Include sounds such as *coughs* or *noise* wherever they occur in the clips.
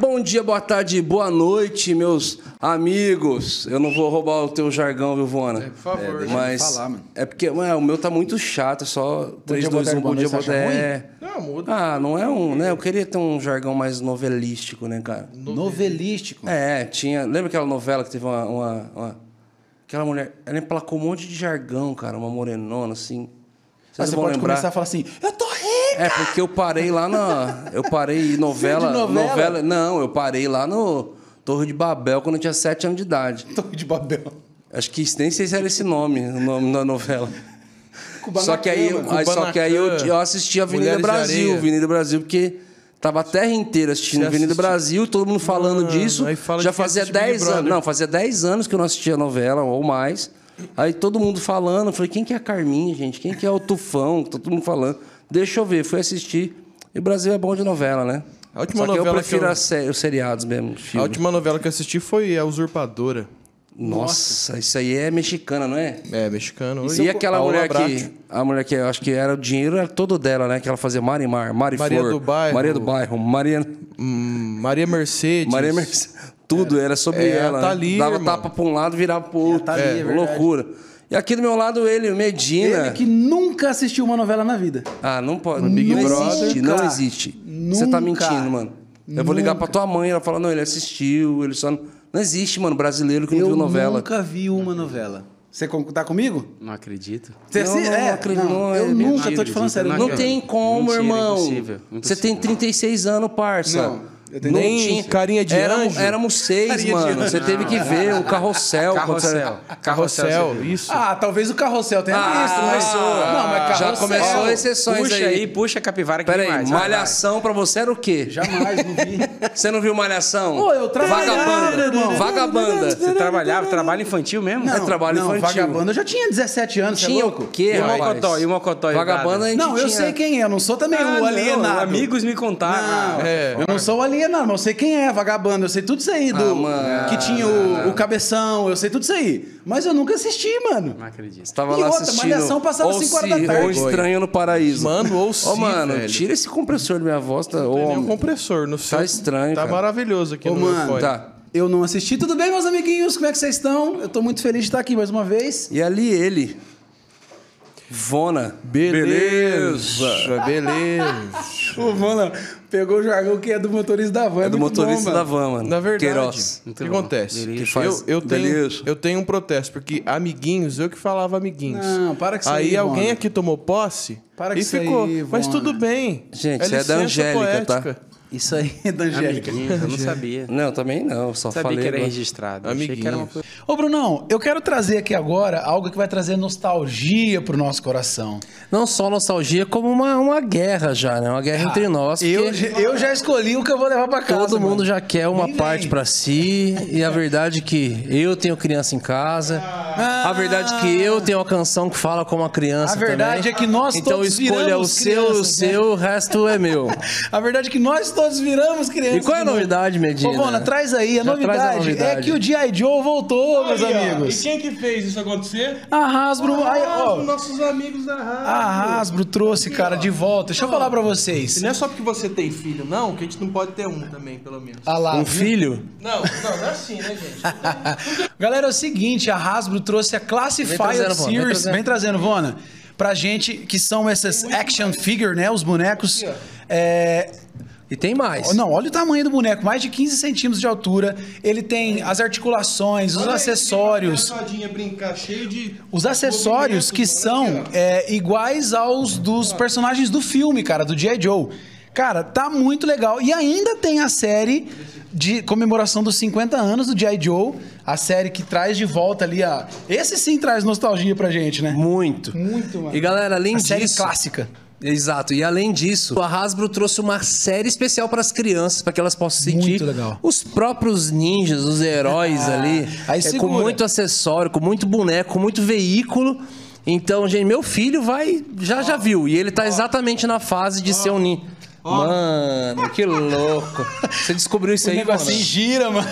Bom dia, boa tarde, boa noite, meus amigos. Eu não vou roubar o teu jargão, viu, Vona? por favor. É, deixa mas falar, mano. é porque ué, o meu tá muito chato, é só 3, dia, boa 2, 1, tarde, bom dia, boa você acha tarde. Não, muda. Ah, não é um, né? Eu queria ter um jargão mais novelístico, né, cara? Novelístico. É, tinha. Lembra aquela novela que teve uma. uma- uma- aquela mulher. Ela emplacou um monte de jargão, cara, uma morenona, assim. Vocês você vão pode lembrar? começar a falar assim, eu tô! É, porque eu parei lá na. Eu parei em novela, de novela? Não, eu parei lá no Torre de Babel quando eu tinha 7 anos de idade. Torre de Babel. Acho que nem sei se era esse nome, o nome da novela. Só que aí, aí, só que aí eu, eu assisti a Avenida Mulheres Brasil. Avenida Brasil, porque tava a terra inteira assistindo Você Avenida assistiu? Brasil, todo mundo falando Mano, disso. aí fala Já fazia assiste Big 10 anos. Não, fazia 10 anos que eu não assistia a novela, ou mais. Aí todo mundo falando, eu falei, quem que é a Carminha, gente? Quem que é o Tufão? Todo mundo falando. Deixa eu ver, fui assistir. E o Brasil é bom de novela, né? A última Só que eu novela prefiro que eu- as sé- os seriados mesmo. A filme. última novela que eu assisti foi A Usurpadora. Nossa, isso aí é mexicana, não é? É, mexicano. E aquela Paola mulher Bracho. que. A mulher que eu acho que era o dinheiro era todo dela, né? Que ela fazia Marimar, Mariflor. Maria do Bairro. Maria do Bairro. Maria. Hum, Maria Mercedes. Maria Mercedes. Tudo era sobre É, ela. tá né? ali, Dava irmão. tapa pra um lado, virava pro outro. tá ali, é loucura. E aqui do meu lado ele, o Medina. Ele que nunca assistiu uma novela na vida. Ah, não pode. Big não Brother. existe, Nunca. não existe. Você tá Nunca. mentindo, mano. Eu vou ligar pra tua mãe, ela fala, não, ele assistiu, ele só. Não, não existe, mano, brasileiro que não eu viu novela. nunca vi uma novela. Você tá comigo? Não acredito. Você Não, não, é, acredito, não, eu é nunca, mentira, tô te falando sério. eu eu Não nunca- tem como, Mentira, irmão. impossível, Você impossível. tem 36 anos, parça. Eu Não Nem tinha. carinha de éramos, anjo? Éramos seis, Carinha mano. Você teve que ver o carrossel. você- Carrossel. Carrossel, isso. Ah, talvez o carrossel tenha Ah, visto, começou. Não, mas Já carrossel... começou exceções Puxa aí. aí, puxa a capivara que Pera tem aí, mais. vai, malhação pra você era o quê? Jamais, não vi. *laughs* Você não viu malhação? Pô, eu trabalhava, Vagabanda. irmão. Vagabanda. Você trabalhava, trabalho infantil mesmo? É trabalho não, infantil. vagabanda eu já tinha 17 anos, você é Tinha louco? o quê, E o? Mocotó, e o Mocotó Vagabanda a gente Não, eu sei quem é, eu não sou também Ah, o não, alienado. amigos me contaram. Não, É. eu não sou o alienado, mas eu sei quem é, vagabanda. Eu sei tudo isso aí do. Ah, mano. que tinha o, o cabeção, eu sei tudo isso aí. Mas eu nunca assisti, mano. Não acredito. Você tava E lá outra, assistindo. Malhação passava ou cinco horas se- da tarde. Ou Estranho no Paraíso. Mano, ou Ô, sim, mano, velho. tira esse compressor da minha voz. Tá, Tem um ô, compressor no seu. estranho, Tá cara. maravilhoso aqui Ô, no mano, meu tá. Eu não assisti. Tudo bem, meus amiguinhos? Como é que vocês estão? Eu tô muito feliz de estar aqui mais uma vez. E ali ele. Vona. Beleza, beleza. *laughs* O Mano, pegou o jargão que é do motorista da van. É do motorista bom, da van, mano. Na verdade, Queiroz. o que bom. acontece? Que faz- eu, eu, tenho, eu tenho um protesto, porque amiguinhos, eu que falava amiguinhos. Não, para isso Aí aí, alguém aqui tomou posse Para com e ficou. aí, Mas tudo bem. Gente, você é da Angélica, tá? Isso aí é *laughs* da Angélica. Amiguinhos, eu não sabia. Não, também não. Só Sabia falei. que era registrado. Achei que era uma. Ô, Brunão, eu quero trazer aqui agora algo que vai trazer nostalgia pro nosso coração. Não só nostalgia, como uma, uma guerra já, né? Uma guerra entre nós. Eu, porque eu já escolhi o que eu vou levar pra casa. Todo mundo mano. já quer uma parte pra si. E a verdade é que eu tenho criança em casa. A verdade é que eu tenho uma canção que fala como uma criança A verdade também. é que nós Então todos escolha o viramos seu, o crianças, né? seu, o resto é meu. *laughs* A verdade é que nós todos viramos crianças. E qual é a novidade, Medina? Ô, Bona, traz aí. A novidade, traz a novidade. é que o G.I. Joe voltou, meus Aí, ó, amigos. E quem que fez isso acontecer? A Hasbro... Ah, ó, os nossos amigos da rádio. a Hasbro trouxe, cara, de volta. Deixa eu falar pra vocês. E não é só porque você tem filho, não, que a gente não pode ter um também, pelo menos. Ah lá, Um viu? filho? Não, não, não é assim, né, gente? *laughs* Galera, é o seguinte, a Hasbro trouxe a Vem Classified trazendo, Vona, vem Series, trazendo. vem trazendo, Vona, pra gente, que são essas action figure, né, os bonecos. É, E tem mais. Não, olha o tamanho do boneco, mais de 15 centímetros de altura. Ele tem as articulações, os acessórios. Rodinha brincar cheio de. Os acessórios que são é, iguais aos dos personagens do filme, cara, do G.I. Joe. Cara, tá muito legal. E ainda tem a série de comemoração dos 50 anos do G.I. Joe. A série que traz de volta ali a. Esse sim traz nostalgia pra gente, né? Muito. Muito, mano. E galera, além A disso. série clássica. Exato. E além disso, a Hasbro trouxe uma série especial para as crianças, para que elas possam sentir os próprios ninjas, os heróis *laughs* Ah, ali, aí é, com muito acessório, com muito boneco, com muito veículo. Então, gente, meu filho vai já já viu e ele tá exatamente na fase de ser um ninja. Mano, que louco. Você descobriu isso O aí, mano? gira, mano.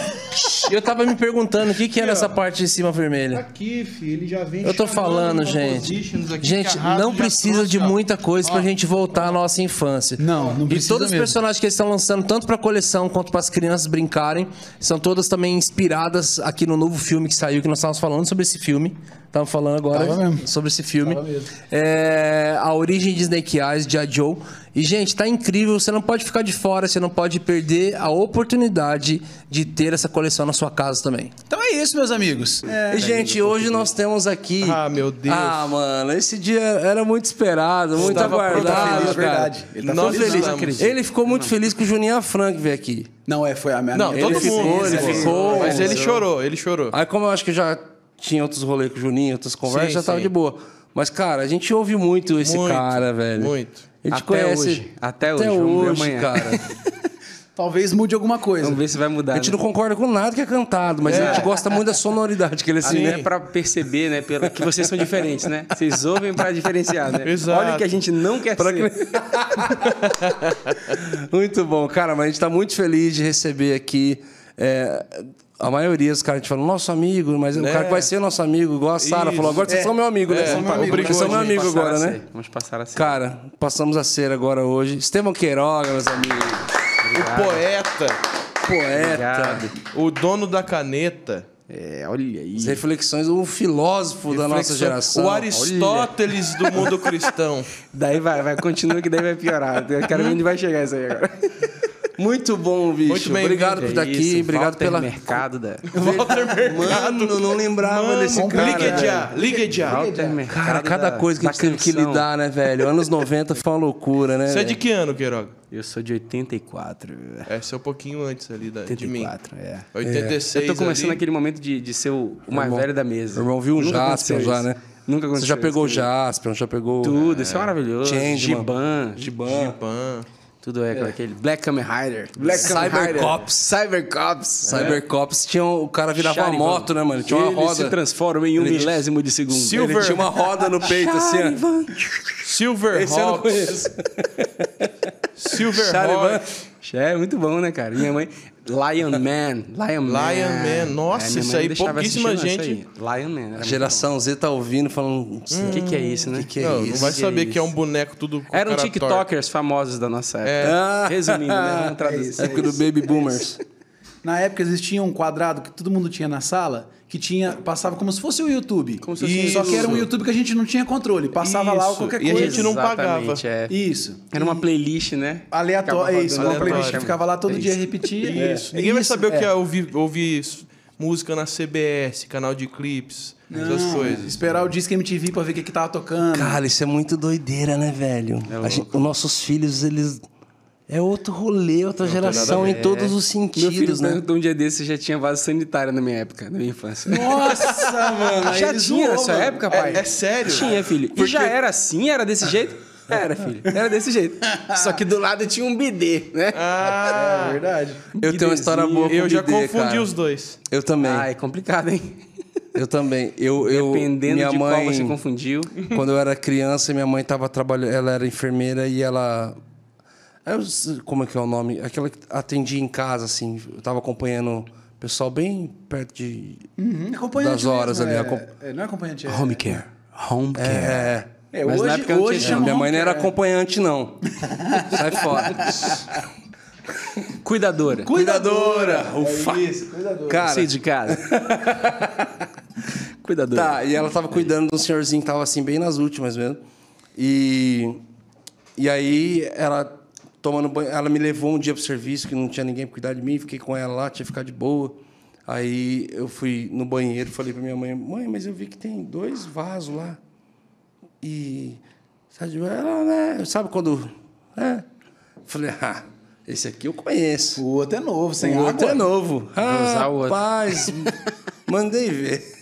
E eu tava me perguntando o que, que era essa parte de cima vermelha. Aqui, filho, ele já vem Eu tô falando, pra gente. Gente, não precisa trouxe, de ó. muita coisa pra Ó. gente voltar à nossa infância. Não, não E precisa todos os mesmo. personagens que eles estão lançando, tanto pra coleção quanto pras crianças brincarem, são todas também inspiradas aqui no novo filme que saiu, que nós estávamos falando sobre esse filme. Estamos falando agora Tava mesmo. sobre esse filme. Tava mesmo. É, a origem de Snake Eyes, de Joe. E, gente, tá incrível. Você não pode ficar de fora, você não pode perder a oportunidade de ter essa coleção na sua casa também. Então é isso, meus amigos. E, gente, hoje nós temos aqui. Ah, meu Deus. Ah, mano, esse dia era muito esperado, muito Estava aguardado. cara. feliz, verdade. Ele tá Nós feliz, estamos. Ele ficou muito feliz que o Juninho Afran que veio aqui. Não, é, foi a minha Não, todo Ele mundo. ficou, ele ficou. Mas ele chorou, ele chorou. Aí, como eu acho que eu já tinha outros rolês com o Juninho, outras conversas, Sim, já tava sim. de boa. Mas, cara, a gente ouve muito esse Muito, cara, velho. muito. A gente Até conhece. hoje. Até hoje, Até vamos ver hoje, amanhã. cara. *laughs* Talvez mude alguma coisa. Vamos ver se vai mudar. A gente né? não concorda com nada que é cantado, mas a gente gosta muito da sonoridade que ele Assim, assim, é pra perceber, né? pelo- Que vocês são diferentes, né? Vocês ouvem pra diferenciar, né? Exato. Olha o que a gente não quer ser. *laughs* Muito bom, cara, mas a gente tá muito feliz de receber aqui. é, a maioria dos caras, a gente fala, nosso amigo, mas o É. cara que vai ser nosso amigo, igual a Sara falou, agora vocês É. são meu amigo, né? É, Vocês são meu amigo, obrigou são meu amigo agora, né? Vamos passar a ser. Cara, passamos a ser agora hoje. Estevão Queiroga, meus amigos. O poeta, Poeta. Obrigado. o dono da caneta. É, olha aí. As reflexões, o filósofo da nossa geração. O Aristóteles do mundo cristão. *laughs* Daí vai, vai, continua que daí vai piorar. Eu quero ver onde vai chegar isso aí agora. *laughs* Muito bom, bicho. Muito bem-vindo. obrigado por estar É aqui, isso, obrigado Walter pela. mercado da... *laughs* Walter Mercado. Mano, não lembrava desse cara. Ligue já, ligue já. Walter mercado Cara, cada da- coisa que a gente teve que lidar, né, velho? Anos 90 foi uma loucura, né? Você é de que ano, Queiroga? Eu sou de 84. É, você é um pouquinho antes ali da, de mim. 84, é. 86 Eu tô começando ali. aquele momento de, de ser o, o mais velho da mesa. Meu irmão viu Nunca Jasper já, né? Nunca Você aconteceu já pegou o. Jasper, já pegou. Tudo, isso é maravilhoso. Changeman. Giban. Giban. Pan. Tudo é, aquele Black Kamen Rider. Black Kamen Cyber. Cops. Cyber Cops. Cybercops tinha. um- O cara virava uma Charivan. moto, né, mano? Tinha uma Ele roda. se transforma em um Ele- milésimo de segundo. Silver- Ele tinha uma roda no peito, assim, ó. Silver Esse eu não conheço. Silver Charivan. Hawks. É, muito bom, né, cara? Minha mãe... Lion Man. Lion Man. Lion Man. Nossa, minha isso aí deixava pouquíssima não, gente- isso aí. Lion Man. A geração Z tá ouvindo, falando. O que, que é isso, né? que, que é Não, não isso? vai que saber é que é um isso? boneco tudo com Eram TikTokers famosos da nossa época. Ah. Resumindo, né? Vamos *laughs* traduzir. Época do Baby Boomers. Na época existia um quadrado que todo mundo tinha na sala, que tinha passava como se fosse o YouTube. Como se fosse Só que era um. YouTube que a gente não tinha controle. Passava lá Isso. qualquer E a coisa. gente não pagava. É. Isso. Era uma playlist, né? Aleatório, é isso. Uma playlist que ficava lá todo É dia isso. repetia. Isso. Ninguém vai Isso, saber o que é ouvir, ouvir música na CBS, canal de clipes, essas coisas. Esperar o disco MTV pra ver o que, que tava tocando. Cara, isso é muito doideira, né, velho? A gente- os nossos filhos, eles. É outro rolê, outra geração em todos os Meu filho sentidos, né? perguntou um dia desse já tinha vaso sanitário na minha época, na minha infância. Nossa, *laughs* mano. já tinha zoou, na sua mano. época, pai? É, é sério? Tinha, filho. E já era assim? Era desse jeito? *laughs* Era, filho. Era desse jeito. Só que do lado tinha um bidê, né? Ah, É verdade. Eu tenho uma história boa com eu já bidê, confundi cara. os dois. Eu também. Ah, é complicado, hein? Eu também. Eu, eu, Dependendo minha de mãe, qual você confundiu. Quando eu era criança, minha mãe tava trabalhando. Ela era enfermeira e ela. Como é que é o nome? Aquela que atendia em casa, assim. Eu tava acompanhando o pessoal bem perto de. Uhum, Das horas mesmo, ali, É, é, não é acompanhante, é... Home care. Home care. É. É, Mas na hoje, época não hoje minha mãe não era acompanhante, não. *laughs* Sai fora. Cuidadora. Cuidadora! É isso, cuidador. Cara, Saí de casa. *laughs* Cuidadora. Tá, e ela tava cuidando de um senhorzinho que tava assim, bem nas últimas mesmo. E, e aí ela tomando banho, ela me levou um dia pro serviço, que não tinha ninguém pra cuidar de mim, fiquei com ela lá, tinha que ficar de boa. Aí eu fui no banheiro, falei pra minha mãe, mãe, mas eu vi que tem dois vasos lá. E. Sabe, ela, né? Sabe quando. É. Falei, ah, esse aqui eu conheço. O outro é novo, sem o água. outro é novo. o outro. Rapaz, mandei ver.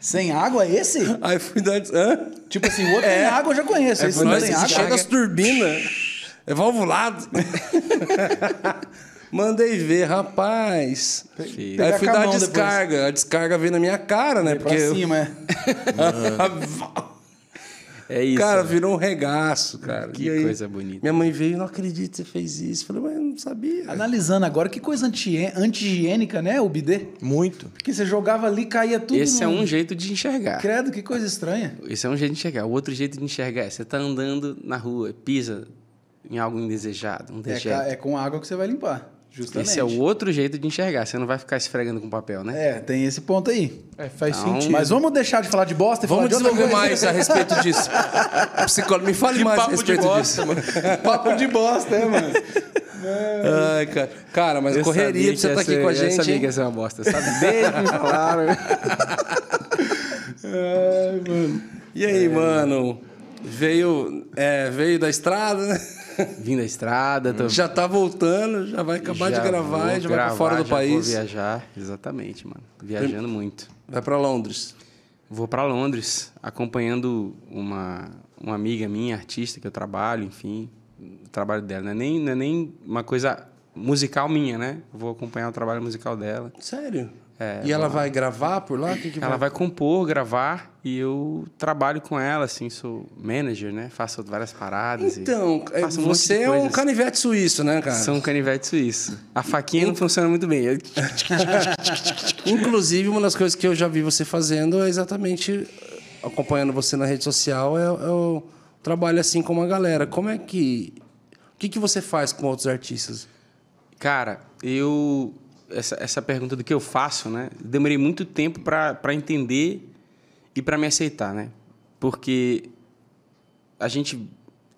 Sem água esse? Aí fui dar. Hã? Tipo assim, o outro tem água, eu já conheço. Esse Foi não tem água. chega as turbinas. É valvulado. *laughs* Mandei ver, rapaz. Filho. Aí fui dar a descarga. A descarga veio na minha cara, né? Pra Porque eu- cima, é. *laughs* É isso. Cara, né? virou um regaço, cara. Que E aí, coisa bonita. Minha mãe veio, não acredito que você fez isso. Eu falei, mas eu não sabia. Analisando agora, que coisa anti- anti-higiênica, né, o bidê? Muito. Porque você jogava ali, caía tudo Esse é no- um jeito de enxergar. Credo, que coisa estranha. Esse é um jeito de enxergar. O outro jeito de enxergar é você tá andando na rua, pisa em algo indesejado, um É, dejeto. ca- é com água que você vai limpar, justamente. Esse é o outro jeito de enxergar. Você não vai ficar esfregando com papel, né? É, tem esse ponto aí. É, faz Então, sentido. Mas vamos deixar de falar de bosta e Vamos falar de outra desenvolver coisa. mais a respeito disso. *laughs* Psicólogo, me fale Que mais a papo de respeito bosta, disso. mano. Papo de bosta, é, mano. Ai, cara. Cara, mas Eu correria pra que você estar aqui ser- com a Eu gente. sabia hein? que ia ser uma bosta, sabe? Desde que me falaram. E aí, mano? Veio, é, veio da estrada, né? Vim da estrada, tô... Já tá voltando, já vai acabar de já gravar vou e já vai pra gravar, fora do já Vou país. viajar, exatamente, mano. Viajando muito. Vai pra Londres. Vou para Londres, acompanhando uma, uma amiga minha, artista, que eu trabalho, enfim. O trabalho dela. Não é nem, não é nem uma coisa musical minha, né? Vou acompanhar o trabalho musical dela. Sério? É, e ela vai gravar por lá? Que, que Ela vai compor, gravar e eu trabalho com ela, assim, sou manager, né? Faço várias paradas. Então, é, um você é um canivete suíço, né, cara? Sou um canivete suíço. A faquinha não funciona muito bem. Inclusive, uma das coisas que eu já vi você fazendo é exatamente acompanhando você na rede social é, é o trabalho assim com a galera. Como é que o que, que você faz com outros artistas? Cara, eu. Essa, essa pergunta do que eu faço, né? Demorei muito tempo para entender e para me aceitar, né? Porque a gente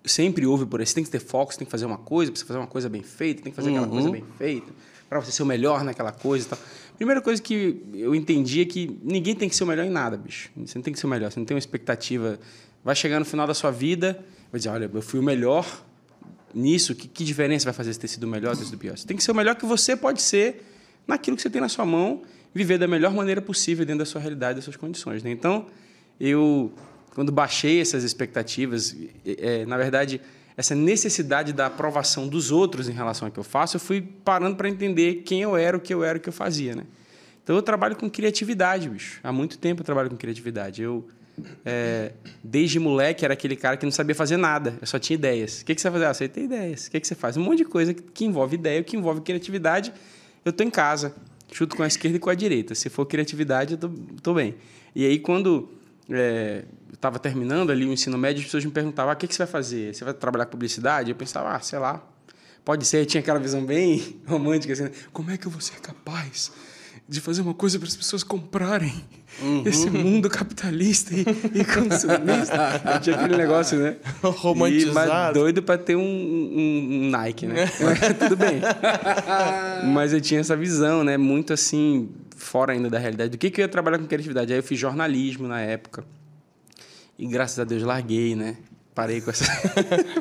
sempre ouve por aí, você tem que ter foco, você tem que fazer uma coisa, você fazer uma coisa bem feita, tem que fazer aquela coisa bem feita, para você ser o melhor naquela coisa e tal. Primeira coisa que eu entendi é que ninguém tem que ser o melhor em nada, bicho. Você não tem que ser o melhor, você não tem uma expectativa. Vai chegar no final da sua vida, vai dizer, olha, eu fui o melhor nisso, que, que diferença vai fazer você ter sido o melhor ou ter sido o pior? Você tem que ser o melhor que você pode ser naquilo que você tem na sua mão, viver da melhor maneira possível dentro da sua realidade, das suas condições. Né? Então, eu, quando baixei essas expectativas, é, na verdade, essa necessidade da aprovação dos outros em relação ao que eu faço, eu fui parando para entender quem eu era, o que eu era, o que eu fazia. Né? Então, eu trabalho com criatividade, bicho. Há muito tempo eu trabalho com criatividade. Eu, é, desde moleque, era aquele cara que não sabia fazer nada. Eu só tinha ideias. O que, que você vai fazer? Ah, você tem ideias. O que, que você faz? Um monte de coisa que, que envolve ideia, que envolve criatividade. Eu tô em casa. Chuto com a esquerda e com a direita. Se for criatividade, eu tô, tô bem. E aí, quando é, eu estava terminando ali o ensino médio, as pessoas me perguntavam, ah, o que, que você vai fazer? Você vai trabalhar com publicidade? Eu pensava, ah, sei lá. Pode ser. Eu tinha aquela visão bem *laughs* romântica, assim, né? como é que eu vou ser capaz de fazer uma coisa para as pessoas comprarem esse mundo capitalista e, e *laughs* consumista. Eu tinha aquele negócio, né? Romantizado. E, mas doido para ter um, um- Nike, né? Mas *laughs* tudo bem. *laughs* mas eu tinha essa visão, né? Muito assim, fora ainda da realidade. Do que, que eu ia trabalhar com criatividade? Aí eu fiz jornalismo na época. E graças a Deus larguei, né? Parei com essa...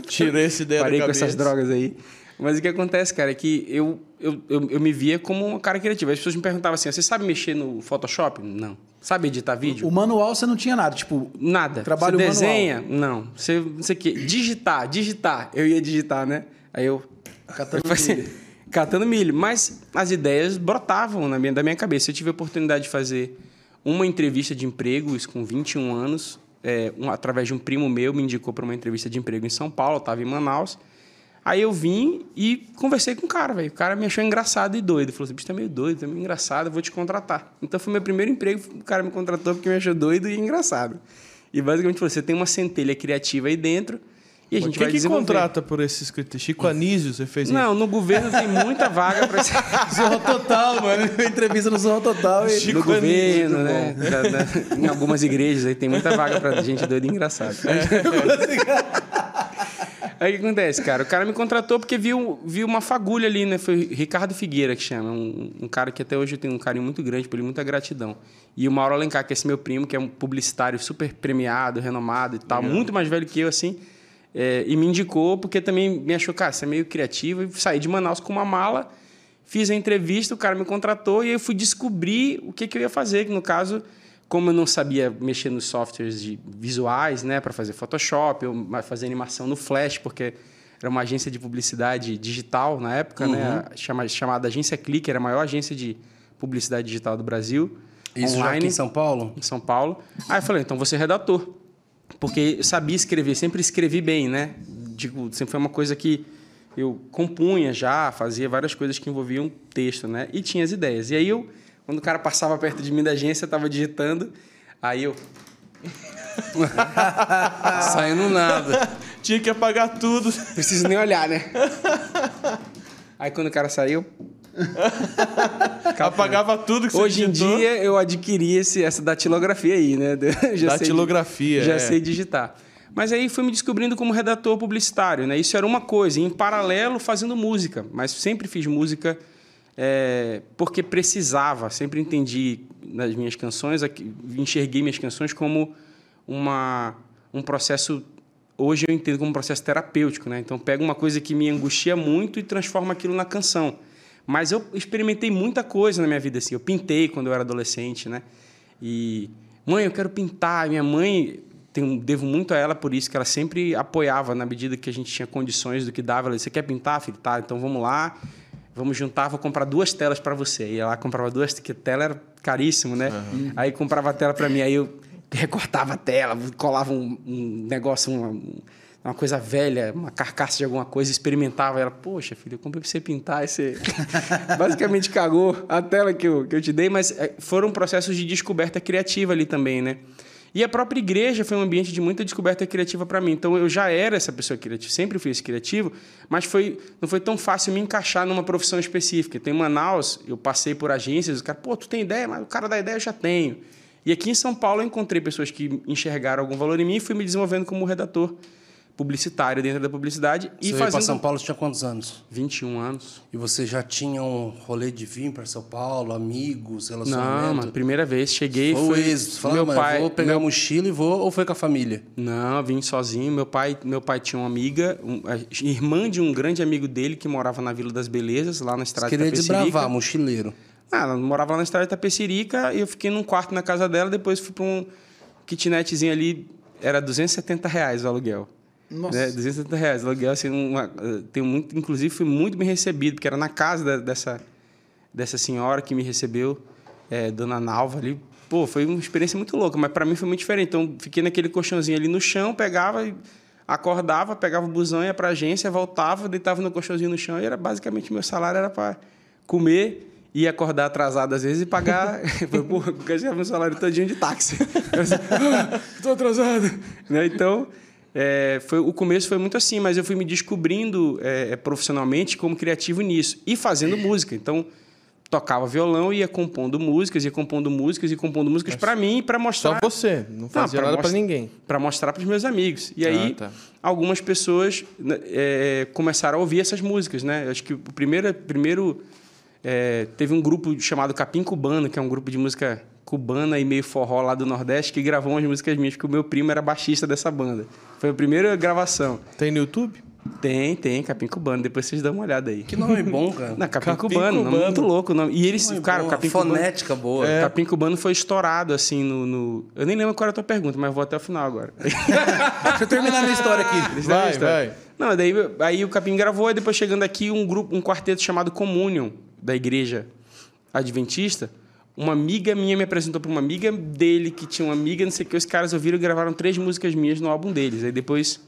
Tirei essa ideia Parei da com essas drogas aí. Mas o que acontece, cara, é que eu, eu, eu, eu me via como um cara criativo. As pessoas me perguntavam assim: você sabe mexer no Photoshop? Não. Sabe editar vídeo? O manual você não tinha nada, tipo, Nada. Trabalho você manual. desenha? Não. Você não sei o quê. Digitar, digitar. Eu ia digitar, né? Aí eu. Catando *laughs* eu milho. Catando milho. Mas as ideias brotavam na minha, da minha cabeça. Eu tive a oportunidade de fazer uma entrevista de emprego, isso com 21 anos, é, um- através de um primo meu, me indicou para uma entrevista de emprego em São Paulo, eu estava em Manaus. Aí eu vim e conversei com o cara, velho. O cara me achou engraçado e doido. Falou assim, bicho, tá meio doido, tá meio engraçado, eu vou te contratar. Então foi meu primeiro emprego, o cara me contratou porque me achou doido e engraçado. E basicamente falou, você tem uma centelha criativa aí dentro e a gente Quem vai que contrata por esse escrito? Chico Anísio, você fez isso? Não, no governo tem muita vaga para esse... *laughs* Zorro Total, mano. *laughs* Entrevista no Zorro Total. E... Chico no governo, Anísio, né? Da- da- em algumas igrejas aí tem muita vaga pra gente doida e engraçada. *laughs* Aí o que acontece, cara? O cara me contratou porque viu, viu uma fagulha ali, né? Foi Ricardo Figueira que chama. Um, um cara que até hoje eu tenho um carinho muito grande por ele, muita gratidão. E o Mauro Alencar, que é esse meu primo, que é um publicitário super premiado, renomado e tal, muito mais velho que eu, assim. é, e me indicou porque também me achou, cara, você é meio criativo. E saí de Manaus com uma mala, fiz a entrevista, o cara me contratou e aí eu fui descobrir o que, que eu ia fazer. Que no caso, como eu não sabia mexer nos softwares de visuais, né, para fazer Photoshop, eu fazer animação no Flash, porque era uma agência de publicidade digital na época, né, chama, chamada Agência Clique, era a maior agência de publicidade digital do Brasil. Isso já aqui em São Paulo? em São Paulo. Aí eu falei, então vou ser redator. porque eu sabia escrever, sempre escrevi bem, né? Digo, sempre foi uma coisa que eu compunha já, fazia várias coisas que envolviam texto, né? E tinha as ideias. E aí eu, quando o cara passava perto de mim da agência, eu estava digitando, aí eu *laughs* Saindo nada. Tinha que apagar tudo. preciso nem olhar, né? Aí quando o cara saiu, *laughs* Apagava tudo que você hoje em dia eu adquiri esse, essa datilografia aí, né? *laughs* Já sei- Datilografia, já é. sei digitar. Mas aí fui me descobrindo como redator publicitário, né? Isso era uma coisa, e em paralelo fazendo música, mas sempre fiz música é, porque precisava, sempre entendi nas minhas canções, enxerguei minhas canções como uma, um processo hoje eu entendo como um processo terapêutico, né? Então pego uma coisa que me angustia muito e transformo aquilo na canção. Mas eu experimentei muita coisa na minha vida assim. Eu pintei quando eu era adolescente, né? E mãe, eu quero pintar. Minha mãe devo muito a ela por isso que ela sempre apoiava na medida que a gente tinha condições do que dava. Ela disse: "Você quer pintar, filho? Tá, então vamos lá. Vamos juntar, vou comprar duas telas para você. E ela comprava duas, que a tela era caríssimo, né? Aí comprava a tela para mim, aí eu recortava a tela, colava um, um negócio, uma, uma coisa velha, uma carcaça de alguma coisa, experimentava. Ela, poxa, filho, eu comprei pra você pintar. E você *laughs* basicamente cagou a tela que eu, que eu te dei, mas eh, foram processos de descoberta criativa ali também, né? E a própria igreja foi um ambiente de muita descoberta criativa para mim. Então eu já era essa pessoa criativa, sempre fui esse criativo, mas foi, não foi tão fácil me encaixar numa profissão específica. Então, em Manaus, eu passei por agências, o cara, pô, tu tem ideia? Mas o cara da ideia eu já tenho. E aqui em São Paulo eu encontrei pessoas que enxergaram algum valor em mim e fui me desenvolvendo como redator publicitário dentro da publicidade e Você para fazendo São Paulo, tinha quantos anos? 21 anos. E você já tinha um rolê de vir para São Paulo, amigos, Não, relacionamento? mano, primeira vez cheguei Foi foi êxito. Fala, meu mano, pai, vou pegar a mochila e vou, ou foi com a família? Não, vim sozinho. Meu pai, meu pai tinha uma amiga, um- irmã de um grande amigo dele que morava na Vila das Belezas, lá na Você estrada queria de Itapecerica. desbravar, mochileiro. Ah, ela morava lá na estrada de Itapecerica e eu fiquei num quarto na casa dela, depois fui para um kitnetzinho ali, era 270 reais o aluguel. Nossa. Né? 270 reais o aluguel, assim, uma, tenho muito, inclusive fui muito bem recebido, porque era na casa da- dessa, dessa senhora que me recebeu, eh, Dona Nalva ali. Pô, foi uma experiência muito louca, mas para mim foi muito diferente. Então, fiquei naquele colchãozinho ali no chão, pegava, e acordava, pegava o busão, ia para agência, voltava, deitava no colchãozinho no chão e era basicamente meu salário era para comer e acordar atrasado às vezes e pagar. *laughs* Pô, eu gastava meu salário todinho de táxi. *laughs* Estou atrasado. Né? Então, é, foi, o começo foi muito assim, mas eu fui me descobrindo é, profissionalmente como criativo nisso e fazendo música. Então, tocava violão, ia compondo músicas, ia compondo músicas e compondo músicas para mim e para Só mostrar você, não fazia pra nada pra mostrar- ninguém. Para mostrar para os meus amigos. E aí, Ah, tá. algumas pessoas né, é, começaram a ouvir essas músicas, né? Acho que o primeiro, primeiro é, teve um grupo chamado Capim Cubano, que é um grupo de música cubana e meio forró lá do Nordeste, que gravou umas músicas minhas, porque o meu primo era baixista dessa banda. Foi a primeira gravação. Tem no YouTube? Tem, tem, Capim Cubano. Depois vocês dão uma olhada aí. Que nome bom, cara. Não, Capim, Capim Cubano, nome Cubano. muito louco. o Nome. E eles, Nome cara, bom, o Capim Cubano... Fonética boa. É. Capim Cubano foi estourado, assim, no, no- Eu nem lembro qual era a tua pergunta, mas vou até o final agora. *laughs* Deixa eu terminar minha história aqui. Vai, vai. Não, daí aí o Capim gravou, e depois chegando aqui, um grupo, um quarteto chamado Communion, da igreja adventista. Uma amiga minha me apresentou para uma amiga dele, que tinha uma amiga, não sei o que, os caras ouviram e gravaram três músicas minhas no álbum deles. Aí depois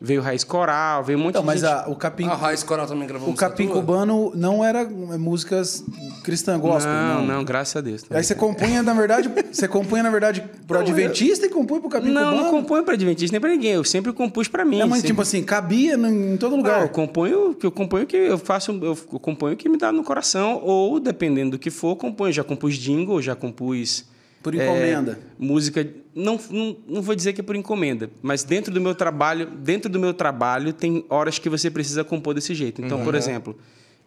veio Raiz Coral, veio um monte Então, de mas gente. a- o Capim, A Raiz Coral também gravou o Capim tua? Cubano não era é, músicas cristã gospel, não, não. não, graças a Deus. Aí você compunha, na verdade, *laughs* você compunha, na verdade, pro Adventista e compunha pro Capim Não, Cubano? não componho para Adventista nem para ninguém. Eu sempre compus para mim. É, mas sempre... tipo assim, cabia em todo Não, lugar. eu componho que eu componho que eu faço, eu componho o que me dá no coração ou dependendo do que for, eu componho. Já compus jingle, já compus Por é, encomenda. música, não, não, não vou dizer que é por encomenda, mas dentro do meu trabalho, dentro do meu trabalho tem horas que você precisa compor desse jeito. Então, Uhum. por exemplo,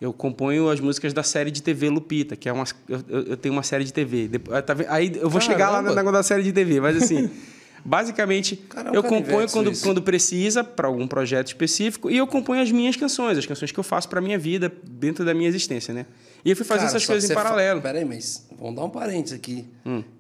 eu componho as músicas da série de TV Lupita, que é uma eu, eu- tenho uma série de TV. Depois, tá aí eu vou chegar lá no Caramba. negócio da série de TV, mas assim, *laughs* basicamente Cara, é um eu componho quando, isso. quando precisa para algum projeto específico e eu componho as minhas canções, as canções que eu faço para minha vida dentro da minha existência, né? E eu fui fazendo Cara, essas coisas em paralelo. Hum. Fa... Peraí, mas vamos dar um parênteses aqui.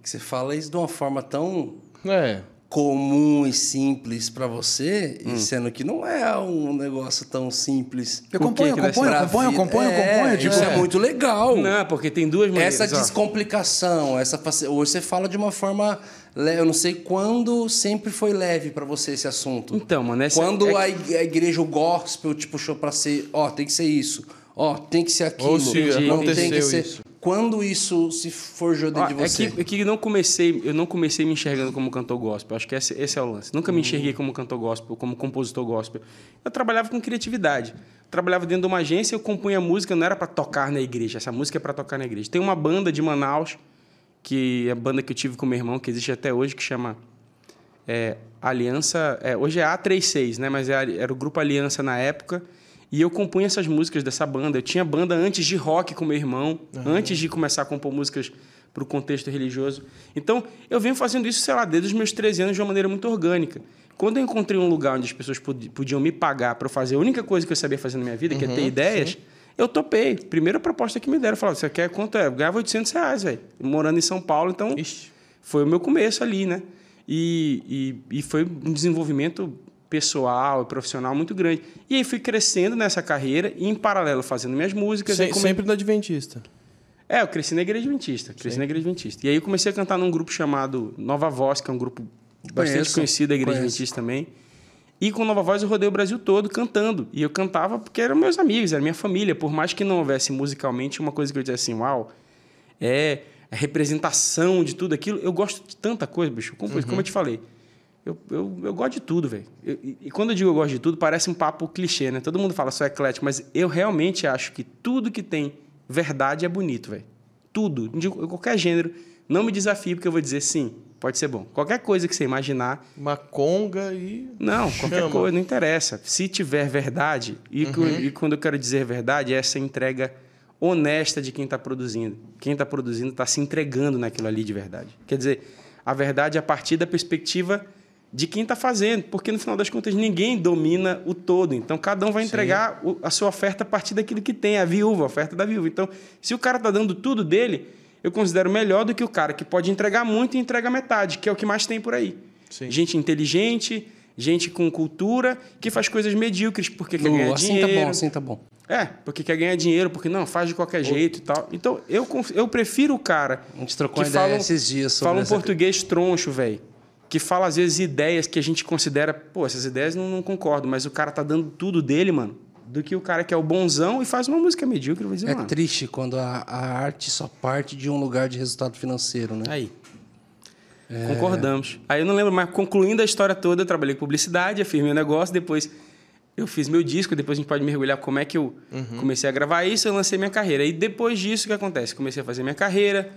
Que você fala isso de uma forma tão É. comum e simples pra você, Hum. e sendo que não é um negócio tão simples. Eu Por acompanho, que acompanho, Pra acompanho, vida. acompanho, É, acompanho. Tipo, isso é muito legal. Não, porque tem duas maneiras. Essa ó. descomplicação, essa faci- hoje você fala de uma forma, eu não sei quando sempre foi leve pra você esse assunto. Então, mano, essa quando é- a, ig- a igreja o gospel te puxou pra ser, ó, tem que ser isso, ó, tem que ser aquilo, se não tem que ser. isso. Quando isso se forjou dentro de é você? que, é que eu não comecei, eu não comecei me enxergando como cantor gospel. Acho que esse, esse é o lance. Nunca me enxerguei como cantor gospel, como compositor gospel. Eu trabalhava com criatividade. Trabalhava dentro de uma agência, eu compunha música, não era para tocar na igreja. Essa música é para tocar na igreja. Tem uma banda de Manaus, que é a banda que eu tive com meu irmão, que existe até hoje, que chama é, Aliança. é, hoje é A36, né? Mas é era o grupo Aliança na época. E eu compunha essas músicas dessa banda. Eu tinha banda antes de rock com meu irmão, antes de começar a compor músicas para o contexto religioso. Então, eu venho fazendo isso, sei lá, desde os meus 13 anos de uma maneira muito orgânica. Quando eu encontrei um lugar onde as pessoas pod- podiam me pagar para fazer a única coisa que eu sabia fazer na minha vida, que é ter ideias, eu topei. Primeira proposta que me deram, falaram, você quer quanto é? Eu ganhava 800 reais, velho. Morando em São Paulo, então Ixi. foi o meu começo ali, né? E, e, e foi um desenvolvimento pessoal e profissional muito grande. E aí fui crescendo nessa carreira e, em paralelo, fazendo minhas músicas. Se- come- Sempre no Adventista. É, eu cresci na Igreja Adventista. Cresci na Igreja Adventista. E aí eu comecei a cantar num grupo chamado Nova Voz, que é um grupo bastante Conheço, conhecido da Igreja conheço. Adventista também. E com Nova Voz eu rodei o Brasil todo cantando. E eu cantava porque eram meus amigos, era minha família. Por mais que não houvesse musicalmente uma coisa que eu dizia assim, uau, é a representação de tudo aquilo. Eu gosto de tanta coisa, bicho. Como, como eu te falei. Eu, eu, eu gosto de tudo, velho. E, quando eu digo eu gosto de tudo, parece um papo clichê, né? Todo mundo fala só eclético, mas eu realmente acho que tudo que tem verdade é bonito, velho. Tudo. De qualquer gênero. Não me desafie, porque eu vou dizer sim, pode ser bom. Qualquer coisa que você imaginar, Uma conga e. não, qualquer Chama. coisa, não interessa. Se tiver verdade, e, cu- e quando eu quero dizer verdade, é essa entrega honesta de quem está produzindo. Quem está produzindo está se entregando naquilo ali de verdade. Quer dizer, a verdade é a partir da perspectiva de quem está fazendo, porque no final das contas ninguém domina o todo. Então cada um vai entregar a sua oferta a partir daquilo que tem, a viúva, a oferta da viúva. Então, se o cara está dando tudo dele, eu considero melhor do que o cara que pode entregar muito e entrega metade, que é o que mais tem por aí. Sim. Gente inteligente, gente com cultura, que faz coisas medíocres porque quer Lu, ganhar assim dinheiro. tá bom, assim tá bom. É, porque quer ganhar dinheiro, porque não, faz de qualquer jeito e tal. Então, eu, eu prefiro o cara A gente trocou que ideia fala, esses dias sobre fala um essa- português troncho, velho. Que fala, às vezes, ideias que a gente considera... Pô, essas ideias não, não concordo, mas o cara tá dando tudo dele, mano. Do que o cara que é o bonzão e faz uma música medíocre. Dizer, É mano... triste quando a, a arte só parte de um lugar de resultado financeiro, né? Aí. Concordamos. Aí eu não lembro, mas concluindo a história toda, eu trabalhei com publicidade, fiz meu negócio, depois eu fiz meu disco, depois a gente pode mergulhar como é que eu comecei a gravar isso, eu lancei minha carreira. E depois disso, o que acontece? Comecei a fazer minha carreira,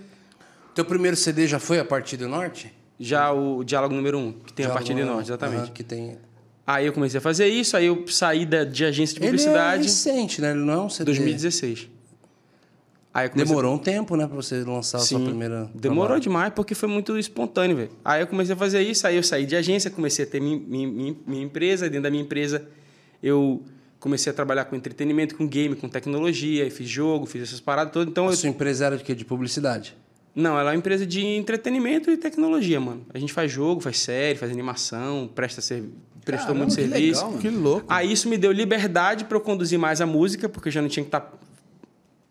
Teu primeiro CD já foi a partir do norte? Já o Diálogo número um, que tem a Já partir de norte, exatamente. Que tem... Aí eu comecei a fazer isso, aí eu saí da, de agência de Ele é publicidade recente, né? Ele não é um CD. 2016. Aí eu comecei Demorou um tempo, né? Pra você lançar a sua Sim, primeira... Demorou trabalho. demais porque foi muito espontâneo, velho. Aí eu comecei a fazer isso, aí eu saí de agência, comecei a ter minha, minha, minha- empresa. Dentro da minha empresa, eu comecei a trabalhar com entretenimento, com game, com tecnologia, fiz jogo, fiz essas paradas todas. Então, A eu, sua empresa era de quê? De publicidade? Não, ela é uma empresa de entretenimento e tecnologia, mano. A gente faz jogo, faz série, faz animação, presta ser, prestou Caramba, muito que serviço. legal. Que louco. Aí isso me deu liberdade para eu conduzir mais a música, porque eu já não tinha que estar,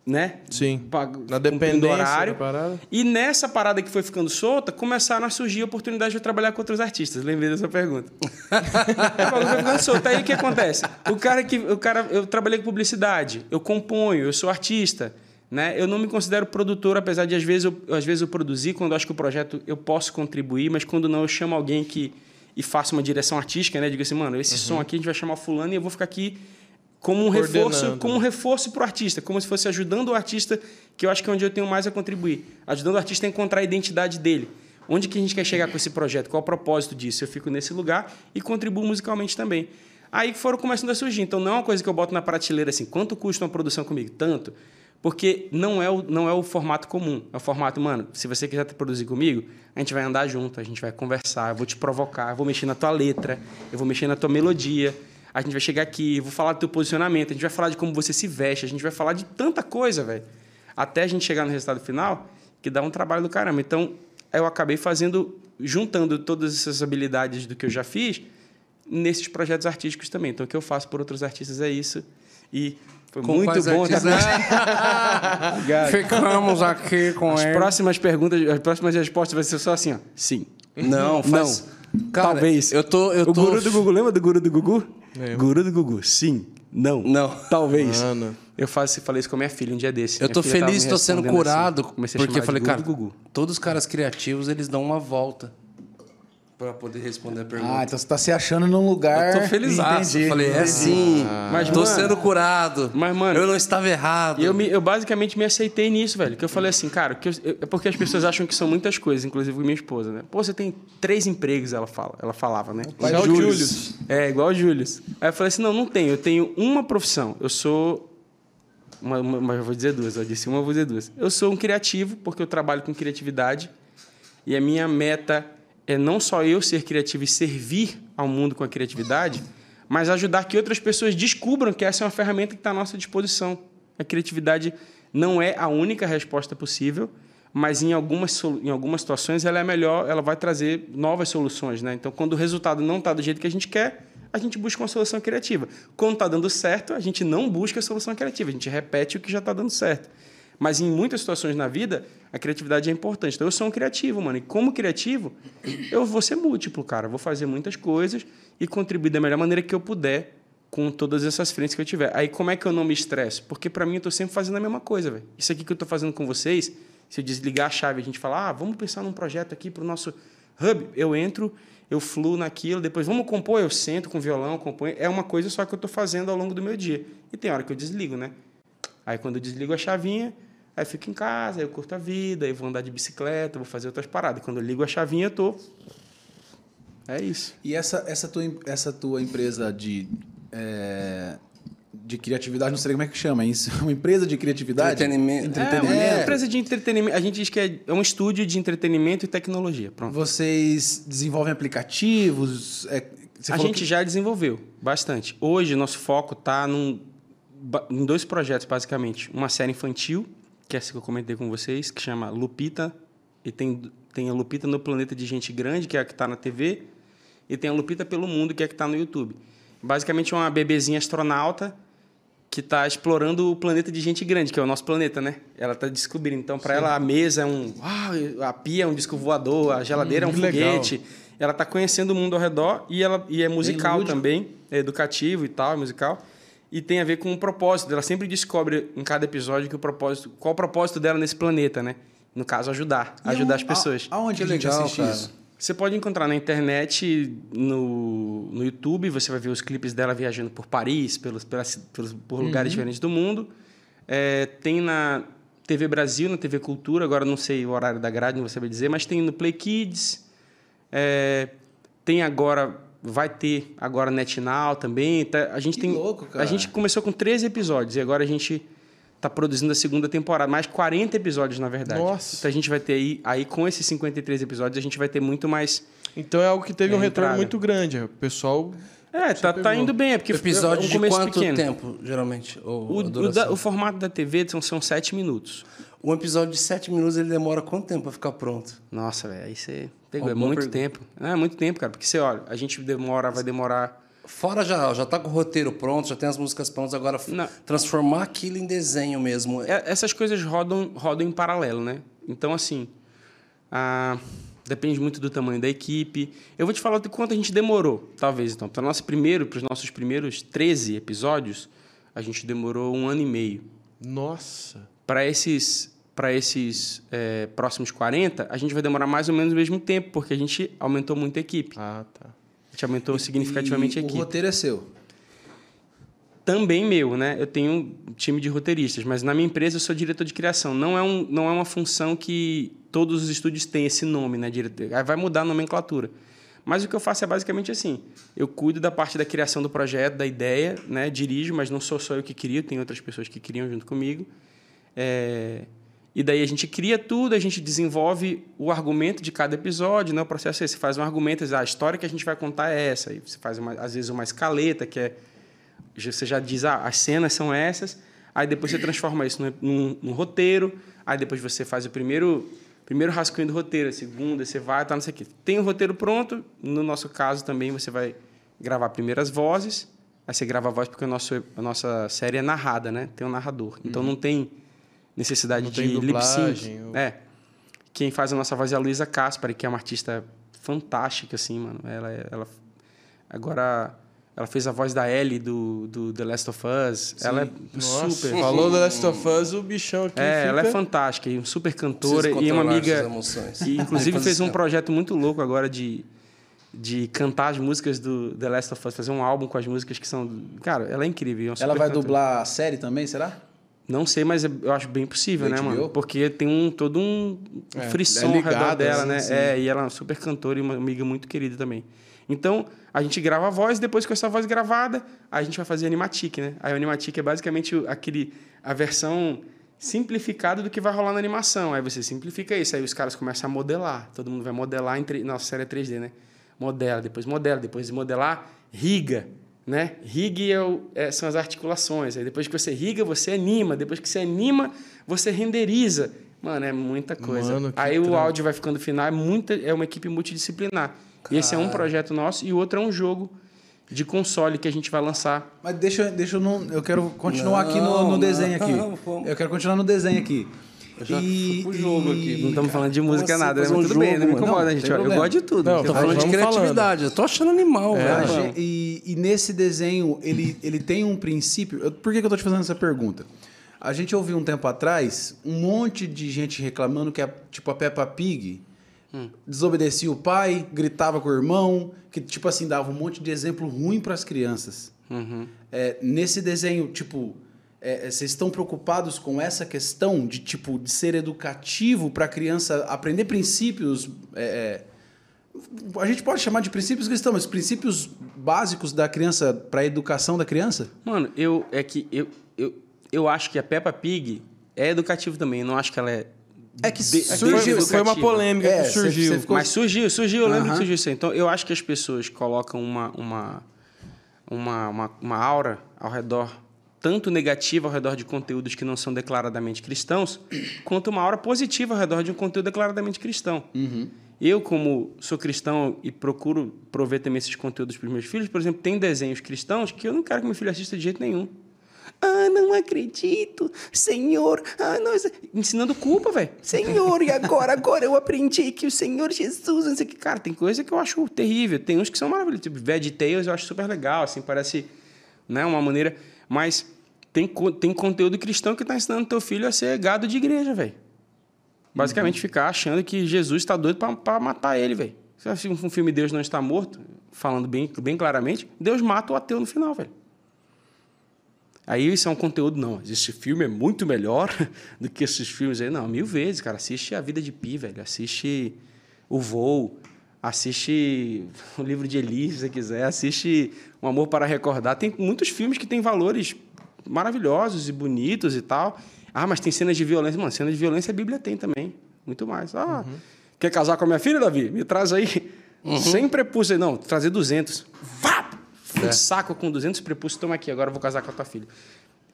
né? Sim. Na dependência horário. da parada. E nessa parada que foi ficando solta, começaram a surgir oportunidades de eu trabalhar com outros artistas. Lembrei dessa pergunta. *laughs* foi ficando solta. Aí o que acontece? O cara que. O cara, eu trabalhei com publicidade, eu componho, eu sou artista. Né? Eu não me considero produtor, apesar de às vezes, eu, às vezes eu produzir, quando eu acho que o projeto eu posso contribuir, mas quando não, eu chamo alguém que e faço uma direção artística, né? Digo assim, mano, esse som aqui a gente vai chamar fulano e eu vou ficar aqui como um reforço, como um reforço para o artista, como se fosse ajudando o artista, que eu acho que é onde eu tenho mais a contribuir. Ajudando o artista a encontrar a identidade dele. Onde que a gente quer chegar com esse projeto? Qual é o propósito disso? Eu fico nesse lugar e contribuo musicalmente também. Aí foram começando a surgir. Então não é uma coisa que eu boto na prateleira assim, quanto custa uma produção comigo? Tanto. Porque não é, o, não é o formato comum. É o formato, mano, se você quiser produzir comigo, a gente vai andar junto, a gente vai conversar, eu vou te provocar, eu vou mexer na tua letra, eu vou mexer na tua melodia. A gente vai chegar aqui, eu vou falar do teu posicionamento, a gente vai falar de como você se veste, a gente vai falar de tanta coisa, velho. Até a gente chegar no resultado final, que dá um trabalho do caramba. Então, eu acabei fazendo, juntando todas essas habilidades do que eu já fiz nesses projetos artísticos também. Então, o que eu faço por outros artistas é isso. E foi Com muito bom. *laughs* Obrigado. Ficamos aqui com As ele. próximas perguntas, as próximas respostas vai ser só assim, ó. Sim. Não, faz... Cara, Talvez. Eu tô... Eu o tô... guru do Gugu, lembra do guru do Gugu? Lembro. Guru do Gugu, sim. Não. Não. Talvez. Mano. Eu faço, falei isso com a minha filha um dia desse. Eu Minha tô feliz, tô sendo respondendo curado, assim. Porque eu falei, cara, Gugu. todos os caras criativos, eles dão uma volta pra poder responder a pergunta. Ah, então você tá se achando num lugar. eu tô feliz. Entendi. Falei, é sim. Mas, tô mano- sendo curado. Mas, mano- Eu não estava errado. Eu, me- eu basicamente me aceitei nisso, velho. Que eu falei assim, cara, que eu- eu- é porque as pessoas acham que são muitas coisas, inclusive minha esposa, né? Pô, você tem três empregos, ela fala. Ela falava, né? pai do Július. É, igual o Július. Aí eu falei assim, não, não tenho. Eu tenho uma profissão. Eu sou... Uma, uma- mas eu vou dizer duas. Eu disse uma, eu vou dizer duas. Eu sou um criativo, porque eu trabalho com criatividade. E a minha meta é não só eu ser criativo e servir ao mundo com a criatividade, mas ajudar que outras pessoas descubram que essa é uma ferramenta que está à nossa disposição. A criatividade não é a única resposta possível, mas em algumas, em algumas situações ela é melhor, ela vai trazer novas soluções. Né? Então, quando o resultado não está do jeito que a gente quer, a gente busca uma solução criativa. Quando está dando certo, a gente não busca a solução criativa, a gente repete o que já está dando certo. Mas em muitas situações na vida, a criatividade é importante. Então eu sou um criativo, mano. E como criativo, eu vou ser múltiplo, cara. Vou fazer muitas coisas e contribuir da melhor maneira que eu puder com todas essas frentes que eu tiver. Aí como é que eu não me estresso? Porque para mim eu tô sempre fazendo a mesma coisa, velho. Isso aqui que eu tô fazendo com vocês, se eu desligar a chave a gente falar, ah, vamos pensar num projeto aqui pro nosso hub, eu entro, eu fluo naquilo, depois vamos compor, eu sento com violão, componho. É uma coisa só que eu tô fazendo ao longo do meu dia. E tem hora que eu desligo, né? Aí quando eu desligo a chavinha, aí eu fico em casa, aí eu curto a vida, aí eu vou andar de bicicleta, vou fazer outras paradas. Quando eu ligo a chavinha, eu tô. É isso. E essa, essa, tua, essa tua empresa de, é, de criatividade, não sei como é que chama isso. *laughs* Uma empresa de criatividade? Entretenimento. É uma empresa de entretenimento. A gente diz que é, é um estúdio de entretenimento e tecnologia. Pronto. Vocês desenvolvem aplicativos? é, você a gente que- já desenvolveu bastante. Hoje, nosso foco está em dois projetos, basicamente. Uma série infantil, que é essa que eu comentei com vocês, que chama Lupita. E tem, tem a Lupita no Planeta de Gente Grande, que é a que está na TV. E tem a Lupita pelo Mundo, que é a que está no YouTube. Basicamente, é uma bebezinha astronauta que está explorando o planeta de gente grande, que é o nosso planeta, né? Ela está descobrindo. Então, para ela, a mesa é um... Uau, a pia é um disco voador, a geladeira é um legal. foguete. Ela está conhecendo o mundo ao redor e, ela, e é musical também, é educativo e tal, é musical. E tem a ver com o propósito. Ela sempre descobre em cada episódio que o propósito, qual o propósito dela nesse planeta, né? No caso, ajudar, E ajudar as pessoas. a- Aonde Que a gente legal, assiste cara. isso? Você pode encontrar na internet, no, no YouTube, você vai ver os clipes dela viajando por Paris, pelos, pelas, pelos, por lugares diferentes do mundo. É, tem na TV Brasil, na TV Cultura, agora não sei o horário da grade, não vou saber dizer, mas tem no Play Kids. É, tem agora, vai ter agora NetNow também. Tá, a gente Que tem, louco, cara. A gente começou com 13 episódios e agora a gente está produzindo a segunda temporada, mais 40 episódios, na verdade. Nossa. Então a gente vai ter aí, aí com esses 53 episódios, a gente vai ter muito mais. Então é algo que teve É um retorno entrada. muito grande. O pessoal. É, tá, tá indo bem, é porque Episódio é um de quanto pequeno. tempo, geralmente? Ou O, o, da- o formato da TV são, são 7 minutos. Um episódio de sete minutos, ele demora quanto tempo pra ficar pronto? Nossa, velho, aí você É muito pergunta. tempo. É muito tempo, cara. Porque você olha, a gente demora, vai demorar. Fora já, já tá com o roteiro pronto, já tem as músicas prontas, agora Não. transformar aquilo em desenho mesmo. É, Essas coisas rodam, rodam em paralelo, né? Então, assim, ah, depende muito do tamanho da equipe. Eu vou te falar de quanto a gente demorou, talvez, então. Para nosso primeiro, para os nossos primeiros 13 episódios, a gente demorou um ano e meio. Nossa. Para esses, para esses é, próximos 40, a gente vai demorar mais ou menos o mesmo tempo, porque a gente aumentou muito a equipe. Ah, tá. A gente aumentou significativamente E a O equipe. roteiro é seu. Também meu, né? Eu tenho um time de roteiristas, mas na minha empresa eu sou diretor de criação. Não é, um, não é uma função que todos os estúdios têm esse nome, né? Diretor. Aí vai mudar a nomenclatura. Mas o que eu faço é basicamente assim: eu cuido da parte da criação do projeto, da ideia, né? Dirijo, mas não sou só eu que crio, tem outras pessoas que criam junto comigo. É, E daí a gente cria tudo, a gente desenvolve o argumento de cada episódio, né? O processo é esse. Você faz um argumento, ah, a história que a gente vai contar é essa. Aí você faz, uma, às vezes, uma escaleta, que é... Você já diz, ah, as cenas são essas. Aí depois você transforma isso num, num- num roteiro. Aí depois você faz o primeiro primeiro rascunho do roteiro, a segunda, você vai, tá, não sei o quê. Tem o roteiro pronto, no nosso caso também você vai gravar primeiro as vozes, aí você grava a voz porque o nosso, a nossa série é narrada, né? Tem um narrador. Então não tem necessidade Não de lip dublagem, sync. ou- É. Quem faz a nossa voz é a Luísa Caspari, que é uma artista fantástica, assim, mano. Ela, é- ela agora ela fez a voz da Ellie do, do The Last of Us. Ela é Nossa, super. falou do Last of Us, o bichão aqui É, fica... ela é fantástica, e uma super cantora e uma amiga. E inclusive *laughs* fez um projeto muito louco agora de, de cantar as músicas do The Last of Us, fazer um álbum com as músicas que são. Cara, ela é incrível. é Ela vai cantora. dublar a série também, será? Não sei, mas eu acho bem possível, né, mano? Porque tem um todo um É, frisson é ao redor ligado, dela, assim, né? sim. É, e ela é uma super cantora e uma amiga muito querida também. Então, a gente grava a voz, depois com essa voz gravada, a gente vai fazer animatic, né? Aí o animatic é basicamente aquele a versão simplificada do que vai rolar na animação. Aí você simplifica isso, aí os caras começam a modelar. Todo mundo vai modelar em 3, nossa série é 3D, né? Modela, depois modela, depois de modelar, riga, né? Rig é o- é- são as articulações. Aí depois que você riga, você anima. Depois que você anima, você renderiza. Mano, é muita coisa. Mano, Aí o trampo. áudio vai ficando final. É, muita, é uma equipe multidisciplinar. E esse é um projeto nosso e o outro é um jogo de console que a gente vai lançar. Mas deixa, eu- deixa eu não. Eu quero continuar Não, aqui no, no desenho aqui. não, *laughs* vamos. Eu quero continuar no desenho aqui. Eu já fui pro jogo aqui. Não estamos falando de música assim nada, né? um tudo bem, jogo, não me incomoda, Não, gente. tem Eu gosto de tudo. Não, Você tô falando de criatividade. Eu tô achando animal, A velho. e, e nesse desenho, ele, ele tem um princípio. eu- por que, que eu tô te fazendo essa pergunta? A gente ouviu um tempo atrás um monte de gente reclamando que, a, tipo, a Peppa Pig desobedecia o pai, gritava com o irmão, que, tipo assim, dava um monte de exemplo ruim para as crianças. É, nesse desenho, tipo, é, é, vocês estão preocupados com essa questão de, tipo, de ser educativo para a criança aprender princípios. é, é, a gente pode chamar de princípios cristãos, mas princípios básicos da criança para a educação da criança? Mano, eu é que eu, eu, eu acho que a Peppa Pig é educativo também. Eu não acho que ela é. É que de- surgiu- Foi, uma polêmica É, que surgiu. você ficou- Mas surgiu, surgiu, eu lembro Aham. que surgiu isso aí. Então, eu acho que as pessoas colocam uma, uma, uma, uma, uma aura ao redor, tanto negativa ao redor de conteúdos que não são declaradamente cristãos, quanto uma aura positiva ao redor de um conteúdo declaradamente cristão. Eu, como sou cristão e procuro prover também esses conteúdos para os meus filhos, por exemplo, tem desenhos cristãos que eu não quero que meu filho assista de jeito nenhum. Ah, não acredito. Senhor, ah, não. Ensinando culpa, velho. Senhor, e agora? Agora eu aprendi que o Senhor Jesus, não sei o que. Cara, tem coisa que eu acho terrível. Tem uns que são maravilhosos. Tipo, Veggie Tales eu acho super legal, assim, parece né, uma maneira. Mas tem, tem conteúdo cristão que tá ensinando teu filho a ser gado de igreja, velho. Basicamente ficar achando que Jesus está doido pra matar ele, velho. Se assiste um filme Deus não está morto, falando bem, bem claramente, Deus mata o ateu no final, velho. Aí isso é um conteúdo, não. Esse filme é muito melhor *laughs* do que esses filmes aí. Não, mil vezes, cara. Assiste A Vida de Pi, velho. Assiste O Voo. Assiste *laughs* o livro de Eli, se você quiser. Assiste Um Amor para Recordar. Tem muitos filmes que têm valores maravilhosos e bonitos e tal. Ah, mas tem cenas de violência. Mano, cenas de violência a Bíblia tem também. Muito mais. Ah, quer casar com a minha filha, Davi? Me traz aí. Sem prepúcio. Não, trazer 200. Vá! Um saco com 200 prepúcios. Toma aqui, agora eu vou casar com a tua filha.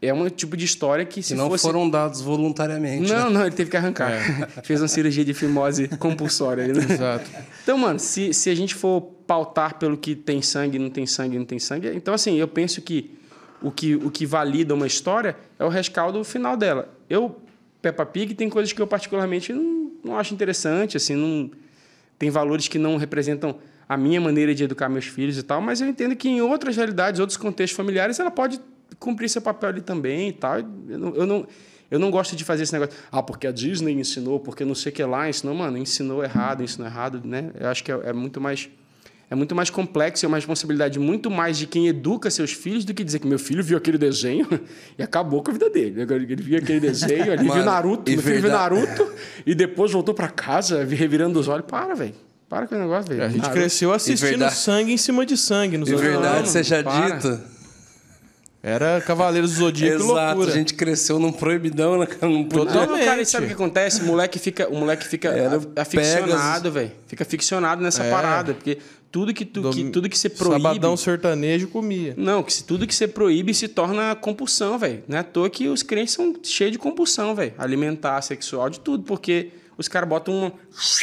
É um tipo de história que se Se não fosse... foram dados voluntariamente. Não, né? não, ele teve que arrancar. *laughs* Fez uma cirurgia de fimose compulsória. né? Exato. Então, mano, se, se a gente for pautar pelo que tem sangue, não tem sangue, não tem sangue... Então, assim, eu penso que o que, o que valida uma história é o rescaldo final dela. Eu, Peppa Pig, tem coisas que eu particularmente não, não acho interessante, assim, não... Tem valores que não representam a minha maneira de educar meus filhos e tal, mas eu entendo que em outras realidades, outros contextos familiares, ela pode cumprir seu papel ali também e tal. Eu não, eu não, eu não gosto de fazer esse negócio, ah, porque a Disney ensinou, porque não sei o que lá ensinou, mano, ensinou errado, ensinou errado, né? Eu acho que é, é muito mais é muito mais complexo, é uma responsabilidade muito mais de quem educa seus filhos do que dizer que meu filho viu aquele desenho *laughs* e acabou com a vida dele. Ele viu aquele desenho, ele viu Mano, Naruto, e meu filho viu Naruto *laughs* e depois voltou pra casa revirando os olhos. Para, velho. Para com o negócio, velho. A gente Naruto. cresceu assistindo verdade- sangue em cima de sangue nos De anos verdade 90. seja para. dito. Era Cavaleiros do Zodíaco Exato, loucura. a gente cresceu num proibidão, né? Não. Não, Totalmente. cara, e sabe o que acontece? O moleque fica, o moleque fica Era aficionado, velho. Fica aficionado nessa É. parada, porque tudo que, tu, que Dom- tudo que você proíbe, Sabadão sertanejo comia. Não, que se- tudo que você proíbe se torna compulsão, velho. Não é à toa que os crentes são cheios de compulsão, velho. Alimentar, sexual, de tudo. Porque os caras botam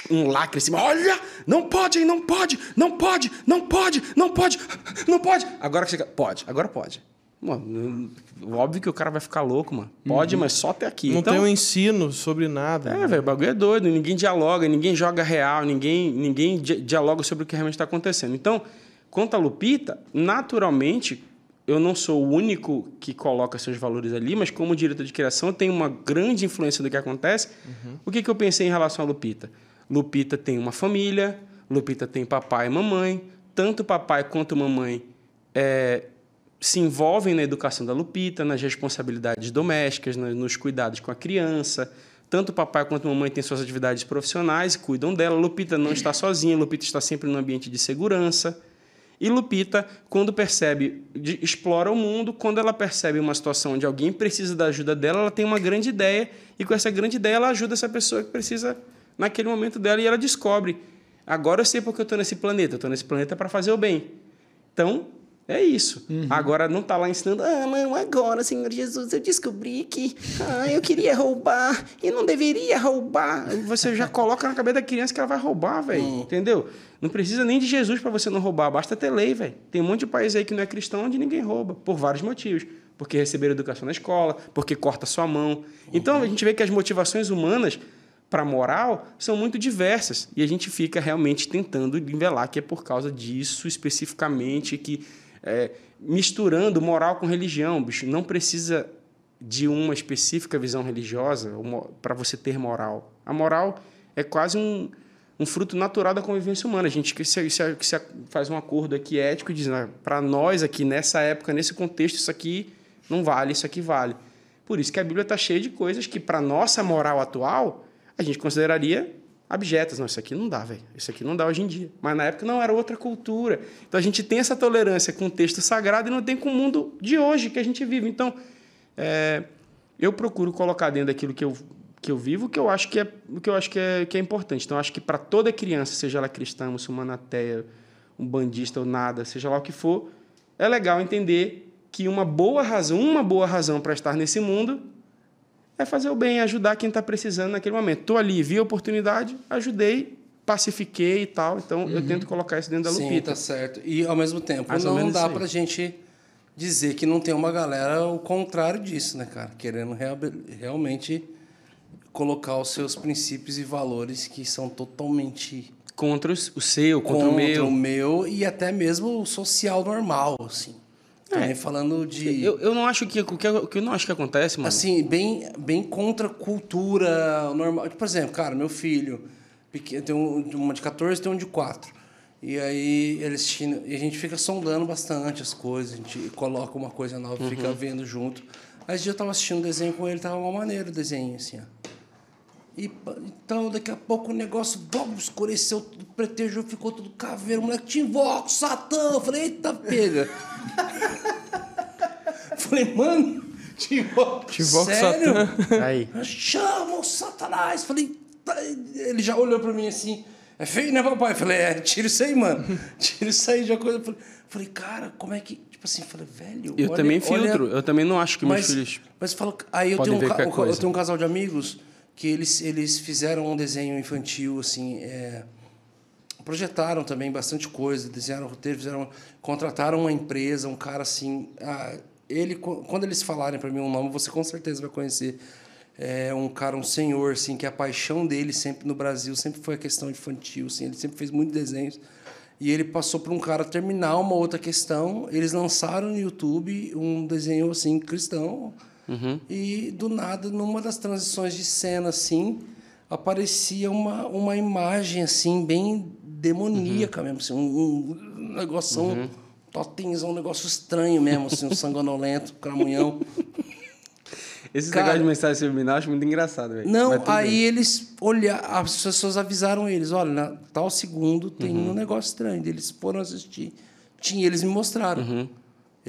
um, um lacre em cima. Olha, não pode, hein, não pode, não pode, não pode, não pode, não pode. Agora que você... Pode, agora pode. Mano, óbvio que o cara vai ficar louco, mano. Pode, mas só até aqui. Não Então- tem um ensino sobre nada. é, velho, o bagulho é doido. Ninguém dialoga, ninguém joga real, ninguém, ninguém di- dialoga sobre o que realmente está acontecendo. Então, quanto a Lupita, naturalmente, eu não sou o único que coloca seus valores ali, mas como diretor de criação, eu tenho uma grande influência do que acontece. O que, que eu pensei em relação a Lupita? Lupita tem uma família, Lupita tem papai e mamãe. Tanto papai quanto mamãe é, se envolvem na educação da Lupita, nas responsabilidades domésticas, nos cuidados com a criança. Tanto o papai quanto a mamãe têm suas atividades profissionais e cuidam dela. Lupita não está sozinha, Lupita está sempre no ambiente de segurança. E Lupita, quando percebe, explora o mundo, quando ela percebe uma situação onde alguém precisa da ajuda dela, ela tem uma grande ideia, e com essa grande ideia ela ajuda essa pessoa que precisa naquele momento dela, e ela descobre. Agora eu sei porque eu estou nesse planeta, eu estou nesse planeta para fazer o bem. Então, é isso. Agora não tá lá ensinando, ah, não, agora, Senhor Jesus, eu descobri que ah, eu queria roubar e não deveria roubar. Você já coloca na cabeça da criança que ela vai roubar, velho. Entendeu? Não precisa nem de Jesus para você não roubar, basta ter lei, velho. Tem um monte de país aí que não é cristão onde ninguém rouba, por vários motivos. Porque receberam educação na escola, porque corta sua mão. Então a gente vê que as motivações humanas para moral são muito diversas e a gente fica realmente tentando nivelar que é por causa disso especificamente que é, misturando moral com religião bicho. Não precisa de uma específica visão religiosa para você ter moral. A moral é quase um, um fruto natural da convivência humana. A gente que se, se, se faz um acordo aqui ético e diz para nós aqui nessa época nesse contexto isso aqui não vale isso aqui vale. Por isso que a Bíblia está cheia de coisas que para nossa moral atual a gente consideraria abjetas. Não, isso aqui não dá, velho. Isso aqui não dá hoje em dia. Mas na época não era outra cultura. Então a gente tem essa tolerância com o texto sagrado e não tem com o mundo de hoje que a gente vive. Então é, eu procuro colocar dentro daquilo que eu que eu vivo, o que eu acho que é o que eu acho que é, que é importante. Então acho que para toda criança, seja ela cristã, muçulmana, ateia, um bandista ou nada, seja lá o que for, é legal entender que uma boa razão, uma boa razão para estar nesse mundo é fazer o bem, ajudar quem está precisando naquele momento. Estou ali, vi a oportunidade, ajudei, pacifiquei e tal. Então, eu tento colocar isso dentro da Sim, Lupita. tá certo. E ao mesmo tempo, Mais não dá aí. pra gente dizer que não tem uma galera o contrário disso, né, cara? Querendo real- realmente colocar os seus princípios e valores que são totalmente Contra o seu, contra, contra, o meu. o meu e até mesmo o social normal, assim. Também falando de... Eu, eu não acho que... Que, que eu não acho que acontece, mano... Assim, bem, bem contra a cultura normal. Por exemplo, cara, meu filho, pequeno, tem um, uma de 14 tem um de 4. E aí eles e a gente fica sondando bastante as coisas, a gente coloca uma coisa nova, Uhum. fica vendo junto. Aí eu tava assistindo um desenho com ele, tava uma maneira o desenho, assim, ó. E, então, daqui a pouco o negócio bom, escureceu, tudo pretejou, ficou tudo caveiro. O moleque te invoca, Satã. Eu falei, eita, pega. *laughs* Falei, mano, te invoco. Te invoco, Sério? Satã. *laughs* Aí. Chama o Satanás. Falei, tá. ele já olhou pra mim assim. É feio, né, papai? Falei, é, tira isso aí, mano. *laughs* Tira isso aí de uma coisa. Falei, falei, cara, como é que. Tipo assim, falei, velho. Eu olha- também olha- filtro. Eu também não acho que mas, meus filhos... Mas falo, aí eu tenho, um, eu tenho um casal de amigos que eles, eles fizeram um desenho infantil, assim, é, projetaram também bastante coisa, desenharam roteiro, fizeram, contrataram uma empresa, um cara assim. ah, ele, qu- quando eles falarem para mim um nome, você com certeza vai conhecer. É um cara, um senhor, assim, que a paixão dele sempre no Brasil sempre foi a questão infantil, assim, ele sempre fez muitos desenhos. E ele passou para um cara terminar uma outra questão. Eles lançaram no YouTube um desenho assim cristão. E do nada, numa das transições de cena assim, aparecia uma, uma imagem assim bem demoníaca mesmo, assim, um, um negócio, um totemzão, um negócio estranho mesmo, assim, um sanguinolento, cramunhão. *laughs* Esse Cara- negócio de mensagem subliminal eu acho muito engraçado, velho. Não, aí bem. eles olharam, as pessoas avisaram eles, olha, na tal segundo tem Uhum. um negócio estranho. Eles foram assistir. Tinha, eles me mostraram. Uhum.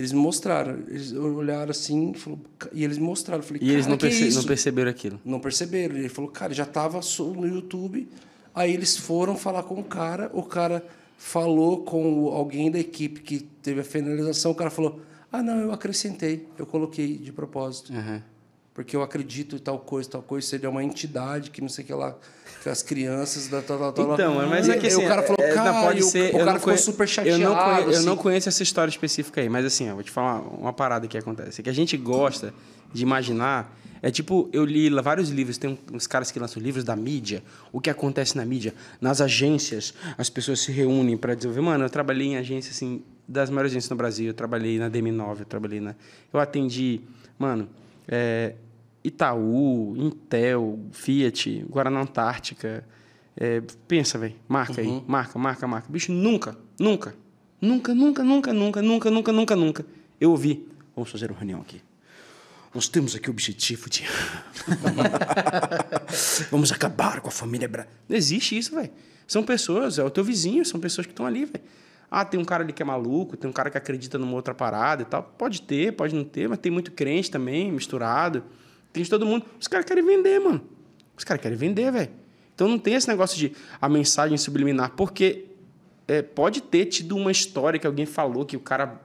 Eles me mostraram. Eles olharam assim falou, e eles me mostraram. Eu falei, E eles "Cara, não, é perce- isso?" não perceberam aquilo. Não perceberam. Ele falou, cara, já estava no YouTube. Aí eles foram falar com o cara, o cara falou com alguém da equipe que teve a finalização, o cara falou, ah, não, eu acrescentei, eu coloquei de propósito. Uhum. porque eu acredito em tal coisa, tal coisa, seria uma entidade que não sei o que lá, que as crianças da tal, tal, tal. Então, mas é que assim, o cara falou, é, cara, pode o- ser, o, eu cara ficou super chateado. Eu não, conhe- eu assim. não conheço essa história específica aí, mas assim, ó, vou te falar uma parada que acontece. É que a gente gosta de imaginar. É tipo, eu li vários livros, tem uns caras que lançam livros da mídia, o que acontece na mídia, nas agências, as pessoas se reúnem para desenvolver. Mano, eu trabalhei em agência, assim, das maiores agências no Brasil, eu trabalhei na DM9, eu trabalhei na. Eu atendi, mano, é, Itaú, Intel, Fiat, Guaraná Antártica. É, pensa, velho. Marca aí. Marca, marca, marca. Bicho, nunca, nunca, nunca, nunca, nunca, nunca, nunca, nunca, nunca, nunca. Eu ouvi. Vamos fazer uma reunião aqui. Nós temos aqui o objetivo de. *laughs* Vamos acabar com a família Bra. Não existe isso, velho. São pessoas, é o teu vizinho, são pessoas que estão ali, velho. Ah, tem um cara ali que é maluco, tem um cara que acredita numa outra parada e tal. Pode ter, pode não ter, mas tem muito crente também, misturado. Tem de todo mundo. Os caras querem vender, mano. Os caras querem vender, velho. Então não tem esse negócio de a mensagem subliminar, porque é, pode ter tido uma história que alguém falou que o cara.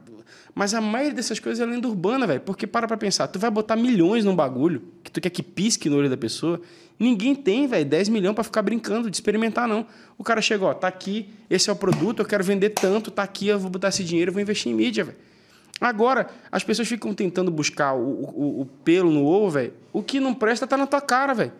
Mas a maioria dessas coisas é lenda urbana, velho. Porque para pra pensar, tu vai botar milhões num bagulho que tu quer que pisque no olho da pessoa. Ninguém tem, velho, 10 milhões para ficar brincando, de experimentar, não. O cara chegou, ó, tá aqui, esse é o produto, eu quero vender tanto, tá aqui, eu vou botar esse dinheiro, eu vou investir em mídia, velho. Agora, as pessoas ficam tentando buscar o, o, o pelo no ovo, velho. O que não presta tá na tua cara, velho.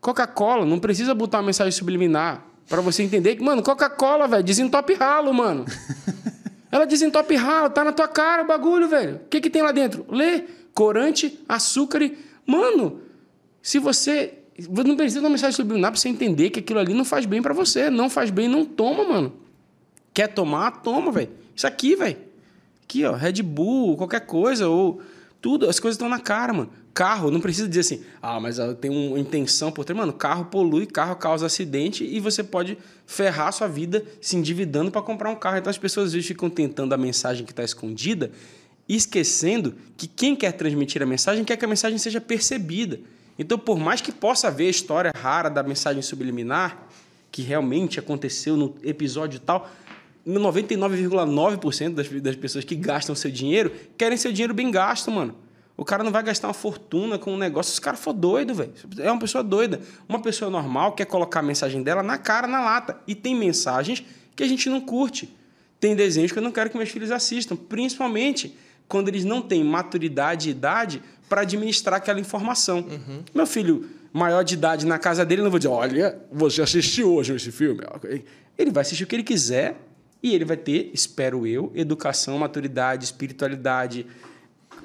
Coca-Cola, não precisa botar uma mensagem subliminar para você entender que, mano, Coca-Cola, velho, desentope ralo, mano. *laughs* Ela desentope ralo, tá na tua cara o bagulho, velho. O que, que tem lá dentro? Lê, corante, açúcar e. Mano, se você. Não precisa de uma mensagem subliminar pra você entender que aquilo ali não faz bem para você. Não faz bem, não toma, mano. Quer tomar? Toma, velho. Isso aqui, velho. Aqui, ó, Red Bull, qualquer coisa, ou tudo, as coisas estão na cara, mano. Carro, não precisa dizer assim, ah, mas ela tem uma intenção por trás. Mano, carro polui, carro causa acidente e você pode ferrar sua vida se endividando para comprar um carro. Então as pessoas às vezes ficam tentando a mensagem que está escondida, esquecendo que quem quer transmitir a mensagem quer que a mensagem seja percebida. Então, por mais que possa haver a história rara da mensagem subliminar, que realmente aconteceu no episódio tal, 99,9% das, das pessoas que gastam seu dinheiro querem seu dinheiro bem gasto, mano. O cara não vai gastar uma fortuna com um negócio se o cara for doido, velho. É uma pessoa doida. Uma pessoa normal quer colocar a mensagem dela na cara, na lata. E tem mensagens que a gente não curte. Tem desenhos que eu não quero que meus filhos assistam, principalmente quando eles não têm maturidade e idade para administrar aquela informação. Meu filho maior de idade na casa dele, eu não vou dizer, olha, você assistiu hoje esse filme. Ele vai assistir o que ele quiser e ele vai ter, espero eu, educação, maturidade, espiritualidade,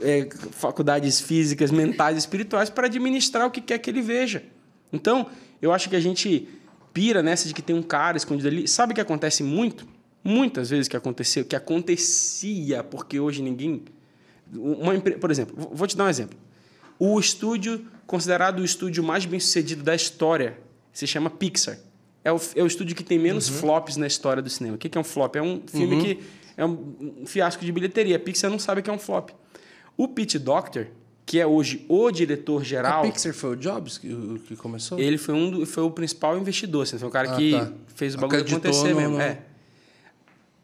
é, faculdades físicas, mentais, espirituais para administrar o que quer que ele veja. Então, eu acho que a gente pira nessa de que tem um cara escondido ali. Sabe o que acontece muito? Muitas vezes que aconteceu, que acontecia, porque hoje ninguém. Uma, empre- por exemplo, vou- te dar um exemplo. O estúdio, considerado o estúdio mais bem sucedido da história, se chama Pixar. É o, é o estúdio que tem menos flops na história do cinema. O que é um flop? É um filme que é um, fiasco de bilheteria. A Pixar não sabe o que é um flop. O Pete Doctor, que é hoje o diretor geral. A Pixar foi o Jobs que, que começou? Ele foi, um foi o principal investidor, assim, foi o cara Ah, que tá. fez o bagulho Acreditou acontecer no- mesmo. no- É.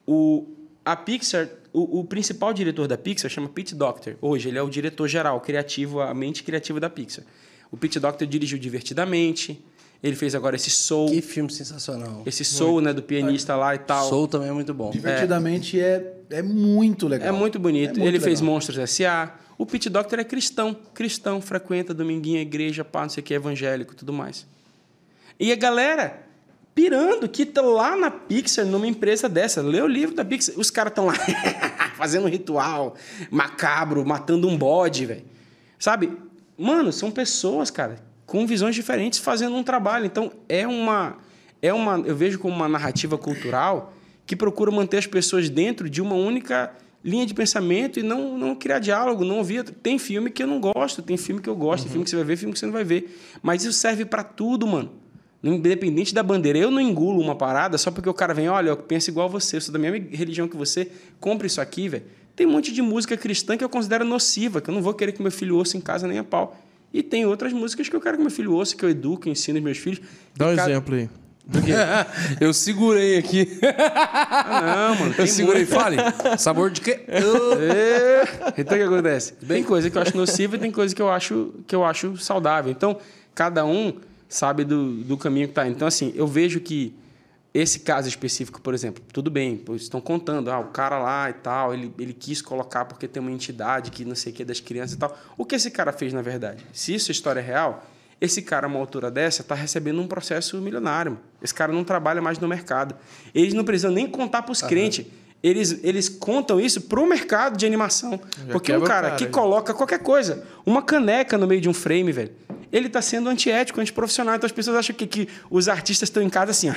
O, a Pixar, o, o principal diretor da Pixar chama Pete Doctor. Hoje ele é o diretor geral, criativo, a mente criativa da Pixar. O Pete Doctor dirigiu Divertidamente, ele fez agora esse Soul, Que filme sensacional. esse Soul, né, do pianista lá e tal. Soul também é muito bom. Divertidamente é, é muito legal. É muito bonito. É muito ele fez legal. Monstros S.A. O Pete Doctor é cristão. Cristão, frequenta dominguinho, igreja, pá, não sei o que, evangélico e tudo mais. E a galera pirando que tá lá na Pixar, numa empresa dessa. Lê o livro da Pixar. Os caras estão lá *laughs* fazendo um ritual macabro, matando um bode, velho. Sabe? Mano, são pessoas, cara, com visões diferentes fazendo um trabalho. Então, é uma... É uma eu vejo como uma narrativa cultural que procura manter as pessoas dentro de uma única linha de pensamento e não, não criar diálogo, não ouvir. Tem filme que eu não gosto, tem filme que eu gosto, tem filme que você vai ver, filme que você não vai ver. Mas isso serve para tudo, mano. Independente da bandeira. Eu não engulo uma parada só porque o cara vem, olha, eu penso igual a você, eu sou da mesma religião que você, compre isso aqui, velho. Tem um monte de música cristã que eu considero nociva, que eu não vou querer que meu filho ouça em casa nem a pau. E tem outras músicas que eu quero que meu filho ouça, que eu educo, ensino os meus filhos. Dá um cada- exemplo aí. *laughs* Eu segurei aqui. Ah, não, mano. Eu segurei. Fale. Sabor de quê? É. Então o que acontece? Tem coisa que eu acho nociva e tem coisa que eu acho, que eu acho saudável. Então, cada um sabe do, do caminho que tá. Então, assim, eu vejo que esse caso específico, por exemplo, tudo bem, estão contando, ah, o cara lá e tal, ele, ele quis colocar porque tem uma entidade que não sei o que é das crianças e tal. O que esse cara fez, na verdade? Se isso é história real, esse cara, a uma altura dessa, está recebendo um processo milionário. Esse cara não trabalha mais no mercado. Eles não precisam nem contar para os crentes. Eles, eles contam isso para o mercado de animação. Já Porque um cara, cara, que já. coloca qualquer coisa, uma caneca no meio de um frame, velho, ele está sendo antiético, antiprofissional. Então as pessoas acham que, que os artistas estão em casa assim.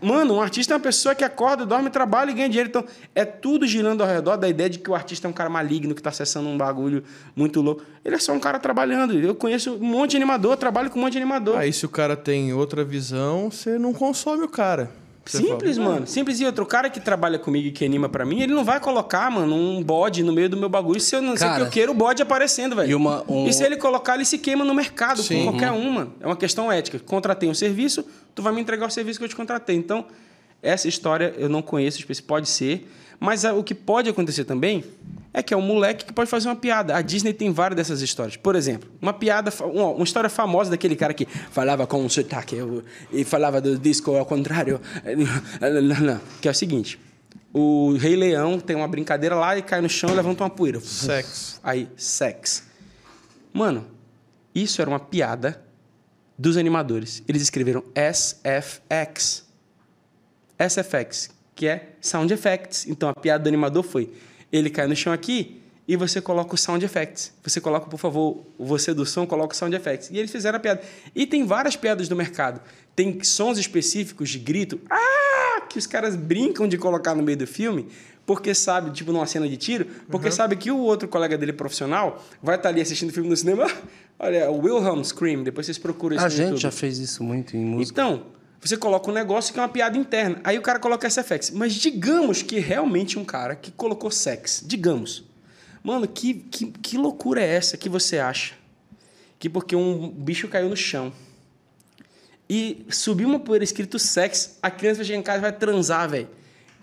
Mano, um artista é uma pessoa que acorda, dorme, trabalha e ganha dinheiro. Então, é tudo girando ao redor da ideia de que o artista é um cara maligno que está acessando um bagulho muito louco. Ele é só um cara trabalhando. Eu conheço um monte de animador, trabalho com um monte de animador. Aí se o cara tem outra visão, você não consome o cara. Simples, fala, mano. Simples e outro. O cara que trabalha comigo e que anima pra mim, ele não vai colocar, mano, um bode no meio do meu bagulho se eu não sei Cara, que eu quero o bode aparecendo, velho. e uma- um- E se ele colocar, ele se queima no mercado Sim. com qualquer um, mano. É uma questão ética. Contratei um serviço, tu vai me entregar o serviço que eu te contratei. Então, essa história eu não conheço, especi- pode ser. Mas ah, o que pode acontecer também é que é um moleque que pode fazer uma piada. A Disney tem várias dessas histórias. Por exemplo, uma piada, uma, história famosa daquele cara que falava com um sotaque e falava do disco ao contrário. *laughs* Que é o seguinte: o Rei Leão tem uma brincadeira lá e cai no chão e levanta uma poeira. Sexo. Aí, sex. Mano, isso era uma piada dos animadores. Eles escreveram SFX. SFX, que é Sound Effects. Então a piada do animador foi: ele cai no chão aqui e você coloca o Sound Effects. Você coloca, por favor, você do som, coloca o Sound Effects. E eles fizeram a piada. E tem várias piadas no mercado. Tem sons específicos de grito, ah, que os caras brincam de colocar no meio do filme, porque sabe, tipo numa cena de tiro, porque sabe que o outro colega dele profissional vai estar ali assistindo o filme no cinema. *laughs* Olha, o Wilhelm Scream, depois vocês procuram isso A gente YouTube. já fez isso muito em música. Então, você coloca um negócio que é uma piada interna. Aí o cara coloca SFX. Mas digamos que realmente um cara que colocou sex. Digamos. Mano, que, que, que loucura é essa que você acha? Que porque um bicho caiu no chão e subiu uma poeira escrito sex, a criança vai chegar em casa e vai transar, velho.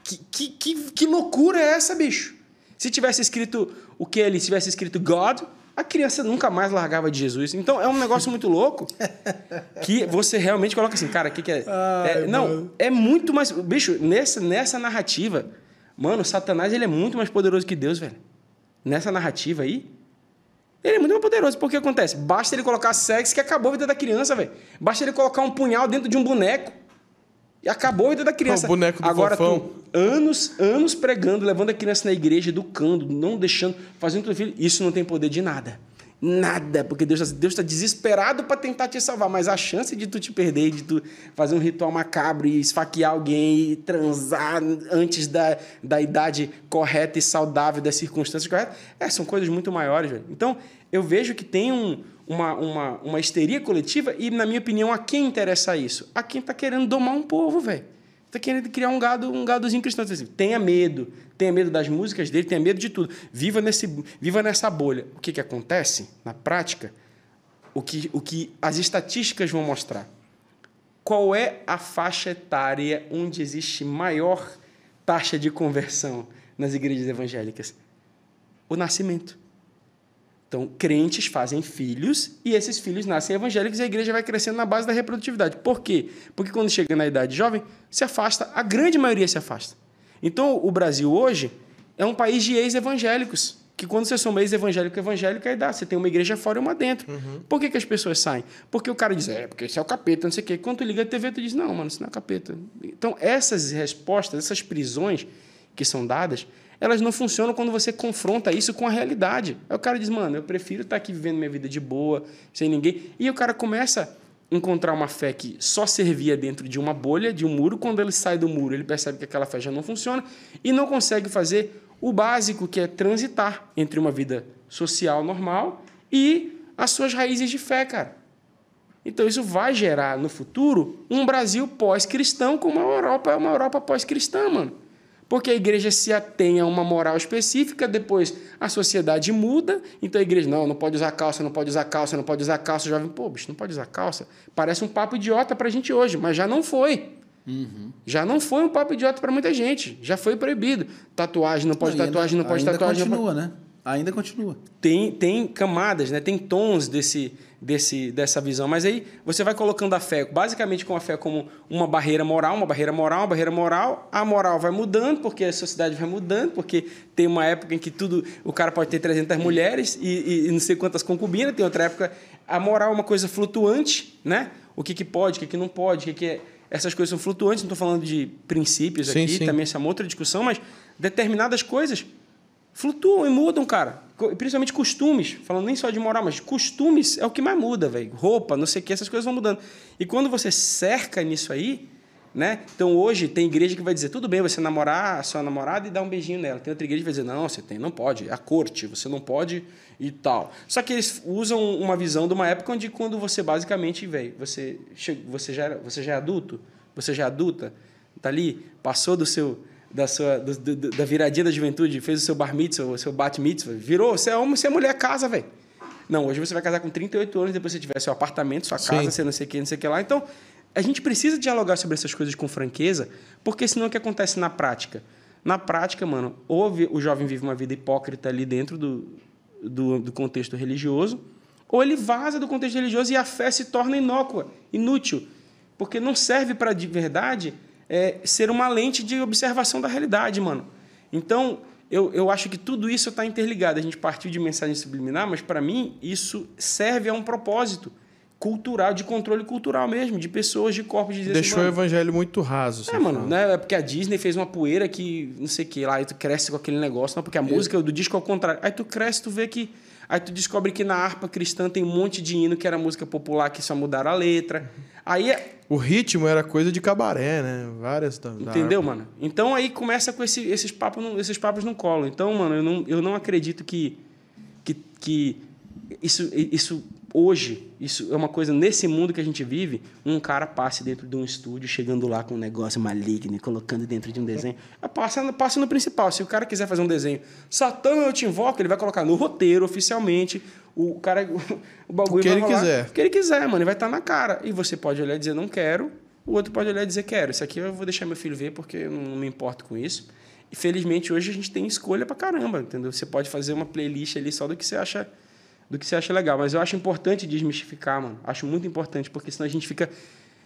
Que, que, que, que loucura é essa, bicho? Se tivesse escrito o que ali? Se tivesse escrito God, a criança nunca mais largava de Jesus. Então é um negócio muito louco que você realmente coloca assim, cara, o que, que é? É, Não, é muito mais. Bicho, nessa, nessa narrativa, mano, Satanás ele é muito mais poderoso que Deus, velho. Nessa narrativa aí, ele é muito mais poderoso. Porque acontece? Basta ele colocar sexo que acabou a vida da criança, velho. Basta ele colocar um punhal dentro de um boneco. E acabou a vida da criança. O boneco do Agora, fofão. tu, anos, anos pregando, levando a criança na igreja, educando, não deixando, fazendo tudo filho. Isso não tem poder de nada. Nada, porque Deus está Deus tá desesperado para tentar te salvar, mas a chance de tu te perder, de tu fazer um ritual macabro e esfaquear alguém e transar antes da, da idade correta e saudável, das circunstâncias corretas, é, são coisas muito maiores, velho. Então, eu vejo que tem um, uma, uma, uma histeria coletiva e, na minha opinião, a quem interessa isso? A quem está querendo domar um povo, velho. Está querendo criar um gado, um gadozinho cristão. Então, assim, Tenha medo. Tenha medo das músicas dele, tenha medo de tudo. Viva, nesse, viva nessa bolha. O que, que acontece na prática? O que, o que as estatísticas vão mostrar. Qual é a faixa etária onde existe maior taxa de conversão nas igrejas evangélicas? O nascimento. Então, crentes fazem filhos e esses filhos nascem evangélicos e a igreja vai crescendo na base da reprodutividade. Por quê? Porque quando chega na idade jovem, se afasta, a grande maioria se afasta. Então, o Brasil hoje é um país de ex-evangélicos, que quando você soma ex-evangélico evangélico, aí dá, você tem uma igreja fora e uma dentro. Por que, que as pessoas saem? Porque o cara diz, é, porque isso é o capeta, não sei o quê. Quando tu liga a TV, tu diz, não, mano, isso não é capeta. Então, essas respostas, essas prisões que são dadas, elas não funcionam quando você confronta isso com a realidade. Aí o cara diz, mano, eu prefiro estar aqui vivendo minha vida de boa, sem ninguém. E o cara começa a encontrar uma fé que só servia dentro de uma bolha, de um muro. Quando ele sai do muro, ele percebe que aquela fé já não funciona e não consegue fazer o básico, que é transitar entre uma vida social normal e as suas raízes de fé, cara. Então isso vai gerar no futuro um Brasil pós-cristão como a Europa é uma Europa pós-cristã, mano. Porque a igreja se atém a uma moral específica, depois a sociedade muda, então a igreja, não, não pode usar calça, não pode usar calça, não pode usar calça. O jovem, pô, bicho, não pode usar calça. Parece um papo idiota pra gente hoje, mas já não foi. Já não foi um papo idiota pra muita gente. Já foi proibido. Tatuagem, não pode Não, tatuagem, ainda- não pode tatuagem. não pode- continua, né? Ainda continua. tem, tem camadas, né? tem tons desse, desse, dessa visão. Mas aí você vai colocando a fé, basicamente com a fé como uma barreira moral, uma barreira moral, uma barreira moral. A moral vai mudando, porque a sociedade vai mudando, porque tem uma época em que tudo o cara pode ter 300 mulheres e, e- e não sei quantas concubinas. Tem outra época, a moral é uma coisa flutuante, né? O que, que pode, o que, que não pode, o que, que é... Essas coisas são flutuantes, não estou falando de princípios Sim, aqui, sim. também essa é uma outra discussão, mas determinadas coisas flutuam e mudam, cara. Principalmente costumes, falando nem só de moral, mas costumes é o que mais muda, velho. Roupa, não sei o que, essas coisas vão mudando. E quando você cerca nisso aí, né? Então hoje tem igreja que vai dizer, tudo bem você namorar a sua namorada e dar um beijinho nela. Tem outra igreja que vai dizer, não, você tem, não pode, é a corte, você não pode e tal. Só que eles usam uma visão de uma época onde quando você basicamente, velho, você, você, já, você já é adulto, você já é adulta, tá ali, passou do seu da sua do- do- da viradinha da juventude, fez o seu bar mitzvah, o seu bat mitzvah, virou, você é homem, você é mulher, casa, velho. Não, hoje você vai casar com 38 anos, depois você tiver seu apartamento, sua casa, Sim. você não sei o que, não sei o que lá. Então, a gente precisa dialogar sobre essas coisas com franqueza, porque senão o que acontece na prática? Na prática, mano, ou o jovem vive uma vida hipócrita ali dentro do, do, do contexto religioso, ou ele vaza do contexto religioso e a fé se torna inócua, inútil, porque não serve para de verdade é, ser uma lente de observação da realidade, mano. Então, eu, eu acho que tudo isso está interligado. A gente partiu de mensagem subliminar, mas para mim isso serve a um propósito cultural, de controle cultural mesmo, de pessoas, de corpos, de dizer assim, Deixou o mano, evangelho muito raso. é, mano, né? É porque a Disney fez uma poeira que, não sei o que, lá, aí tu cresce com aquele negócio, não, porque a música do disco é o contrário. Aí tu cresce, tu vê que. Aí tu descobre que na harpa cristã tem um monte de hino que era música popular que só mudaram a letra. Aí é. O ritmo era coisa de cabaré, né? Várias da, da Entendeu, harpa. mano? Então aí começa com esse- esses, papos no, esses papos no colo. Então, mano, eu não, eu não acredito que, que, que isso, isso hoje, isso é uma coisa nesse mundo que a gente vive, um cara passe dentro de um estúdio, chegando lá com um negócio maligno e colocando dentro de um desenho. É, Passa, passa no principal. Se o cara quiser fazer um desenho, Satã, eu te invoco, ele vai colocar no roteiro oficialmente. O cara, *laughs* o bagulho O que vai ele rolar. quiser. O que ele quiser, mano, ele vai estar na cara. E você pode olhar e dizer, não quero. O outro pode olhar e dizer, quero. Isso aqui eu vou deixar meu filho ver porque eu não me importo com isso. E felizmente hoje a gente tem escolha pra caramba, entendeu? Você pode fazer uma playlist ali só do que você acha do que você acha legal. Mas eu acho importante desmistificar, mano. Acho muito importante, porque senão a gente fica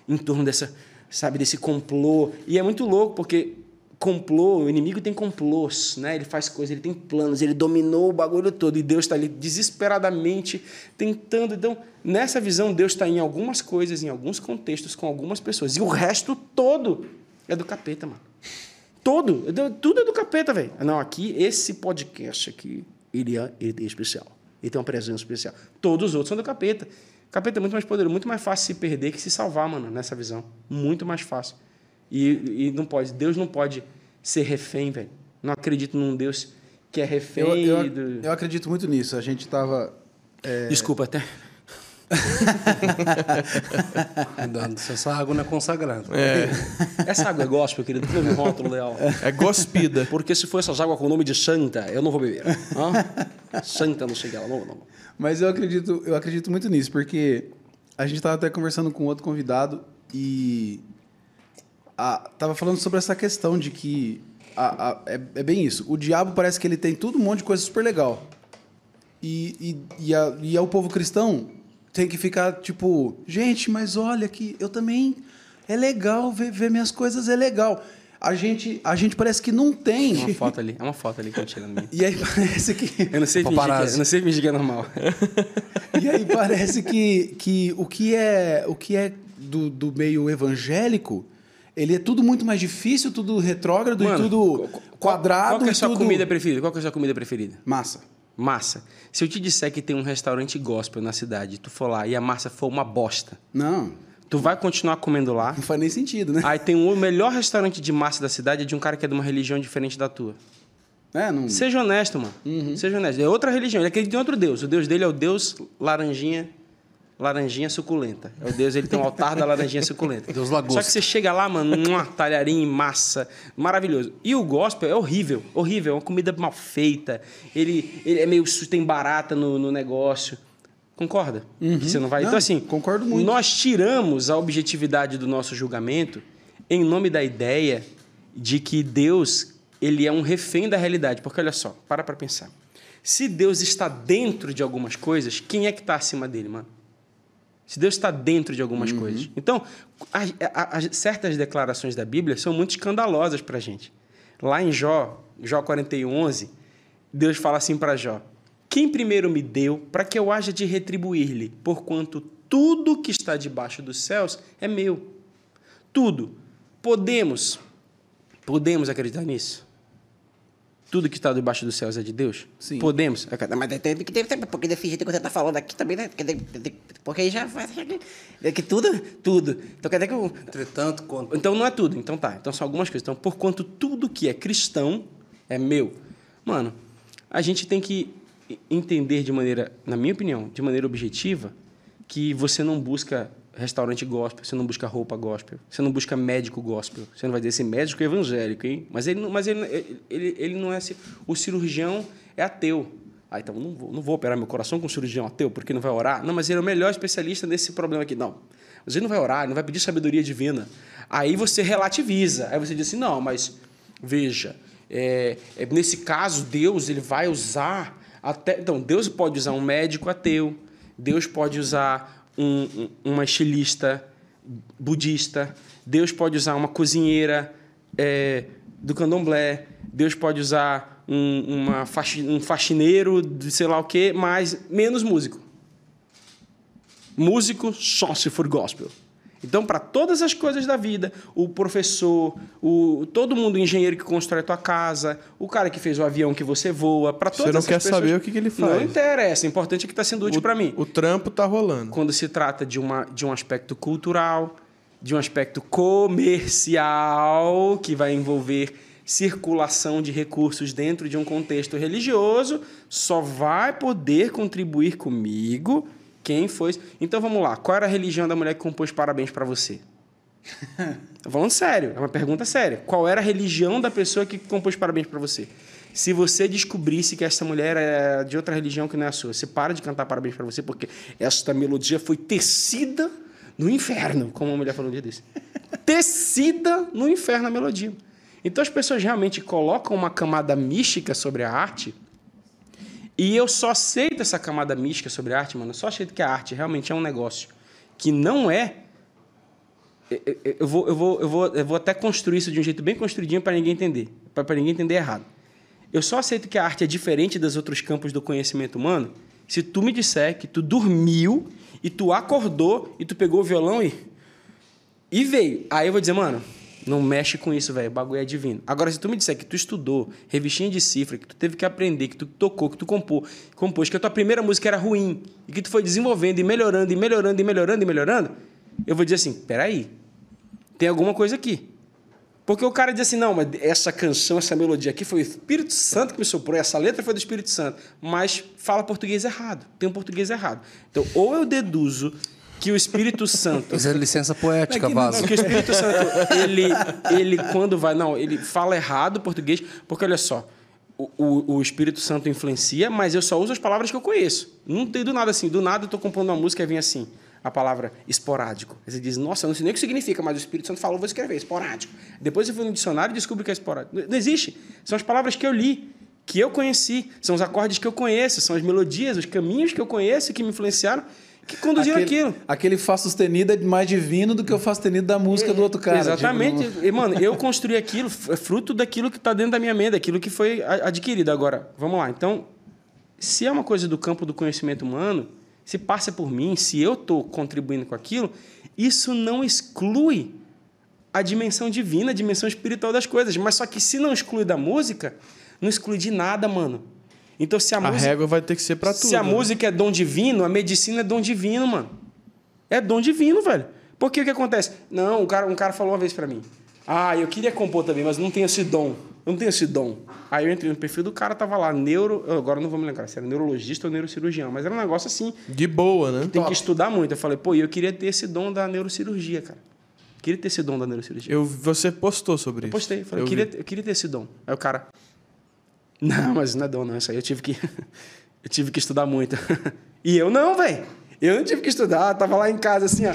em torno dessa, sabe, desse complô. E é muito louco, porque complô, o inimigo tem complôs, né? Ele faz coisas, ele tem planos, ele dominou o bagulho todo e Deus está ali desesperadamente tentando. Então, nessa visão, Deus está em algumas coisas, em alguns contextos, com algumas pessoas. E o resto todo é do capeta, mano. Todo. Do- Tudo é do capeta, velho. Não, aqui, esse podcast aqui, ele é, ele é especial. Ele tem uma presença especial. Todos os outros são do capeta. Capeta é muito mais poderoso, muito mais fácil se perder que se salvar, mano, nessa visão. Muito mais fácil. E, e não pode, Deus não pode ser refém, velho. Não acredito num Deus que é refém Eu, eu, do... eu acredito muito nisso. A gente tava. Desculpa até. *laughs* Cuidado, essa água não é consagrada. Essa água é gospel, querido. Não me rótulo, Leal. É gospida. Porque se for essas águas com o nome de Santa, eu não vou beber. Hã? Santa não chega lá, não, não. Mas eu acredito, eu acredito muito nisso, porque a gente tava até conversando com outro convidado e a, tava falando sobre essa questão de que a- a- é, é bem isso. O diabo parece que ele tem tudo um monte de coisa super legal. E, e, e, a, e é o povo cristão tem que ficar tipo, gente, mas olha que eu também é legal ver, ver minhas coisas, é legal. A gente, a gente parece que não tem. É uma foto ali. É uma foto ali que eu tirando minha. *laughs* E aí parece que Eu não sei fingir que é, eu não sei fingir que é normal. *laughs* E aí parece que, que o que é o que é do, do meio evangélico, ele é tudo muito mais difícil, tudo retrógrado Mano, e tudo qual- qual- quadrado Qual que é a sua tudo comida preferida? Qual é a sua comida preferida? massa. Massa. Se eu te disser que tem um restaurante gospel na cidade, tu for lá e a massa for uma bosta, Não, tu vai continuar comendo lá. não faz nem sentido, né? Aí tem o melhor restaurante de massa da cidade é de um cara que é de uma religião diferente da tua. É, não. Seja honesto, mano. Uhum. Seja honesto. É outra religião. Ele acredita em outro Deus. O Deus dele é o Deus laranjinha laranjinha suculenta. É o Deus, ele tem um altar da laranjinha suculenta. Deus lagosta. Só que você chega lá, mano, uma talharinho em massa, maravilhoso. E o gospel é horrível, horrível, é uma comida mal feita. Ele, ele é meio tem barata no, no negócio. Concorda? Que você não vai. Não, então assim, concordo muito. Nós tiramos a objetividade do nosso julgamento em nome da ideia de que Deus ele é um refém da realidade. Porque olha só, para para pensar. Se Deus está dentro de algumas coisas, quem é que está acima dele, mano? Se Deus está dentro de algumas coisas. Então, as, as- certas declarações da Bíblia são muito escandalosas para a gente. Lá em Jó, Jó 41, 11, Deus fala assim para Jó: Quem primeiro me deu, para que eu haja de retribuir-lhe, porquanto tudo que está debaixo dos céus é meu. Tudo. Podemos, podemos acreditar nisso? Tudo que está debaixo dos céus é de Deus? Sim. Podemos. Mas tem que ter, porque desse jeito que você tá falando aqui também, né? Porque, aí já faz. É que tudo, tudo. Então quer dizer que o. Entretanto, quando Então não é tudo. Então tá. Então são algumas coisas. Então, porquanto tudo que é cristão é meu. Mano, a gente tem que entender de maneira, na minha opinião, de maneira objetiva, que você não busca restaurante gospel, você não busca roupa gospel, você não busca médico gospel. Você não vai dizer esse médico é evangélico, hein? Mas ele, mas ele, ele, ele não é assim. O cirurgião é ateu. Ah, então não vou, não vou operar meu coração com um cirurgião ateu, porque não vai orar. Não, mas ele é o melhor especialista nesse problema aqui. Não. Mas ele não vai orar, ele não vai pedir sabedoria divina. Aí você relativiza. Aí você diz assim, não, mas veja, é, é, nesse caso, Deus ele vai usar até. Então, Deus pode usar um médico ateu, Deus pode usar um, um- uma estilista budista, Deus pode usar uma cozinheira é, do candomblé, Deus pode usar um, uma faxi- um faxineiro de sei lá o quê, mas menos músico. Músico só se for gospel. Então, para todas as coisas da vida, o professor, o, todo mundo, o engenheiro que constrói a tua casa, o cara que fez o avião que você voa, para todas não essas quer pessoas, saber o que que ele faz. Não interessa, o importante é que está sendo útil para mim O trampo tá rolando. quando se trata de, uma, de um aspecto cultural, de um aspecto comercial, que vai envolver circulação de recursos dentro de um contexto religioso, só vai poder contribuir comigo quem foi. Então vamos lá, qual era a religião da mulher que compôs parabéns para você? *laughs* Falando sério, é uma pergunta séria. Qual era a religião da pessoa que compôs parabéns para você? Se você descobrisse que essa mulher é de outra religião que não é a sua, você para de cantar parabéns para você, porque esta melodia foi tecida no inferno, como uma mulher falou um dia desse. *laughs* tecida no inferno a melodia. Então as pessoas realmente colocam uma camada mística sobre a arte e eu só aceito essa camada mística sobre arte, mano. Eu só aceito que a arte realmente é um negócio que não é. Eu- eu- Eu vou, eu, vou, eu, vou, eu vou até construir isso de um jeito bem construidinho para ninguém entender. Para ninguém entender errado. Eu só aceito que a arte é diferente dos outros campos do conhecimento humano se tu me disser que tu dormiu e tu acordou e tu pegou o violão e. E veio. Aí eu vou dizer, mano, não mexe com isso, velho. O bagulho é divino. Agora, se tu me disser que tu estudou revistinha de cifra, que tu teve que aprender, que tu tocou, que tu compôs, compôs, que a tua primeira música era ruim, e que tu foi desenvolvendo e melhorando, e melhorando, e melhorando, e melhorando, eu vou dizer assim: peraí, tem alguma coisa aqui. Porque o cara diz assim: não, mas essa canção, essa melodia aqui foi o Espírito Santo que me soprou, essa letra foi do Espírito Santo, mas fala português errado, tem um português errado. Então, ou eu deduzo que o Espírito Santo Isso é licença poética, que- vaso. não, que o Espírito Santo, ele, ele quando vai. Não, ele fala errado o português, porque olha só. O, o, o Espírito Santo influencia, mas eu só uso as palavras que eu conheço. Não tem do nada assim. Do nada eu estou compondo uma música e vem assim. A palavra esporádico. Aí você diz, nossa, eu não sei nem o que significa, mas o Espírito Santo falou, vou escrever, esporádico. Depois eu fui no dicionário e descobri que é esporádico. Não não existe. São as palavras que eu li, que eu conheci. São os acordes que eu conheço, são as melodias, os caminhos que eu conheço, que me influenciaram, que conduziram aquele, aquilo. aquele Fá sustenido é mais divino do que o Fá sustenido da música do outro cara. Exatamente. Tipo, E, mano, eu construí aquilo, é fruto daquilo que está dentro da minha mente, daquilo que foi adquirido. Agora, vamos lá. Então, se é uma coisa do campo do conhecimento humano, se passa por mim, se eu estou contribuindo com aquilo, isso não exclui a dimensão divina, a dimensão espiritual das coisas. Mas só que se não exclui da música, não exclui de nada, mano. Então, se a, A música. régua vai ter que ser pra tudo. Se a né? música é dom divino, a medicina é dom divino, mano. É dom divino, velho. Porque o que acontece? Não, um cara, um cara falou uma vez pra mim. Ah, eu queria compor também, mas não tenho esse dom. Eu não tenho esse dom. Aí eu entrei no perfil do cara, tava lá, neuro. eu Agora eu não vou me lembrar se era neurologista ou neurocirurgião, mas era um negócio assim, De boa, né? tem que estudar muito. Eu falei, pô, e eu queria ter esse dom da neurocirurgia, cara. Queria ter esse dom da neurocirurgia. Eu, você postou sobre isso. Postei, falei, Eu eu vi. queria, eu queria ter esse dom. Aí o cara. *laughs* Não, mas não é dom, não. Isso aí eu tive que. *laughs* eu tive que estudar muito. *laughs* e eu não, velho. Eu não tive que estudar. Tava lá em casa assim, ó.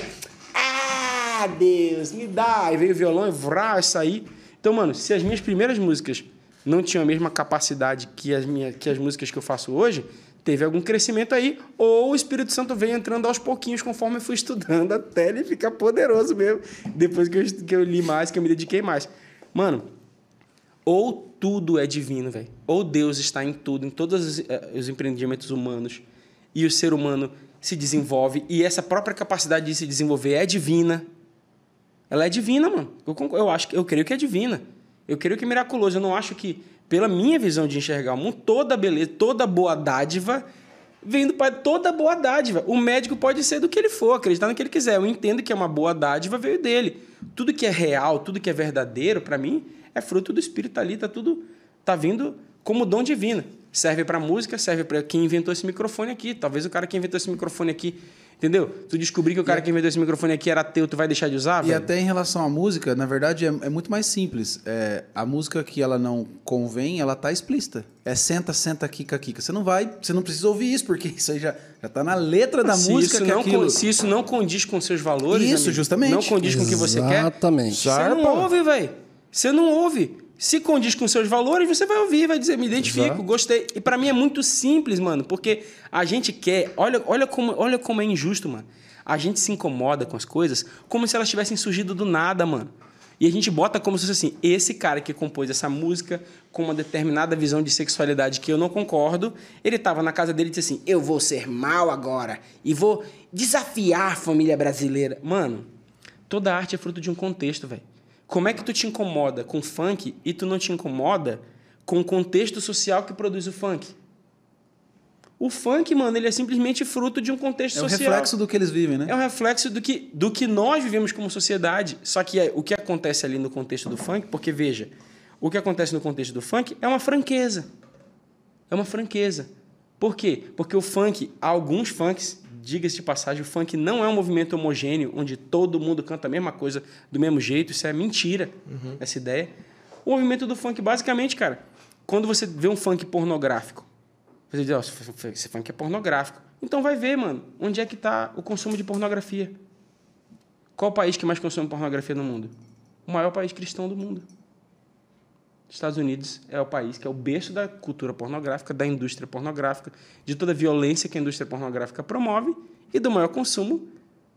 Ah, Deus, me dá. Aí veio o violão e vrá, isso aí. Então, mano, se as minhas primeiras músicas não tinham a mesma capacidade que as, minhas, que as músicas que eu faço hoje, teve algum crescimento aí, ou o Espírito Santo veio entrando aos pouquinhos conforme eu fui estudando, até ele ficar poderoso mesmo, depois que eu, que eu li mais, que eu me dediquei mais. Mano, ou tudo é divino, velho. Ou Deus está em tudo, em todos os, eh, os empreendimentos humanos. E o ser humano se desenvolve. E essa própria capacidade de se desenvolver é divina. Ela é divina, mano. Eu, eu acho eu creio que é divina. Eu creio que é miraculoso. Eu não acho que, pela minha visão de enxergar o mundo, toda beleza, toda boa dádiva vem do Pai. Toda boa dádiva. O médico pode ser do que ele for, acreditar no que ele quiser. Eu entendo que é uma boa dádiva, veio dele. Tudo que é real, tudo que é verdadeiro, para mim, é fruto do Espírito ali, tá tudo. tá vindo como dom divino. Serve para música, serve para quem inventou esse microfone aqui. Talvez o cara que inventou esse microfone aqui. Entendeu? Tu descobrir que o cara que inventou esse microfone aqui era ateu, tu vai deixar de usar? E velho? até em relação à música, na verdade, é, é muito mais simples. É, a música que ela não convém, ela tá explícita. É senta, senta, kika, kika. Você não vai, você não precisa ouvir isso, porque *laughs* isso aí já, já tá na letra da se música isso que não aquilo... se isso não condiz com seus valores, Isso, amigo, justamente. não condiz com o que você quer, Exatamente. você não ouve, velho. Você não ouve. Se condiz com seus valores, você vai ouvir, vai dizer, me identifico, Exato. gostei. E pra mim é muito simples, mano, porque a gente quer, olha, olha como, olha como é injusto, mano. A gente se incomoda com as coisas como se elas tivessem surgido do nada, mano. E a gente bota como se fosse assim, esse cara que compôs essa música com uma determinada visão de sexualidade que eu não concordo, ele tava na casa dele e disse assim: "Eu vou ser mal agora e vou desafiar a família brasileira". Mano, toda arte é fruto de um contexto, velho. Como é que tu te incomoda com funk e tu não te incomoda com o contexto social que produz o funk? O funk, mano, ele é simplesmente fruto de um contexto É o social. reflexo do que eles vivem, né? É um reflexo do que, do que nós vivemos como sociedade. Só que é, o que acontece ali no contexto do funk, porque veja, o que acontece no contexto do funk é uma franqueza. É uma franqueza. Por quê? Porque o funk, alguns funks, diga-se de passagem, o funk não é um movimento homogêneo, onde todo mundo canta a mesma coisa do mesmo jeito. Isso é mentira, essa ideia. O movimento do funk, basicamente, cara, quando você vê um funk pornográfico, você diz, ó, esse funk é pornográfico. Então vai ver, mano, onde é que está o consumo de pornografia. Qual o país que mais consome pornografia no mundo? O maior país cristão do mundo. Estados Unidos é o país que é o berço da cultura pornográfica, da indústria pornográfica, de toda a violência que a indústria pornográfica promove e do maior consumo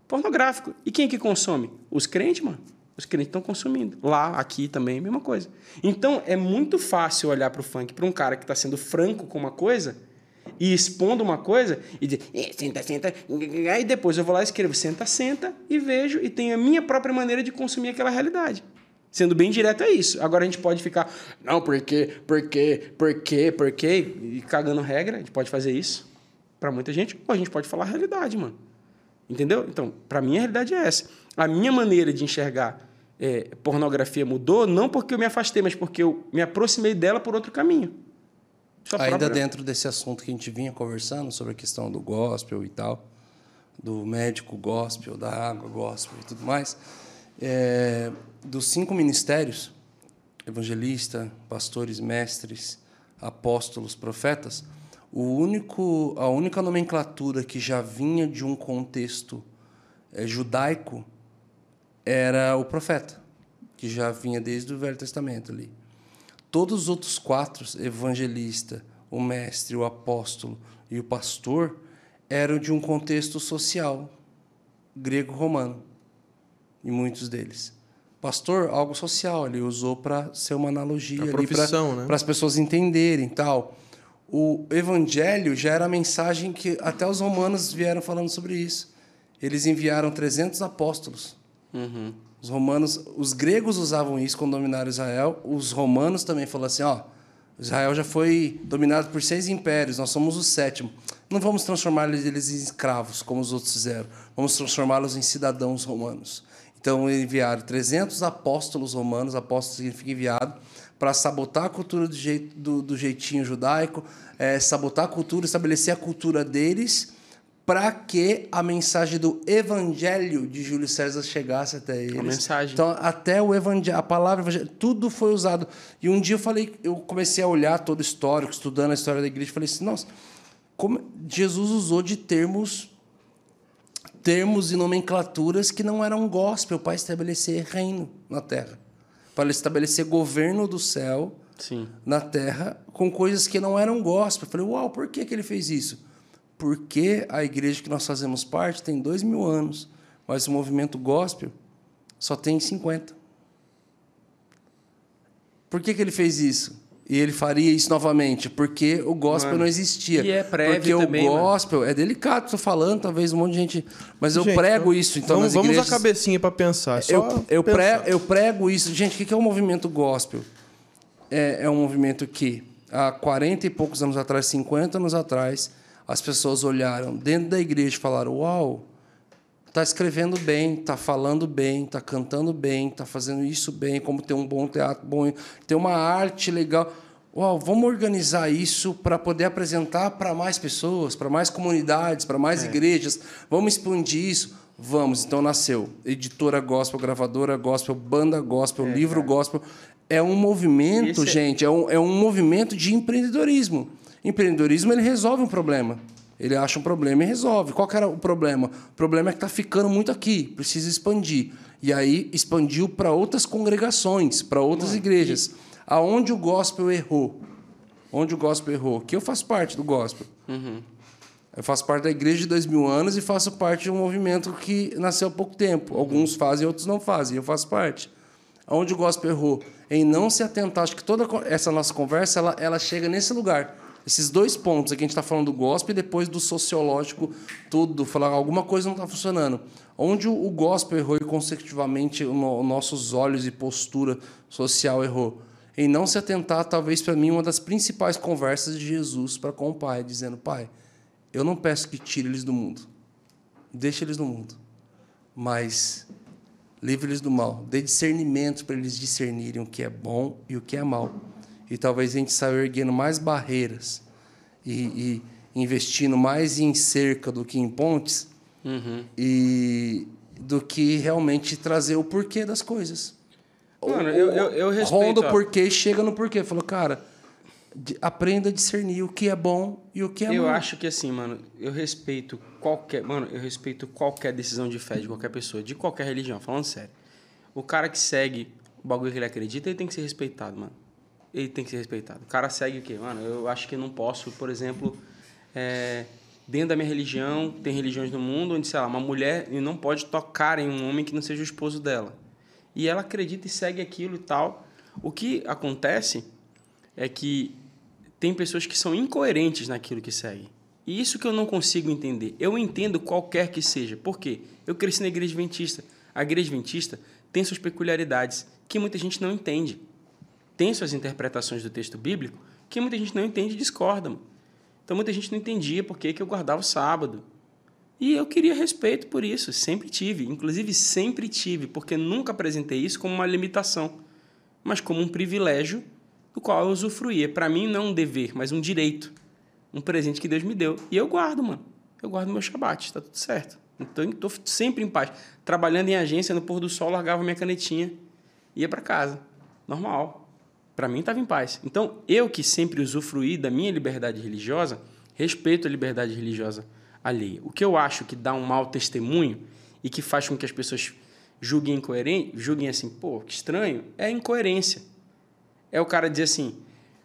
pornográfico. E quem que consome? Os crentes, mano. Os crentes estão consumindo. Lá, aqui também, mesma coisa. Então, é muito fácil olhar para o funk, para um cara que está sendo franco com uma coisa e expondo uma coisa e dizer, "Eh, senta, senta. Aí depois eu vou lá e escrevo, senta, senta, e vejo e tenho a minha própria maneira de consumir aquela realidade. Sendo bem direto, é isso. Agora a gente pode ficar, não, por quê, por quê, por quê, por quê, e cagando regra, a gente pode fazer isso para muita gente, ou a gente pode falar a realidade, mano. Entendeu? Então, para mim a realidade é essa. A minha maneira de enxergar eh, pornografia mudou, não porque eu me afastei, mas porque eu me aproximei dela por outro caminho. Sua Ainda própria- dentro desse assunto que a gente vinha conversando sobre a questão do gospel e tal, do médico gospel, da água gospel e tudo mais, é, dos cinco ministérios, evangelista, pastores, mestres, apóstolos, profetas, o único, a única nomenclatura que já vinha de um contexto é, judaico era o profeta, que já vinha desde o Velho Testamento ali. Todos os outros quatro, evangelista, o mestre, o apóstolo e o pastor, eram de um contexto social grego-romano, e muitos deles. Pastor, algo social, ele usou para ser uma analogia A ali profissão, né? para as pessoas entenderem tal. O evangelho já era a mensagem que até os romanos vieram falando sobre isso. Eles enviaram 300 apóstolos. Os romanos, os gregos usavam isso quando dominaram Israel. Os romanos também falaram assim, ó, Israel já foi dominado por seis impérios, nós somos o sétimo. Não vamos transformar eles em escravos, como os outros fizeram. Vamos transformá-los em cidadãos romanos. Então, enviaram 300 apóstolos romanos, apóstolos significa enviado, para sabotar a cultura do, jeito, do, do jeitinho judaico, é, sabotar a cultura, estabelecer a cultura deles, para que a mensagem do evangelho de Júlio César chegasse até eles. mensagem. Então, até o evangelho, a palavra evangelho, tudo foi usado. E um dia eu falei, eu comecei a olhar todo o histórico, estudando a história da igreja, falei assim, nossa, como Jesus usou de termos termos e nomenclaturas que não eram gospel para estabelecer reino na terra, para estabelecer governo do céu Sim. na terra com coisas que não eram gospel. Eu falei, uau, por que, que ele fez isso? Porque a igreja que nós fazemos parte tem dois mil anos, mas o movimento gospel só tem 50. Por que, que ele fez isso? E ele faria isso novamente? Porque o gospel Mano, não existia. e é prévio Porque também, o mano. gospel é delicado, estou falando, talvez um monte de gente. Mas eu Gente, prego então, isso, então, vamos, nas vamos igrejas. a cabecinha pra pensar. Só Eu, eu, pensar. pre, eu prego isso. Gente, o que que é o movimento gospel? É, é um movimento que, há 40 e poucos anos atrás, 50 anos atrás, as pessoas olharam dentro da igreja e falaram: Uau, tá escrevendo bem, tá falando bem, tá cantando bem, tá fazendo isso bem, como tem um bom teatro, bom, tem uma arte legal. Uau, vamos organizar isso para poder apresentar para mais pessoas, para mais comunidades, para mais igrejas. Vamos expandir isso? Vamos. Então nasceu editora gospel, gravadora gospel, banda gospel, livro gospel. É um movimento, é- gente, é um, é um movimento de empreendedorismo. Empreendedorismo ele resolve um problema. Ele acha um problema e resolve. Qual que era o problema? O problema é que está ficando muito aqui, precisa expandir. E aí expandiu para outras congregações, para outras igrejas. Aonde o gospel errou? Onde o gospel errou? Que eu faço parte do gospel. Eu faço parte da igreja de dois mil anos e faço parte de um movimento que nasceu há pouco tempo. Alguns fazem, outros não fazem. Eu faço parte. Aonde o gospel errou? Em não se atentar. Acho que toda essa nossa conversa ela, ela chega nesse lugar. Esses dois pontos aqui, a gente está falando do gospel e depois do sociológico, tudo, falar alguma coisa não está funcionando. Onde o, o gospel errou e, consecutivamente, o no- nossos olhos e postura social errou? Em não se atentar, talvez para mim, uma das principais conversas de Jesus para com o Pai, dizendo: Pai, eu não peço que tire eles do mundo, deixe eles no mundo, mas livre-eles do mal, dê discernimento para eles discernirem o que é bom e o que é mal. E talvez a gente saia erguendo mais barreiras e, e investindo mais em cerca do que em pontes e do que realmente trazer o porquê das coisas. Mano, eu- eu- eu respeito, Ronda o porquê e chega no porquê. Falou, cara, aprenda a discernir o que é bom e o que é Eu mal. acho que assim, mano, eu respeito qualquer. Mano, eu respeito qualquer decisão de fé de qualquer pessoa, de qualquer religião, falando sério. O cara que segue o bagulho que ele acredita, ele tem que ser respeitado, mano. Ele tem que ser respeitado. O cara segue o quê? Mano, eu acho que não posso, por exemplo, é, dentro da minha religião, tem religiões no mundo onde, sei lá, uma mulher não pode tocar em um homem que não seja o esposo dela. E ela acredita e segue aquilo e tal. O que acontece é que tem pessoas que são incoerentes naquilo que seguem. E isso que eu não consigo entender. Eu entendo qualquer que seja. Por quê? Eu cresci na igreja adventista. A igreja adventista tem suas peculiaridades que muita gente não entende. Tem suas interpretações do texto bíblico que muita gente não entende e discorda. Então muita gente não entendia por que que eu guardava o sábado. E eu queria respeito por isso, sempre tive, inclusive sempre tive, porque nunca apresentei isso como uma limitação, mas como um privilégio do qual eu usufruía. Para mim não um dever, mas um direito, um presente que Deus me deu. E eu guardo, mano. Eu guardo meu shabat, está tudo certo. Então estou sempre em paz. Trabalhando em agência, no pôr do sol, largava minha canetinha, ia para casa, normal. Para mim estava em paz. Então, eu que sempre usufruí da minha liberdade religiosa, respeito a liberdade religiosa alheia. O que eu acho que dá um mau testemunho e que faz com que as pessoas julguem incoerente, julguem assim, pô, que estranho, é a incoerência. É o cara dizer assim: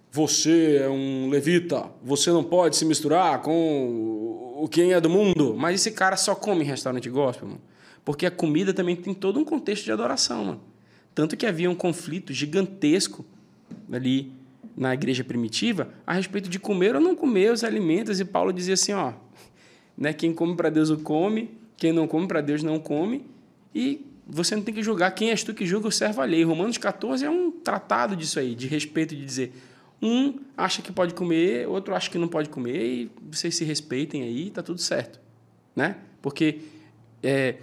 você é um levita, você não pode se misturar com o quem é do mundo. Mas esse cara só come em restaurante gospel, mano. Porque a comida também tem todo um contexto de adoração, mano. Tanto que havia um conflito gigantesco ali na igreja primitiva a respeito de comer ou não comer os alimentos. E Paulo dizia assim: ó, né, quem come para Deus o come, quem não come para Deus não come. E você não tem que julgar quem és tu que julga o servo alheio. Romanos 14 é um tratado disso aí, de respeito, de dizer. Um acha que pode comer, outro acha que não pode comer, e vocês se respeitem aí, tá tudo certo. Né? Porque é,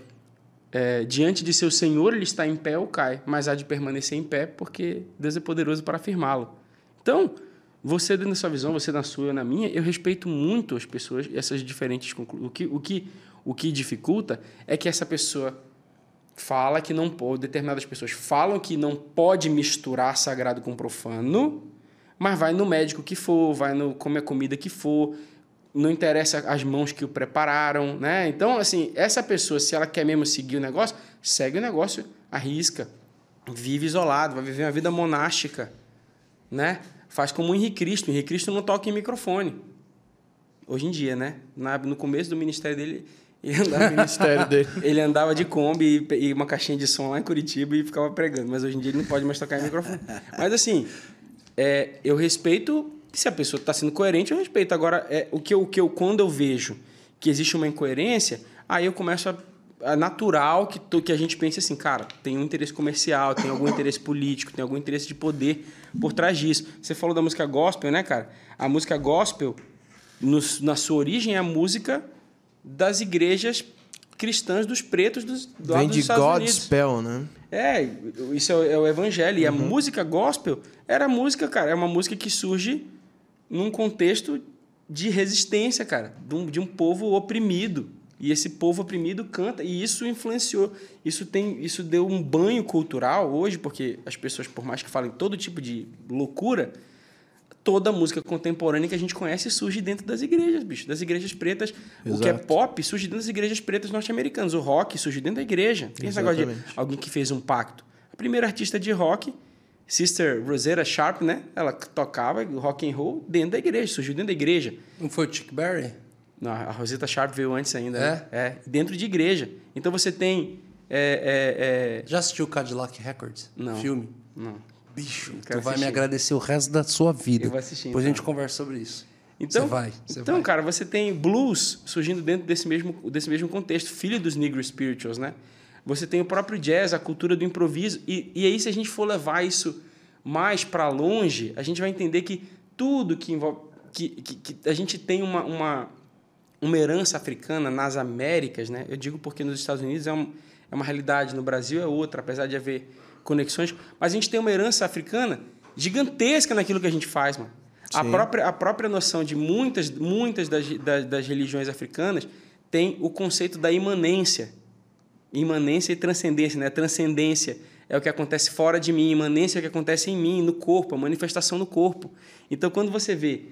é, diante de seu Senhor ele está em pé ou cai, mas há de permanecer em pé porque Deus é poderoso para afirmá-lo. Então, você dentro da sua visão, você na sua, eu na minha, eu respeito muito as pessoas, essas diferentes conclusões. O que, o que, o que dificulta é que essa pessoa fala que não pode, determinadas pessoas falam que não pode misturar sagrado com profano, mas vai no médico que for, vai no comer a comida que for, não interessa as mãos que o prepararam, né? Então, assim, essa pessoa, se ela quer mesmo seguir o negócio, segue o negócio, arrisca, vive isolado, vai viver uma vida monástica, né? Faz como o Henrique Cristo. O Henrique Cristo não toca em microfone. Hoje em dia, né? Na- no começo do ministério dele, ele andava, Ministério dele. *laughs* ele andava de Kombi e, e uma caixinha de som lá em Curitiba e ficava pregando. Mas hoje em dia ele não pode mais tocar em microfone. Mas assim, é, eu respeito. Se a pessoa está sendo coerente, eu respeito. Agora, é, o, que eu, o que eu, quando eu vejo que existe uma incoerência, aí eu começo a. É natural que, que a gente pense assim, cara, tem um interesse comercial, tem algum interesse político, tem algum interesse de poder por trás disso. Você falou da música gospel, né, cara? A música gospel, nos- na sua origem, é a música das igrejas cristãs dos pretos dos, do lado Vem dos de Estados Unidos. Godspell, né? É, isso é, o- é o evangelho. E a música gospel era música, cara, é uma música que surge num contexto de resistência, cara, de um, de um povo oprimido. E esse povo oprimido canta, e isso influenciou. Isso tem, isso deu um banho cultural hoje, porque as pessoas, por mais que falem todo tipo de loucura, toda música contemporânea que a gente conhece surge dentro das igrejas, bicho, das igrejas pretas. O que é Exato. pop surge dentro das igrejas pretas norte-americanas. O rock surge dentro da igreja. Tem esse negócio de alguém que fez um pacto. A primeira artista de rock, Sister Rosetta Sharp, né? Ela tocava rock and roll dentro da igreja, surgiu dentro da igreja. Não foi o Chuck Berry? Não, a Rosetta Sharp veio antes ainda. né? É, dentro de igreja. Então você tem. é, é, Já assistiu Cadillac Records? Não. Filme? é, não. Bicho, tu vai assistir. me agradecer o resto da sua vida. Eu vou assistir, Depois a então. gente conversa sobre isso. Então, Você vai, você então vai. cara, você tem blues surgindo dentro desse mesmo, desse mesmo contexto, filho dos Negro Spirituals, né? Você tem o próprio jazz, a cultura do improviso. E, e aí, se a gente for levar isso mais para longe, a gente vai entender que tudo que envolve. Que, que, que a gente tem uma, uma, uma herança africana nas Américas, né? Eu digo porque nos Estados Unidos é, um, é uma realidade, no Brasil é outra, apesar de haver conexões. Mas a gente tem uma herança africana gigantesca naquilo que a gente faz, mano. A própria, a própria noção de muitas, muitas das, das, das religiões africanas tem o conceito da imanência. Imanência e transcendência, né? Transcendência é o que acontece fora de mim, imanência é o que acontece em mim, no corpo, a manifestação no corpo. Então, quando você vê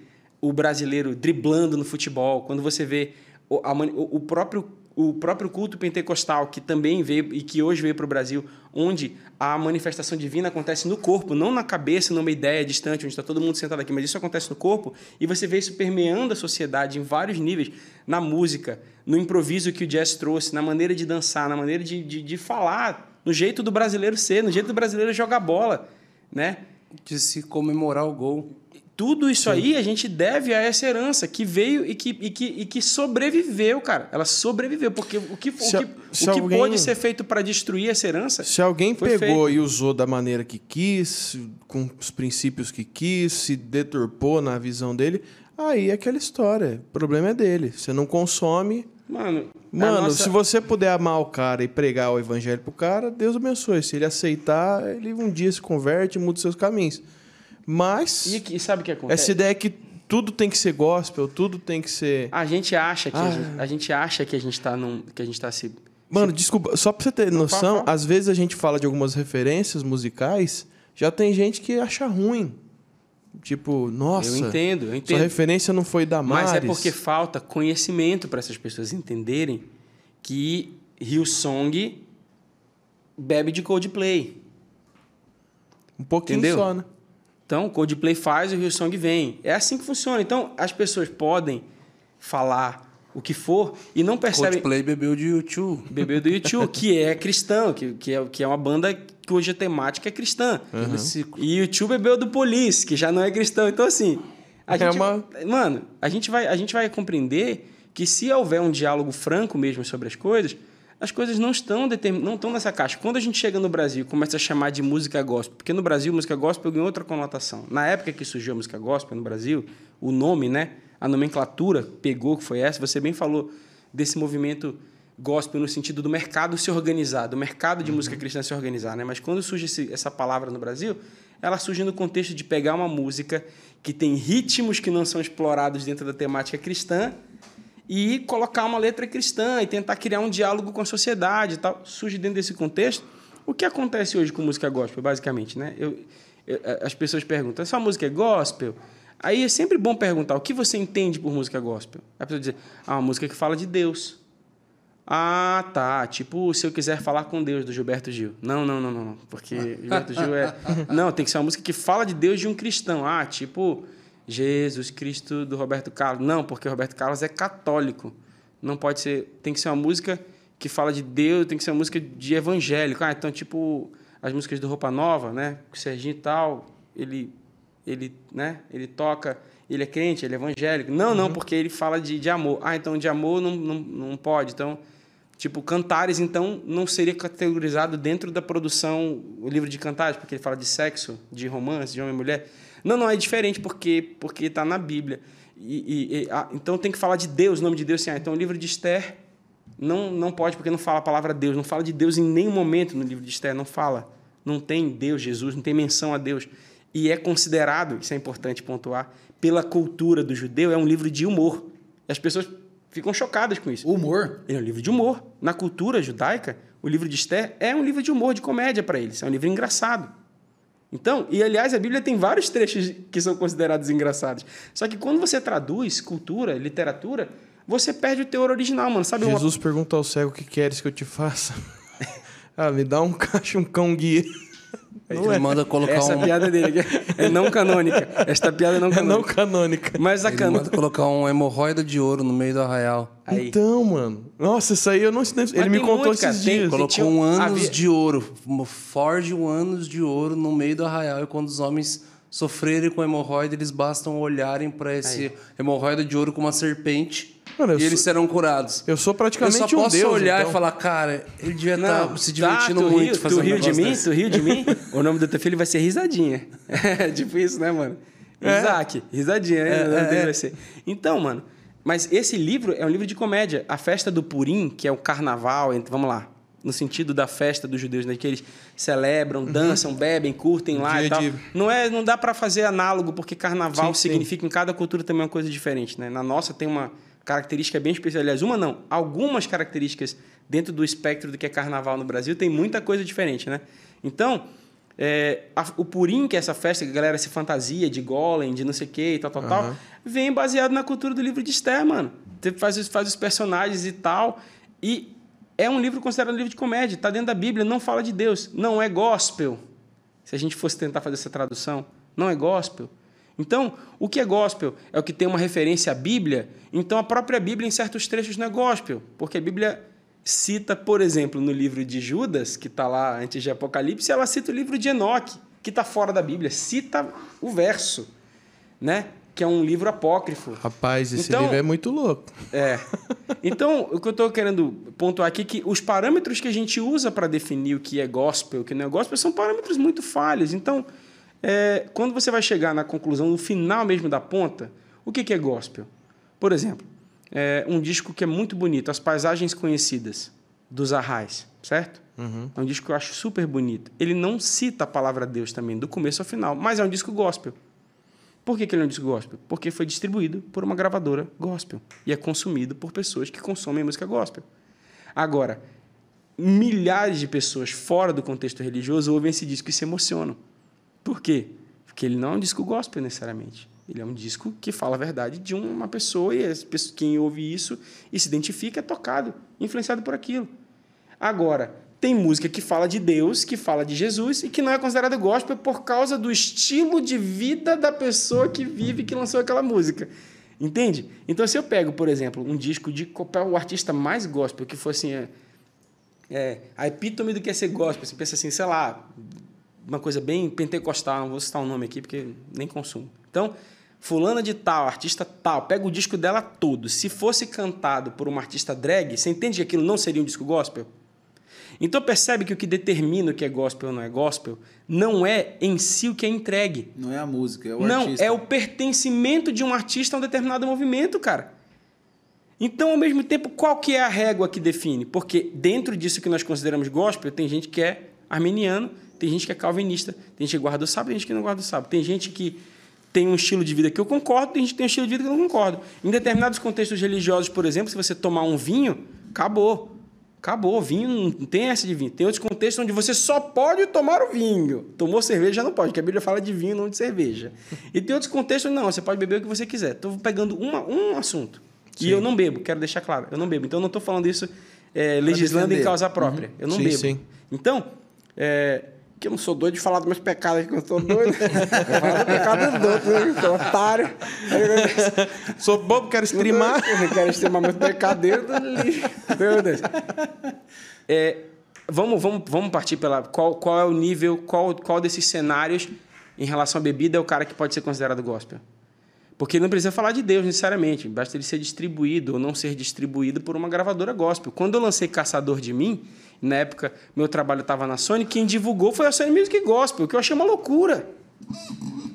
o brasileiro driblando no futebol, quando você vê o, a o próprio o próprio culto pentecostal que também veio e que hoje veio para o Brasil, onde a manifestação divina acontece no corpo, não na cabeça, numa ideia distante, onde está todo mundo sentado aqui, mas isso acontece no corpo, e você vê isso permeando a sociedade em vários níveis, na música, no improviso que o jazz trouxe, na maneira de dançar, na maneira de, de, de falar, no jeito do brasileiro ser, no jeito do brasileiro jogar bola, né? De se comemorar o gol. Tudo isso aí a gente deve a essa herança que veio e que, e que, e que sobreviveu, cara. Ela sobreviveu, porque o que, Se o que, se o que alguém- pode ser feito para destruir essa herança Se alguém pegou feito. e usou da maneira que quis, com os princípios que quis, se deturpou na visão dele, aí é aquela história. O problema é dele. Você não consome. Mano, Mano, nossa- se você puder amar o cara e pregar o evangelho pro cara, Deus abençoe. Se ele aceitar, ele um dia se converte e muda os seus caminhos. Mas E, e sabe o que acontece? essa ideia que tudo tem que ser gospel, tudo tem que ser. A gente acha que a, Ah. gente, a gente acha que a gente tá num que a gente tá se Mano, desculpa, só pra você ter noção, às vezes a gente fala de algumas referências musicais, já tem gente que acha ruim. Tipo, nossa, Eu entendo, eu sua entendo. referência não foi da Mas é porque falta conhecimento para essas pessoas entenderem que Hillsong bebe de Coldplay. Um pouquinho Entendeu? só, né? Então, o Coldplay faz e o Hillsong vem. É assim que funciona. Então, as pessoas podem falar o que for e não percebem... Coldplay bebeu de YouTube. Bebeu do YouTube, que é cristão, que, que, é, que é uma banda cuja temática é cristã. Ciclo. E o YouTube bebeu do Police, que já não é cristão. Então, assim, a É gente, uma- mano, a gente, vai, a gente vai compreender que se houver um diálogo franco mesmo sobre as coisas, as coisas não estão, determin... não estão nessa caixa. Quando a gente chega no Brasil e começa a chamar de música gospel, porque no Brasil música gospel ganhou outra conotação. Na época que surgiu a música gospel no Brasil, o nome, né, a nomenclatura pegou, que foi essa, você bem falou desse movimento gospel no sentido do mercado se organizar, do mercado de música cristã se organizar, né? Mas quando surge esse- essa palavra no Brasil, ela surge no contexto de pegar uma música que tem ritmos que não são explorados dentro da temática cristã e colocar uma letra cristã e tentar criar um diálogo com a sociedade e tal. Surge dentro desse contexto. O que acontece hoje com música gospel, basicamente, né? Eu, eu- as pessoas perguntam, essa música é gospel? Aí é sempre bom perguntar, o que você entende por música gospel? Aí a pessoa diz, ah, uma música que fala de Deus. Ah, tá. Tipo, se eu quiser falar com Deus, do Gilberto Gil. Não, não, não. não, Porque *laughs* Gilberto Gil é. Não, tem que ser uma música que fala de Deus de um cristão. Ah, tipo, Jesus Cristo do Roberto Carlos. Não, porque o Roberto Carlos é católico. Não pode ser. Tem que ser uma música que fala de Deus, tem que ser uma música de evangélico. Ah, então, tipo, as músicas do Roupa Nova, né? O Serginho e tal, ele, ele, né? ele toca, ele é crente, ele é evangélico. Não, não, porque ele fala de, de amor. Ah, então de amor não, não, não pode. Então, tipo, Cantares, então, não seria categorizado dentro da produção, o livro de Cantares, porque ele fala de sexo, de romance, de homem e mulher. Não, não, é diferente porque porque está na Bíblia. E, e- e, ah, então tem que falar de Deus, o nome de Deus. Assim, ah, então o livro de Esther não, não pode, porque não fala a palavra Deus. Não fala de Deus em nenhum momento no livro de Esther. Não fala. Não tem Deus, Jesus, não tem menção a Deus. E é considerado, isso é importante pontuar, pela cultura do judeu, é um livro de humor. As pessoas ficam chocadas com isso. Humor. Ele é um livro de humor. Na cultura judaica, o livro de Esther é um livro de humor, de comédia para eles. É um livro engraçado. Então, e aliás, a Bíblia tem vários trechos que são considerados engraçados. Só que quando você traduz cultura, literatura, você perde o teor original, mano. Sabe uma- Jesus pergunta ao cego o que queres que eu te faça. *laughs* ah, me dá um caixa, um cão guia. Não Ele é, manda colocar Essa um, piada dele é não canônica. Esta piada é não *laughs* é não canônica. canônica. Mas a ele canônica. manda colocar um hemorroida de ouro no meio do arraial. Aí. Então, mano. Nossa, isso aí eu não ensinei. Ele me contou muito, cara. esses Tem- dias. tem- Colocou tinha- um anos havia- de ouro. Ford um anos de ouro no meio do arraial. E quando os homens sofrerem com hemorroida, eles bastam olharem para esse hemorroida de ouro com uma serpente. Mano, eu e eles sou- serão curados. Eu sou Eu praticamente só um posso deus. olhar então. e falar, cara, ele devia estar Não, se divertindo tá, tu muito fazendo Tu riu um de mim? desse. Tu riu de mim? *laughs* o nome do teu filho vai ser Risadinha. *laughs* É tipo isso, né, mano? Isaac, Risadinha, né? O nome dele vai ser. Então, mano, mas esse livro é um livro de comédia. A festa do Purim, que é o carnaval, vamos lá, no sentido da festa dos judeus, né, que eles celebram, dançam, bebem, curtem lá Dia e tal. de- Não, é, não dá pra fazer análogo, porque carnaval Sim, sim. significa em cada cultura também uma coisa diferente, né? Na nossa tem uma característica bem especial. Aliás, uma não, algumas características dentro do espectro do que é carnaval no Brasil tem muita coisa diferente, né? Então, é, a- o Purim, que é essa festa que a galera se fantasia de golem, de não sei o que e tal, tal, tal, vem baseado na cultura do livro de Esther, mano. Você faz, os- faz os personagens e tal. E é um livro considerado um livro de comédia, tá dentro da Bíblia, não fala de Deus, não é gospel. Se a gente fosse tentar fazer essa tradução, não é gospel. Então, o que é gospel? É o que tem uma referência à Bíblia. Então, a própria Bíblia, em certos trechos, não é gospel. Porque a Bíblia cita, por exemplo, no livro de Judas, que está lá antes de Apocalipse, ela cita o livro de Enoque, que está fora da Bíblia. Cita o verso, né? que é um livro apócrifo. Rapaz, esse Então- livro é muito louco. É. Então, o que eu estou querendo pontuar aqui é que os parâmetros que a gente usa para definir o que é gospel e o que não é gospel são parâmetros muito falhos. Então, é, quando você vai chegar na conclusão, no final mesmo da ponta, o que, que é gospel? Por exemplo, é um disco que é muito bonito, As Paisagens Conhecidas, dos Arrais, certo? É um disco que eu acho super bonito. Ele não cita a palavra Deus também, do começo ao final, mas é um disco gospel. Por que, que ele é um disco gospel? Porque foi distribuído por uma gravadora gospel e é consumido por pessoas que consomem música gospel. Agora, milhares de pessoas fora do contexto religioso ouvem esse disco e se emocionam. Por quê? Porque ele não é um disco gospel necessariamente. Ele é um disco que fala a verdade de uma pessoa e quem ouve isso e se identifica é tocado, influenciado por aquilo. Agora, tem música que fala de Deus, que fala de Jesus e que não é considerada gospel por causa do estilo de vida da pessoa que vive que lançou aquela música. Entende? Então, se eu pego, por exemplo, um disco de qualquer o artista mais gospel, que fosse é, é, a epítome do que é ser gospel, você pensa assim, sei lá, uma coisa bem pentecostal, não vou citar o nome aqui porque nem consumo. Então, fulana de tal, artista tal, pega o disco dela todo. Se fosse cantado por uma artista drag, você entende que aquilo não seria um disco gospel? Então percebe que o que determina o que é gospel ou não é gospel não é em si o que é entregue. Não é a música, é o não, artista. é o pertencimento de um artista a um determinado movimento, cara. Então, ao mesmo tempo, qual que é a régua que define? Porque dentro disso que nós consideramos gospel, tem gente que é arminiano, tem gente que é calvinista, tem gente que guarda o sábado, tem gente que não guarda o sábado. Tem gente que tem um estilo de vida que eu concordo, tem gente que tem um estilo de vida que eu não concordo. Em determinados contextos religiosos, por exemplo, se você tomar um vinho, acabou. Acabou, vinho não tem essa de vinho. Tem outros contextos onde você só pode tomar o vinho. Tomou cerveja já não pode, porque a Bíblia fala de vinho, não de cerveja. E tem outros contextos onde não, você pode beber o que você quiser. Estou pegando uma, um assunto. E eu não bebo, quero deixar claro, eu não bebo. Então eu não estou falando isso é, legislando em causa própria. Eu não Sim, bebo. sim. Então, é, que eu não sou doido de falar dos meus pecados, que eu sou doido. *laughs* eu falo do pecado dos outros, né? Eu sou otário. *laughs* Sou bobo, quero streamar. Eu quero estimar meus pecados ali. Meu Deus. É, vamos, vamos, vamos partir pela. Qual, qual é o nível, qual, qual desses cenários em relação à bebida é o cara que pode ser considerado gospel? Porque não precisa falar de Deus necessariamente, basta ele ser distribuído ou não ser distribuído por uma gravadora gospel. Quando eu lancei Caçador de Mim, na época meu trabalho estava na Sony, quem divulgou foi a Sony Music Gospel, que eu achei uma loucura.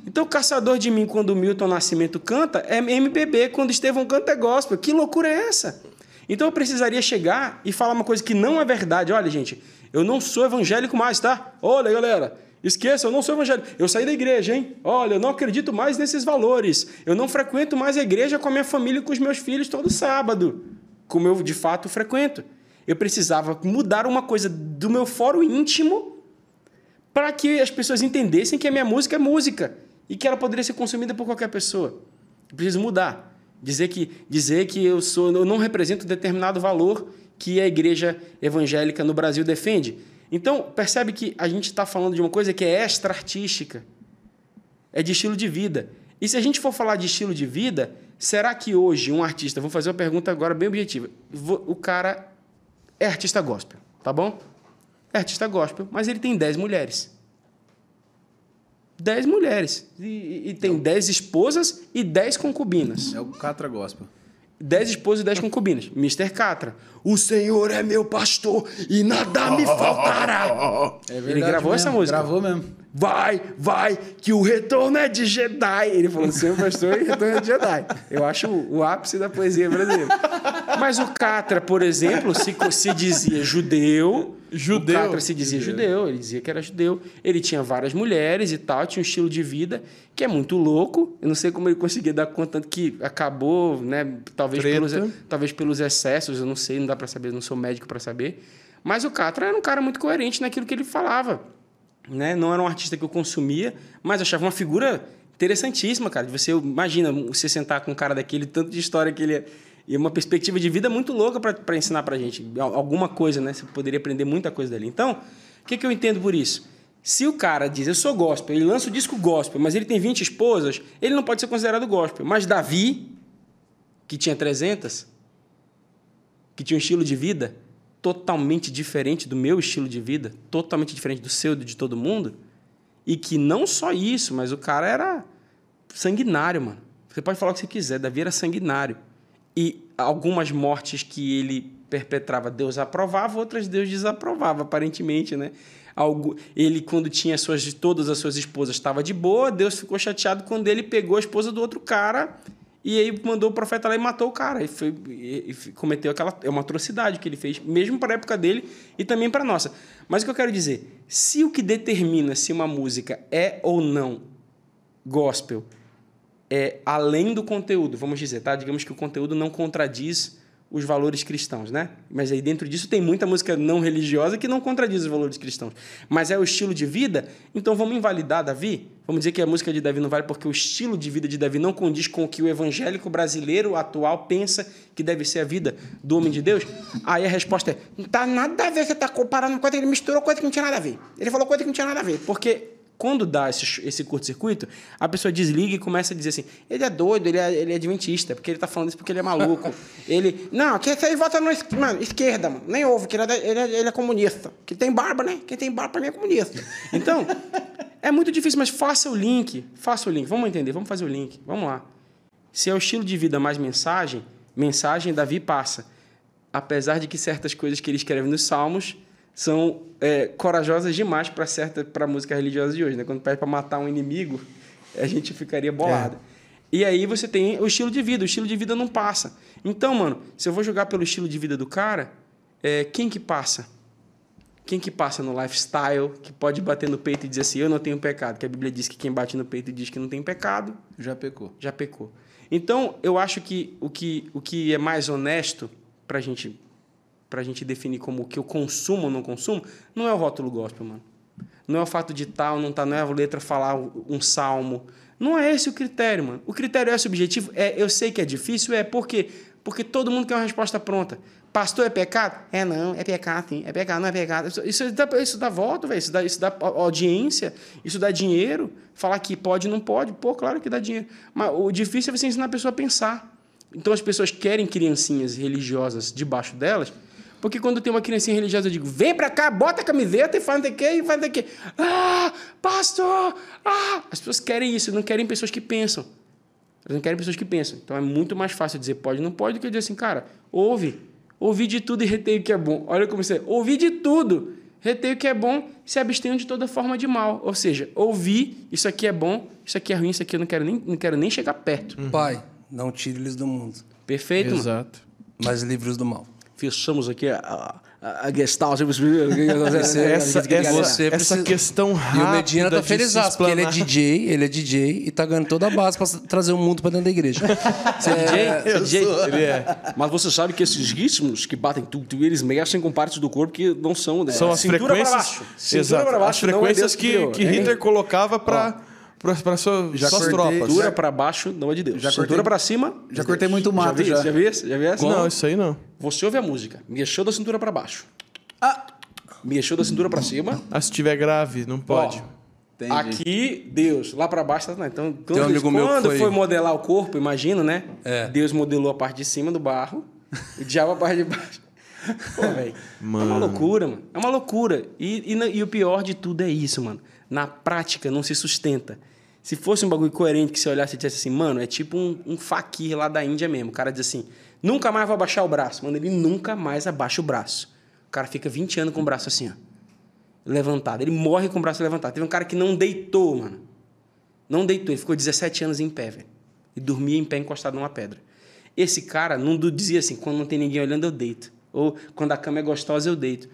Então, Caçador de Mim, quando Milton Nascimento canta, é MPB, quando Estevão canta é gospel. Que loucura é essa? Então, eu precisaria chegar e falar uma coisa que não é verdade. Olha, gente, eu não sou evangélico mais, tá? Olha, galera, esqueça, eu não sou evangélico. Eu saí da igreja, hein? Olha, eu não acredito mais nesses valores. Eu não frequento mais a igreja com a minha família e com os meus filhos todo sábado, como eu de fato frequento. Eu precisava mudar uma coisa do meu fórum íntimo para que as pessoas entendessem que a minha música é música e que ela poderia ser consumida por qualquer pessoa. Eu preciso mudar. Dizer que, dizer que eu, sou, eu não represento determinado valor que a igreja evangélica no Brasil defende. Então, percebe que a gente está falando de uma coisa que é extra-artística. É de estilo de vida. E se a gente for falar de estilo de vida, será que hoje um artista... Vou fazer uma pergunta agora bem objetiva. O cara é artista gospel, tá bom? É artista gospel, mas ele tem 10 mulheres. 10 mulheres. E, e- e tem 10 esposas e 10 concubinas. É o Catra Gospel. 10 esposas e 10 concubinas. Mr. Catra. O Senhor é meu pastor e nada me *laughs* faltará. É Ele gravou essa mesmo, música. Gravou mesmo. Vai, vai, que o retorno é de Jedi. Ele falou, seu pastor, e o retorno é de Jedi. Eu acho o, ápice da poesia brasileira. Mas o Catra, por exemplo, se, se dizia judeu. Judeu? O Catra se dizia judeu. ele dizia que era judeu. Ele tinha várias mulheres e tal, tinha um estilo de vida que é muito louco. Eu não sei como ele conseguia dar conta que acabou, né? Talvez Treta. pelos, talvez pelos excessos, eu não sei, não dá para saber, não sou médico para saber. Mas o Catra era um cara muito coerente naquilo que ele falava né? Não era um artista que eu consumia, mas eu achava uma figura interessantíssima, cara. Você imagina você sentar com um cara daquele tanto de história que ele é e uma perspectiva de vida muito louca para ensinar pra gente Al- alguma coisa, né? Você poderia aprender muita coisa dali. Então, o que, que eu entendo por isso? Se o cara diz, eu sou gospel, ele lança o disco gospel, mas ele tem 20 esposas, ele não pode ser considerado gospel. Mas Davi, que tinha 300, que tinha um estilo de vida totalmente diferente do meu estilo de vida, totalmente diferente do seu e de todo mundo, e que não só isso, mas o cara era sanguinário, mano. Você pode falar o que você quiser, Davi era sanguinário. E algumas mortes que ele perpetrava, Deus aprovava, outras Deus desaprovava, aparentemente, né? Algo, ele, quando tinha suas, todas as suas esposas, estava de boa, Deus ficou chateado quando ele pegou a esposa do outro cara e aí mandou o profeta lá e matou o cara. E, foi, e, e cometeu aquela. É uma atrocidade que ele fez, mesmo para a época dele e também para a nossa. Mas o que eu quero dizer, se o que determina se uma música é ou não gospel é além do conteúdo, vamos dizer, tá? Digamos que o conteúdo não contradiz os valores cristãos, né? Mas aí dentro disso tem muita música não religiosa que não contradiz os valores cristãos. Mas é o estilo de vida, então vamos invalidar Davi? Vamos dizer que a música de Davi não vale porque o estilo de vida de Davi não condiz com o que o evangélico brasileiro atual pensa que deve ser a vida do homem de Deus? Aí a resposta é: não tá nada a ver, você tá comparando coisa que ele misturou coisa que não tinha nada a ver. Ele falou coisa que não tinha nada a ver. Porque quando dá esse, esse curto-circuito, a pessoa desliga e começa a dizer assim: ele é doido, ele é, ele é adventista, porque ele tá falando isso porque ele é maluco. *laughs* ele. Não, que esse aí vota na esquerda, mano. Nem ouve, que ele é, ele, é, ele é comunista. Que tem barba, né? Quem tem barba pra mim é comunista. Então, é muito difícil, mas faça o link. Faça o link. Vamos entender, vamos fazer o link. Vamos lá. Se é o estilo de vida mais mensagem, mensagem Davi passa. Apesar de que certas coisas que ele escreve nos Salmos são é, corajosas demais para certa para música religiosa de hoje, né? Quando pede para matar um inimigo, a gente ficaria bolado. E aí você tem o estilo de vida. O estilo de vida não passa. Então, mano, se eu vou jogar pelo estilo de vida do cara, é, quem que passa? Quem que passa no lifestyle, que pode bater no peito e dizer assim, eu não tenho pecado? Que a Bíblia diz que quem bate no peito e diz que não tem pecado, Já pecou. já pecou. Então, eu acho que o que, o que é mais honesto para gente, a gente definir como que eu consumo ou não consumo, não é o rótulo gospel, mano. Não é o fato de tal, não tá, não é a letra falar um salmo. Não é esse o critério, mano. O critério é subjetivo. É, eu sei que é difícil, é porque porque todo mundo quer uma resposta pronta. Pastor é pecado? É não, é pecado, sim. É pecado, não é pecado. Isso, isso dá, isso dá voto, velho. Isso dá, isso dá audiência, isso dá dinheiro. Falar que pode, não pode. Pô, claro que dá dinheiro. Mas o difícil é você ensinar a pessoa a pensar. Então as pessoas querem criancinhas religiosas debaixo delas, porque quando tem uma criancinha religiosa, eu digo, vem pra cá, bota a camiseta e faz não sei o quê, e faz não sei o quê. Ah, pastor! Ah! As pessoas querem isso, não querem pessoas que pensam. Elas não querem pessoas que pensam. Então é muito mais fácil dizer pode não pode do que dizer assim, cara, ouve. Ouvi de tudo e retei o que é bom. Olha como você. Ouvi de tudo, retei o que é bom e se abstenho de toda forma de mal. Ou seja, ouvi, isso aqui é bom, isso aqui é ruim, isso aqui eu não quero nem, não quero nem chegar perto. Pai, não tire eles do mundo, Perfeito, mano? Exato. mas livre-os do mal. Fechamos aqui a, a, a Gestalt. Essa, essa, essa precisa- questão E rápida o Medina tá feliz, porque ele é. DJ, ele é DJ e tá ganhando toda a base pra trazer o mundo pra dentro da igreja. Você é DJ? Você é DJ? Ele é. Mas você sabe que esses ritmos que batem tudo, eles mexem com partes do corpo que não são. Né? São as Cintura pra frequências. baixo. Cintura Exato. pra baixo, as é frequências Deus que, que É. Hitler colocava para para suas, Já suas cortei- tropas. Cintura pra baixo não é de Deus. Já Cintura pra cima. já de cortei Deus. muito mato, Já vi, já. já viu isso? Já viu essa? Não, isso aí não. Você ouve a música, mexeu da cintura pra baixo. Ah, Mexeu da cintura pra cima. Ah, se tiver grave, não pode. Ó, entendi. aqui, Deus. Lá pra baixo, tá. Então, quando, um que quando foi- foi modelar o corpo, imagina, né? É. Deus modelou a parte de cima do barro, o diabo a parte de baixo. *laughs* Pô, velho. É uma loucura, mano. É uma loucura. E, e, e o pior de tudo é isso, mano. Na prática, não se sustenta. Se fosse um bagulho coerente que você olhasse e dissesse assim, mano, é tipo um, um faquir lá da Índia mesmo. O cara diz assim, nunca mais vou abaixar o braço. Mano, ele nunca mais abaixa o braço. O cara fica 20 anos com o braço assim, ó. Levantado. Ele morre com o braço levantado. Teve um cara que não deitou, mano. Não deitou. Ele ficou 17 anos em pé, velho. E dormia em pé encostado numa pedra. Esse cara não dizia assim, quando não tem ninguém olhando, eu deito. Ou quando a cama é gostosa, eu deito.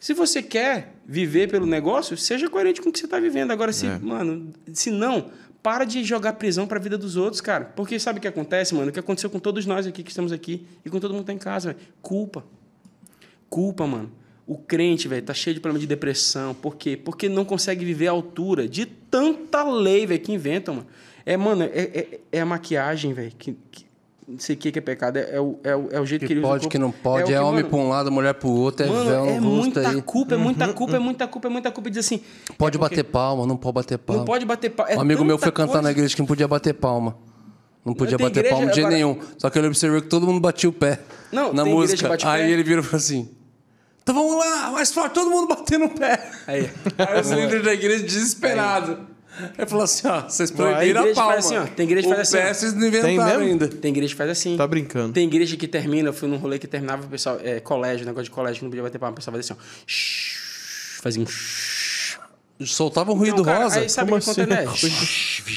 Se você quer viver pelo negócio, seja coerente com o que você está vivendo. Agora, se, mano, se não, para de jogar prisão para a vida dos outros, cara. Porque sabe o que acontece, mano? O que aconteceu com todos nós aqui que estamos aqui e com todo mundo que tá em casa, velho? Culpa. Culpa, mano. O crente, velho, tá cheio de problema de depressão. Por quê? Porque não consegue viver à altura de tanta lei, velho, que inventam, mano. É, mano, é, é, é a maquiagem, velho, que, que não sei o que que é pecado. É, é o, é, o, é o jeito que, Que ele usa o pode, que não pode, é, o que, homem pra um lado, mulher pro outro, é Mano, véu no é rosto muita aí. culpa, é muita culpa, é muita culpa, é muita culpa. Diz assim. Pode é porque- bater palma, não pode bater palma. Não pode bater palma. É um amigo meu foi cantar na coisa. igreja que não podia bater palma. Não podia bater igreja palma de jeito agora- nenhum. Só que ele observou que todo mundo batia o pé Não, na música. o Aí pé. ele virou e falou assim: Então vamos lá, mais forte, todo mundo batendo o pé. Aí. Aí os líderes da igreja desesperados. Ele falou assim: ó, vocês proibiram tem igreja a que palma. faz assim, ó, tem igreja que faz assim, ó. vocês não inventaram mesmo? ainda. Tem igreja que faz assim. Tá brincando. Tem igreja que termina, eu fui num rolê que terminava, o pessoal, é, colégio, negócio de colégio, que não podia bater palma, o pessoal fazia assim, ó. shhh, Fazia um. shhh. Soltava um ruído um cara- rosa. Aí sabe Como o que acontece, assim? né?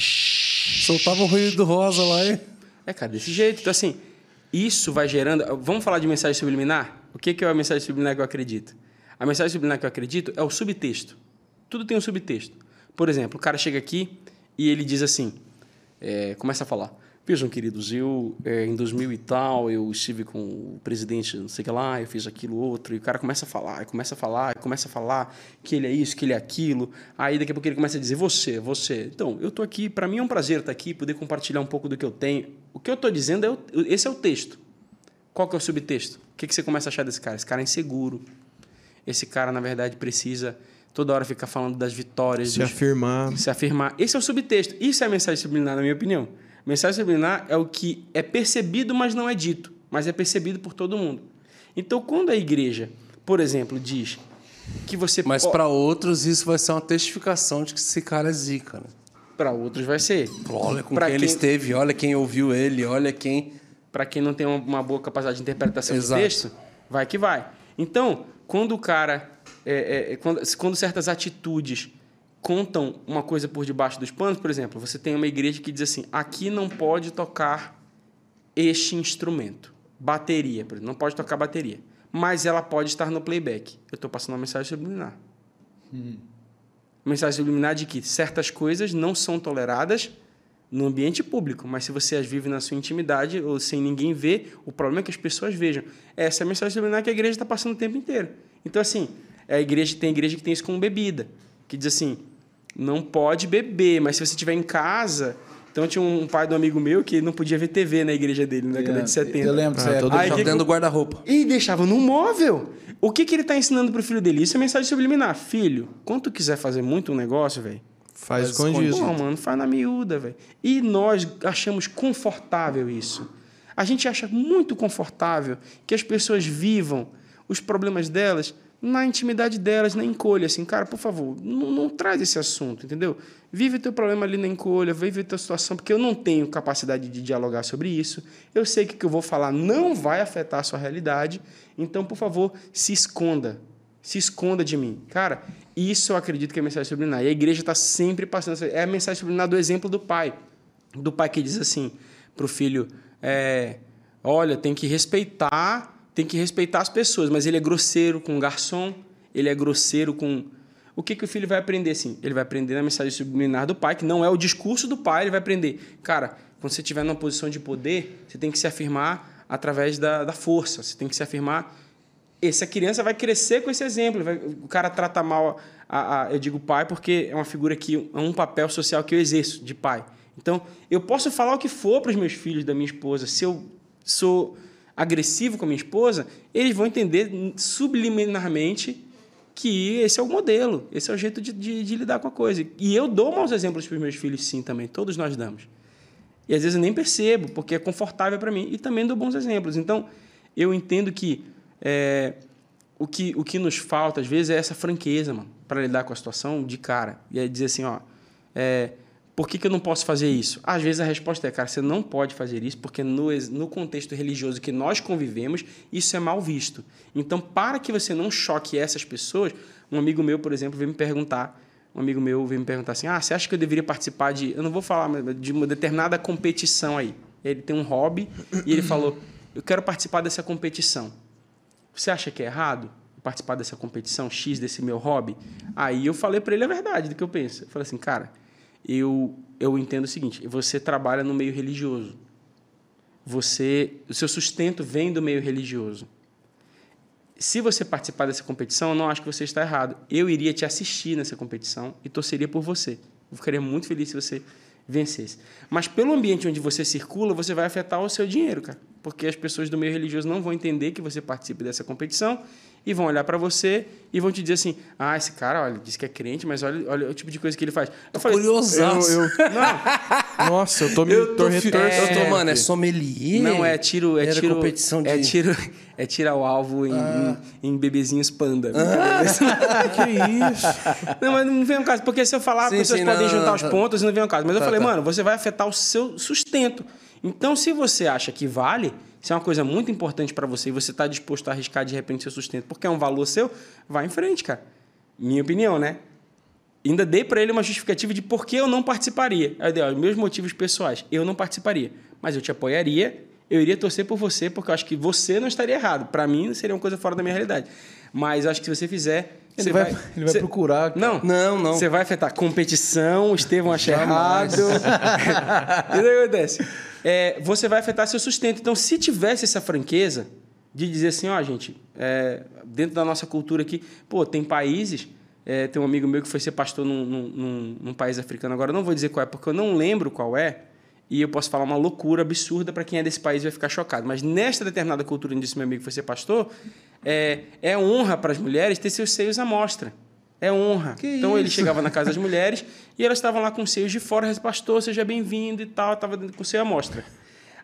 Soltava um ruído rosa lá e. É, cara, desse jeito. Então, assim, isso vai gerando. Vamos falar de mensagem subliminar? O que que é a mensagem subliminar que eu acredito? A mensagem subliminar que eu acredito é o subtexto. Tudo tem um subtexto. Por exemplo, o cara chega aqui e ele diz assim: é, começa a falar. Vejam, queridos, eu é, em 2000 e tal, eu estive com o presidente, não sei o que lá, eu fiz aquilo outro, e o cara começa a falar, começa a falar, começa a falar que ele é isso, que ele é aquilo. Aí daqui a pouco ele começa a dizer: Você, você. Então, eu tô aqui, para mim é um prazer estar aqui, poder compartilhar um pouco do que eu tenho. O que eu tô dizendo é: o, esse é o texto. Qual que é o subtexto? O que, que você começa a achar desse cara? Esse cara é inseguro. Esse cara, na verdade, precisa toda hora ficar falando das vitórias, Se dos, afirmar. se afirmar. Esse é o subtexto. Isso é a mensagem subliminar, na minha opinião. Mensagem subliminar é o que é percebido, mas não é dito, mas é percebido por todo mundo. Então, quando a igreja, por exemplo, diz que você Mas para outros isso vai ser uma testificação de que esse cara é zica, né? para outros vai ser. Olha com Pra quem, ele esteve, olha quem ouviu ele, olha quem. para quem não tem uma, uma boa capacidade de interpretação Exato. do texto, vai que vai. Então, quando o cara, é, é, é, quando, quando certas atitudes contam uma coisa por debaixo dos panos, por exemplo, você tem uma igreja que diz assim: aqui não pode tocar este instrumento, bateria, por exemplo, não pode tocar bateria, mas ela pode estar no playback. Eu estou passando uma mensagem subliminar. Mensagem subliminar de que certas coisas não são toleradas no ambiente público, mas se você as vive na sua intimidade ou sem ninguém ver, o problema é que as pessoas vejam. Essa é a mensagem subliminar que a igreja está passando o tempo inteiro. Então, assim, a igreja tem igreja que tem isso como bebida, que diz assim, não pode beber, mas se você estiver em casa... Então, tinha um pai de um amigo meu que não podia ver TV na igreja dele, na década de 70. Eu lembro, Ah, todo- Aí, que- dentro do guarda-roupa. e deixava no móvel. O que, que ele está ensinando pro filho dele? Isso é mensagem subliminar. Filho, quando tu quiser fazer muito um negócio, velho, Faz escondido. Pô, mano, faz na miúda, velho. E nós achamos confortável isso. A gente acha muito confortável que as pessoas vivam os problemas delas na intimidade delas, na encolha. Assim, cara, por favor, não, não traz esse assunto, entendeu? Vive o teu problema ali na encolha, vive a tua situação, porque eu não tenho capacidade de dialogar sobre isso. Eu sei que o que eu vou falar não vai afetar a sua realidade. Então, por favor, se esconda. Se esconda de mim. Cara, isso eu acredito que é mensagem subliminar. E a igreja está sempre passando. É a mensagem subliminar do exemplo do pai. Do pai que diz assim para o filho: é, olha, tem que respeitar, tem que respeitar as pessoas, mas ele é grosseiro com o garçom, ele é grosseiro com. O que, que o filho vai aprender assim? Ele vai aprender na mensagem subliminar do pai, que não é o discurso do pai, ele vai aprender. Cara, quando você estiver numa posição de poder, você tem que se afirmar através da, da força, você tem que se afirmar essa criança vai crescer com esse exemplo. vai- o cara trata mal, a, a- eu digo pai porque é uma figura que é um papel social que eu exerço de pai. Então, eu posso falar o que for para os meus filhos da minha esposa. Se eu sou agressivo com a minha esposa, eles vão entender subliminarmente que esse é o modelo, esse é o jeito de, de- de lidar com a coisa. E eu dou maus exemplos para os meus filhos, sim, também. Todos nós damos. E às vezes eu nem percebo, porque é confortável para mim. E também dou bons exemplos. Então, eu entendo que, é, o que o que nos falta, às vezes, é essa franqueza, mano, para lidar com a situação de cara. E aí dizer assim, ó, é, por que, que eu não posso fazer isso? Às vezes a resposta é, cara, você não pode fazer isso, porque no, no contexto religioso que nós convivemos, isso é mal visto. Então, para que você não choque essas pessoas, um amigo meu, por exemplo, veio me perguntar um amigo meu veio me perguntar assim: ah, você acha que eu deveria participar de. Eu não vou falar, mas de uma determinada competição aí. Ele tem um hobby e ele falou: eu quero participar dessa competição. Você acha que é errado participar dessa competição X desse meu hobby? Aí eu falei para ele a verdade do que eu penso. Eu falei assim, cara, eu, eu entendo o seguinte: você trabalha no meio religioso. Você, o seu sustento vem do meio religioso. Se você participar dessa competição, eu não acho que você está errado. Eu iria te assistir nessa competição e torceria por você. Eu ficaria muito feliz se você vencesse. Mas pelo ambiente onde você circula, você vai afetar o seu dinheiro, cara. Porque as pessoas do meio religioso não vão entender que você participe dessa competição e vão olhar para você e vão te dizer assim: ah, esse cara, olha, diz que é crente, mas olha, olha o tipo de coisa que ele faz. Eu falei, Curiosaço. Eu, eu- *laughs* Nossa, eu tô me Eu tô, eu tô, mano, é sommelier? Não, é tiro. É Era tiro, competição de... Ah. é tiro, é tiro ao alvo em, em, em bebezinhos panda. *laughs* Que isso? Não, mas não vem ao caso, porque se eu falar, as Sim, pessoas sim, podem não, juntar não, os pontos e não vem ao caso. Mas eu Tá, falei, tá. mano, você vai afetar o seu sustento. Então, se você acha que vale, se é uma coisa muito importante para você e você está disposto a arriscar de repente seu sustento porque é um valor seu, vai em frente, cara. Minha opinião, né? Ainda dei para ele uma justificativa de por que eu não participaria. Aí eu dei, ó, meus motivos pessoais. Eu não participaria. Mas eu te apoiaria, eu iria torcer por você, porque eu acho que você não estaria errado. Para mim, seria uma coisa fora da minha realidade. Mas acho que se você fizer. Ele vai- vai, ele vai procurar, cara. Não, Não, não. Você vai afetar competição, Estevão acha errado. e o que acontece? É, você vai afetar seu sustento. Então, se tivesse essa franqueza de dizer assim, ó, gente, é, dentro da nossa cultura aqui, pô, tem países. é, tem um amigo meu que foi ser pastor num, num- num- país africano. Agora, não vou dizer qual é, porque eu não lembro qual é. E eu posso falar uma loucura absurda para quem é desse país e vai ficar chocado. Mas nesta determinada cultura onde esse meu amigo foi ser pastor, é, é honra para as mulheres ter seus seios à mostra. É honra. então ele chegava na casa das *laughs* mulheres e elas estavam lá com os seios de fora, "Mas, pastor, seja bem-vindo e tal, estava com o seio à mostra.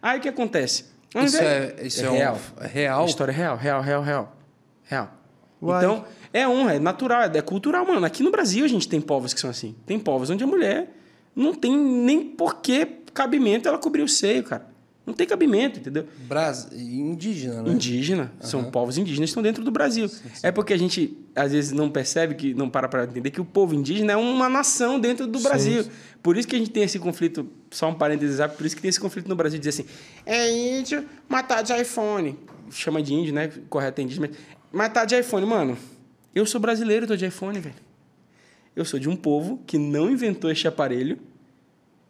Aí o que acontece? Ao Isso invés- é, isso é, um- real. é real? A história é real, real, real, real. Real. Uai. Então, é honra, é natural, é cultural, mano. Aqui no Brasil a gente tem povos que são assim. Tem povos onde a mulher não tem nem por que cabimento ela cobrir o seio, cara. Não tem cabimento, entendeu? Bras... Indígena, né? Indígena, são povos indígenas que estão dentro do Brasil. É porque a gente, às vezes, não percebe, que não para para entender que o povo indígena é uma nação dentro do Brasil. Por isso que a gente tem esse conflito, só um parênteses, rápido, por isso que tem esse conflito no Brasil, de dizer assim, é índio matar de iPhone. Chama de índio, né? Correto, é indígena. Mas matar de iPhone, mano, eu sou brasileiro, tô de iPhone, velho. Eu sou de um povo que não inventou este aparelho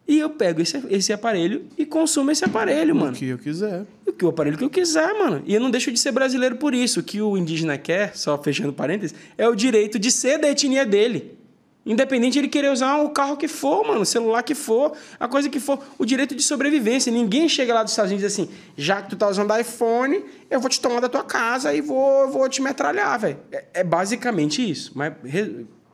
e eu pego esse, esse aparelho e consumo esse aparelho, O mano. que eu quiser. O que o aparelho que eu quiser, mano. E eu não deixo de ser brasileiro por isso. O que o indígena quer, só fechando parênteses, é o direito de ser da etnia dele. Independente de ele querer usar o carro que for, mano, o celular que for, a coisa que for, o direito de sobrevivência. Ninguém chega lá dos Estados Unidos e diz assim, já que tu tá usando iPhone, eu vou te tomar da tua casa e vou, vou te metralhar, velho. É, é basicamente isso. Mas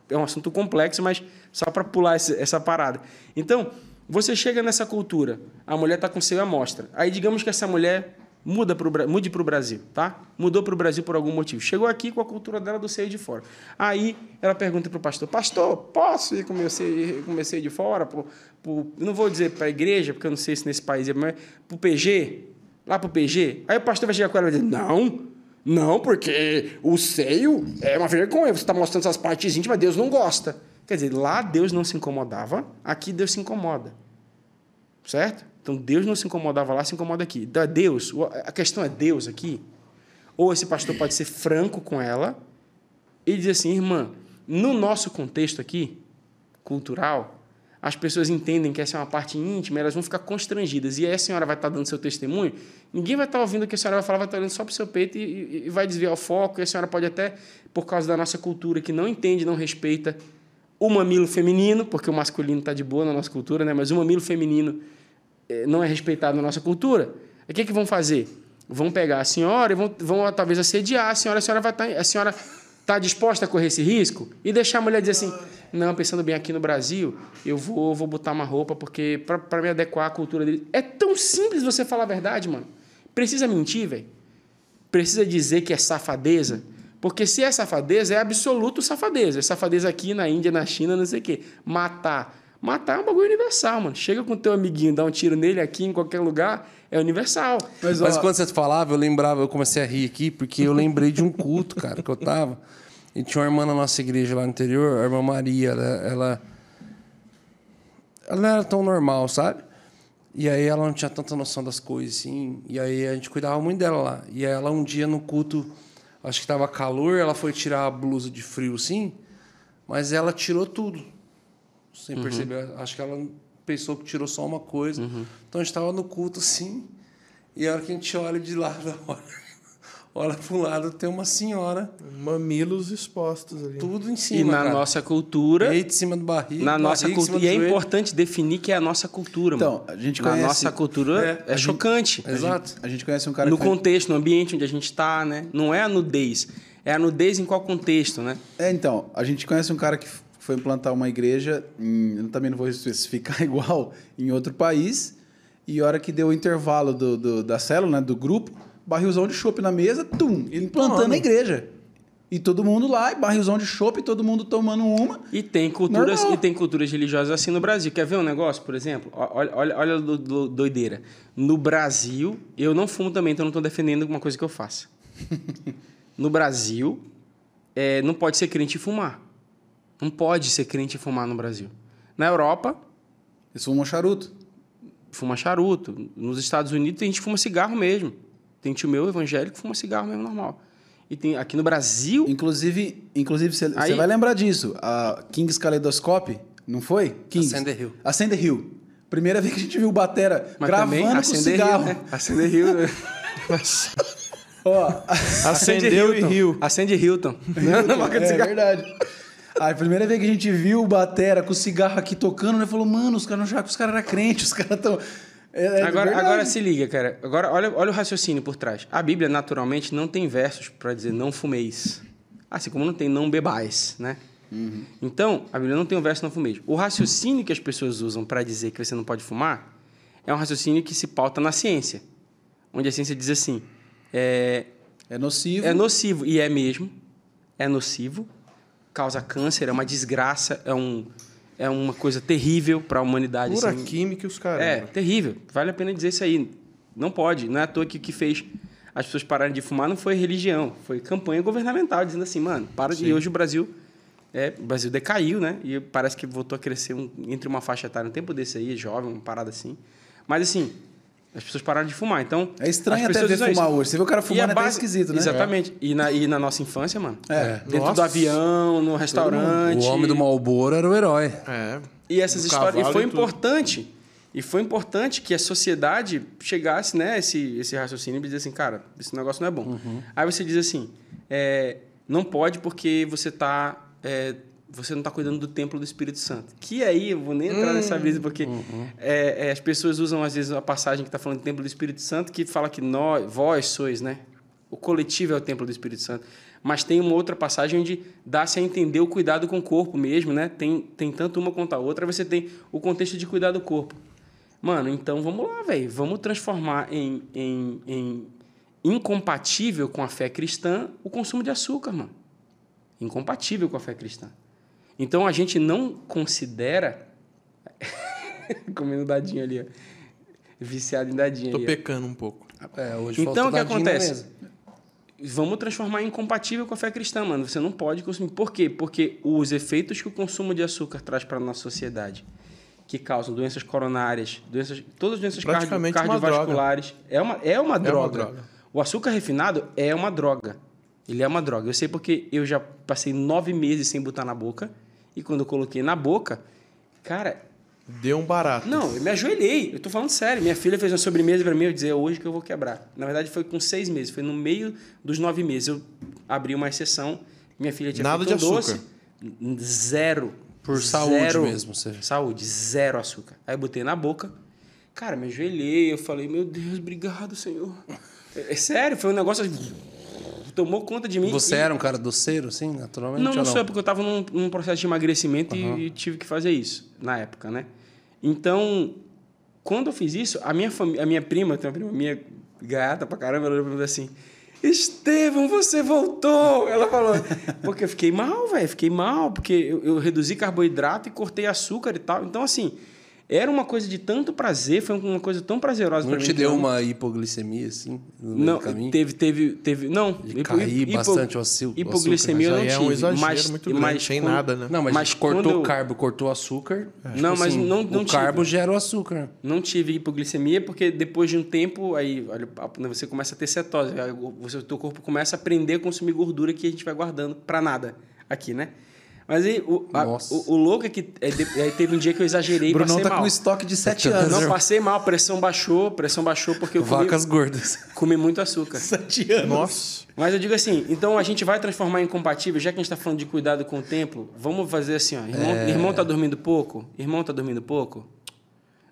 é um assunto complexo, mas só para pular esse- essa parada. Então, você chega nessa cultura, a mulher tá com seu amostra. Aí digamos que essa mulher muda pro, mude para o Brasil, tá? Mudou para o Brasil por algum motivo. Chegou aqui com a cultura dela do seio de fora. Aí ela pergunta para o pastor: Pastor, posso ir com meu seio, com meu seio de fora? Pro, pro- não vou dizer para a igreja, porque eu não sei se nesse país é, mas para o PG? Lá para o PG? Aí o pastor vai chegar com ela e vai dizer: Não, não, porque o seio é uma vergonha. Você está mostrando essas partes íntimas, Deus não gosta. Quer dizer, lá Deus não se incomodava, aqui Deus se incomoda. Certo? Então Deus não se incomodava lá, se incomoda aqui. Da Deus, a questão é Deus aqui. Ou esse pastor pode ser franco com ela e dizer assim, irmã, no nosso contexto aqui, cultural, as pessoas entendem que essa é uma parte íntima, elas vão ficar constrangidas. E aí a senhora vai estar dando seu testemunho, ninguém vai estar ouvindo o que a senhora vai falar, vai estar olhando só para o seu peito e, e- e vai desviar o foco. E a senhora pode até, por causa da nossa cultura, que não entende, não respeita o mamilo feminino, porque o masculino está de boa na nossa cultura, né? mas o mamilo feminino eh, não é respeitado na nossa cultura. O que, que vão fazer? Vão pegar a senhora e vão, vão talvez assediar a senhora. A senhora vai estar, a senhora está disposta a correr esse risco e deixar a mulher dizer assim: não, pensando bem aqui no Brasil, eu vou, vou botar uma roupa porque para me adequar à cultura dele. É tão simples você falar a verdade, mano. Precisa mentir, velho. Precisa dizer que é safadeza. Porque se é safadeza, é absoluto safadeza. É safadeza aqui na Índia, na China, não sei o quê. Matar. Matar é um bagulho universal, mano. Chega com teu amiguinho, dá um tiro nele aqui, em qualquer lugar, é universal. Mas, Mas ó, quando você falava, eu lembrava, eu comecei a rir aqui, porque eu lembrei de um culto, cara, que eu tava. E tinha uma irmã na nossa igreja lá no interior, a irmã Maria, ela, ela. ela não era tão normal, sabe? E aí ela não tinha tanta noção das coisas, assim. E aí a gente cuidava muito dela lá. E aí ela, um dia no culto, acho que tava calor, ela foi tirar a blusa de frio, assim, mas ela tirou tudo. Sem perceber. Acho que ela pensou que tirou só uma coisa. Então a gente estava no culto assim, e a hora que a gente olha de lado, *laughs* olha, olha para um lado, tem uma senhora, Mamilos expostos ali. tudo em E cima. na cara. nossa cultura, Peito em cima do barriga. na nossa cultura, e é joelho. importante definir que é a nossa cultura, Então, mano. a gente na conhece- nossa cultura é, chocante. Exato. A gente conhece um cara no que faz- contexto, no ambiente onde a gente está, né? Não é a nudez. É a nudez em qual contexto, né? É, então, a gente conhece um cara que foi implantar uma igreja, em, eu também não vou especificar *laughs* igual, em outro país, e a hora que deu o intervalo do, do- da célula, né, do grupo, barrilzão de chopp na mesa, tum, ele implantando Toma. a igreja. E todo mundo lá, e barrilzão de chopp, todo mundo tomando uma. E tem culturas Normal. e tem culturas religiosas assim no Brasil. Quer ver um negócio, por exemplo? Olha, olha, olha a do- do- doideira. No Brasil, eu não fumo também, então não estou defendendo uma coisa que eu faça. *laughs* No Brasil, é, não pode ser crente e fumar. Não pode ser crente e fumar no Brasil. Na Europa, Eles fumam charuto. fuma charuto. Nos Estados Unidos, tem gente fuma cigarro mesmo. Tem tio meu evangélico que fuma cigarro mesmo normal. E tem aqui no Brasil, Inclusive, inclusive você Aí- vai lembrar disso. A Kings Kaleidoscope, não foi? Kings. Acender Hill. Acender Hill. Primeira vez que a gente viu o Batera mas gravando também com cigarro. Rio, né? Acender Rio. né? *laughs* Ó, Acendeu e Hilton. riu. Acende Hilton. *laughs* Marca de é verdade. A primeira vez que a gente viu o Batera com o cigarro aqui tocando, né? Falou, mano, os caras não achavam que os caras eram crentes, os caras estão. É, é agora, agora se liga, cara. Agora olha, olha o raciocínio por trás. A Bíblia, naturalmente, não tem versos para dizer não fumeis. Assim como não tem não bebais, né? Uhum. Então, a Bíblia não tem o verso não fumeis. O raciocínio que as pessoas usam para dizer que você não pode fumar é um raciocínio que se pauta na ciência. Onde a ciência diz assim: é, É nocivo. é nocivo, e é mesmo, é nocivo, causa câncer, é uma desgraça, é, um, é uma coisa terrível para a humanidade. Pura assim. química e os caras. É, terrível. Vale a pena dizer isso aí. Não pode. Não é à toa que o que fez as pessoas pararem de fumar não foi religião, foi campanha governamental, dizendo assim, mano, para de. E hoje o Brasil. É, o Brasil decaiu, né? E parece que voltou a crescer um- entre uma faixa etária, um tempo desse aí, jovem, uma parada assim. Mas assim, as pessoas pararam de fumar. Então. É estranho até ver fumar isso. hoje. Você vê o cara fumando é até base- esquisito, né? Exatamente. E, na, e na nossa infância, mano? É. Dentro do Nossa. avião, no restaurante. O homem do Malboro era o herói. É. E essas histórias. E foi e importante. E foi importante que a sociedade chegasse, né, esse, esse raciocínio e dizer assim, cara, esse negócio não é bom. Uhum. Aí você diz assim, é, não pode porque você tá. é, você não está cuidando do templo do Espírito Santo. Que aí, eu vou nem entrar Hum. nessa brisa, porque Uhum. é, é, as pessoas usam, às vezes, a passagem que está falando do templo do Espírito Santo, que fala que nós, vós sois, né? O coletivo é o templo do Espírito Santo. Mas tem uma outra passagem onde dá-se a entender o cuidado com o corpo mesmo, né? Tem, tem tanto uma quanto a outra, você tem o contexto de cuidar do corpo. Mano, então vamos lá, velho. Vamos transformar em, em, em incompatível com a fé cristã o consumo de açúcar, mano. Incompatível com a fé cristã. Então a gente não considera. *laughs* Comendo dadinho ali, ó. Viciado em dadinho Tô ali. ó. pecando um pouco. É, hoje Então, o que acontece? Vamos transformar em incompatível com a fé cristã, mano. Você não pode consumir. Por quê? Porque os efeitos que o consumo de açúcar traz para a nossa sociedade, que causam doenças coronárias, doenças, todas as doenças cardio, Praticamente uma cardiovasculares, é uma, é uma droga. droga. O açúcar refinado é uma droga. Ele é uma droga. Eu sei porque eu já passei nove meses sem botar na boca. E quando eu coloquei na boca, cara, Deu um barato. não, eu me ajoelhei. Eu tô falando sério. Minha filha fez uma sobremesa para mim. Eu dizia, é hoje que eu vou quebrar. Na verdade, foi com seis meses. Foi no meio dos nove meses. Eu abri uma exceção. Minha filha tinha Nada de açúcar. doce. Zero. Por saúde Zero. mesmo, você- Saúde. Zero açúcar. Aí eu botei na boca. Cara, me ajoelhei. Eu falei, meu Deus, obrigado, Senhor. É, é sério, foi um negócio... Tomou conta de mim. Você E- era um cara doceiro, assim, naturalmente? não, ou não sou, porque eu estava num, num processo de emagrecimento Aham. e, e tive que fazer isso na época, né? Então, quando eu fiz isso, a minha, fami- a minha prima, tem uma prima minha gata pra caramba, ela olhou pra mim assim: Estevão, você voltou! Ela falou. Porque eu fiquei mal, velho, fiquei mal, porque eu, eu reduzi carboidrato e cortei açúcar e tal. Então, assim, era uma coisa de tanto prazer, foi uma coisa tão prazerosa Não pra te que deu eu- uma hipoglicemia, assim, no meio não, do caminho? teve, teve, teve. Não, De hipo- cair hipo- bastante o açúcar- Hipoglicemia eu Mas não é tive. um exagero mas, muito grande, mas sem nada, né? Não, mas, Mas cortou quando eu- carbo, cortou açúcar. tipo Não, mas não- não O tive. carbo gera o açúcar. Não tive hipoglicemia porque depois de um tempo, aí olha, o né, você começa a ter cetose. Aí o o seu teu corpo começa a aprender a consumir gordura que a gente vai guardando pra nada aqui, né? Mas aí o, a- o, o louco é que é, de- aí teve um dia que eu exagerei e Brunão passei tá mal. com estoque de 7 anos. Não, passei mal, pressão baixou, pressão baixou porque eu comi, Vacas gordas. comi muito açúcar. *laughs* 7 anos. Nossa. Mas eu digo assim, então a gente vai transformar em compatível, já que a gente está falando de cuidado com o templo, vamos fazer assim, ó. Irmão, É. irmão tá dormindo pouco? Irmão tá dormindo pouco?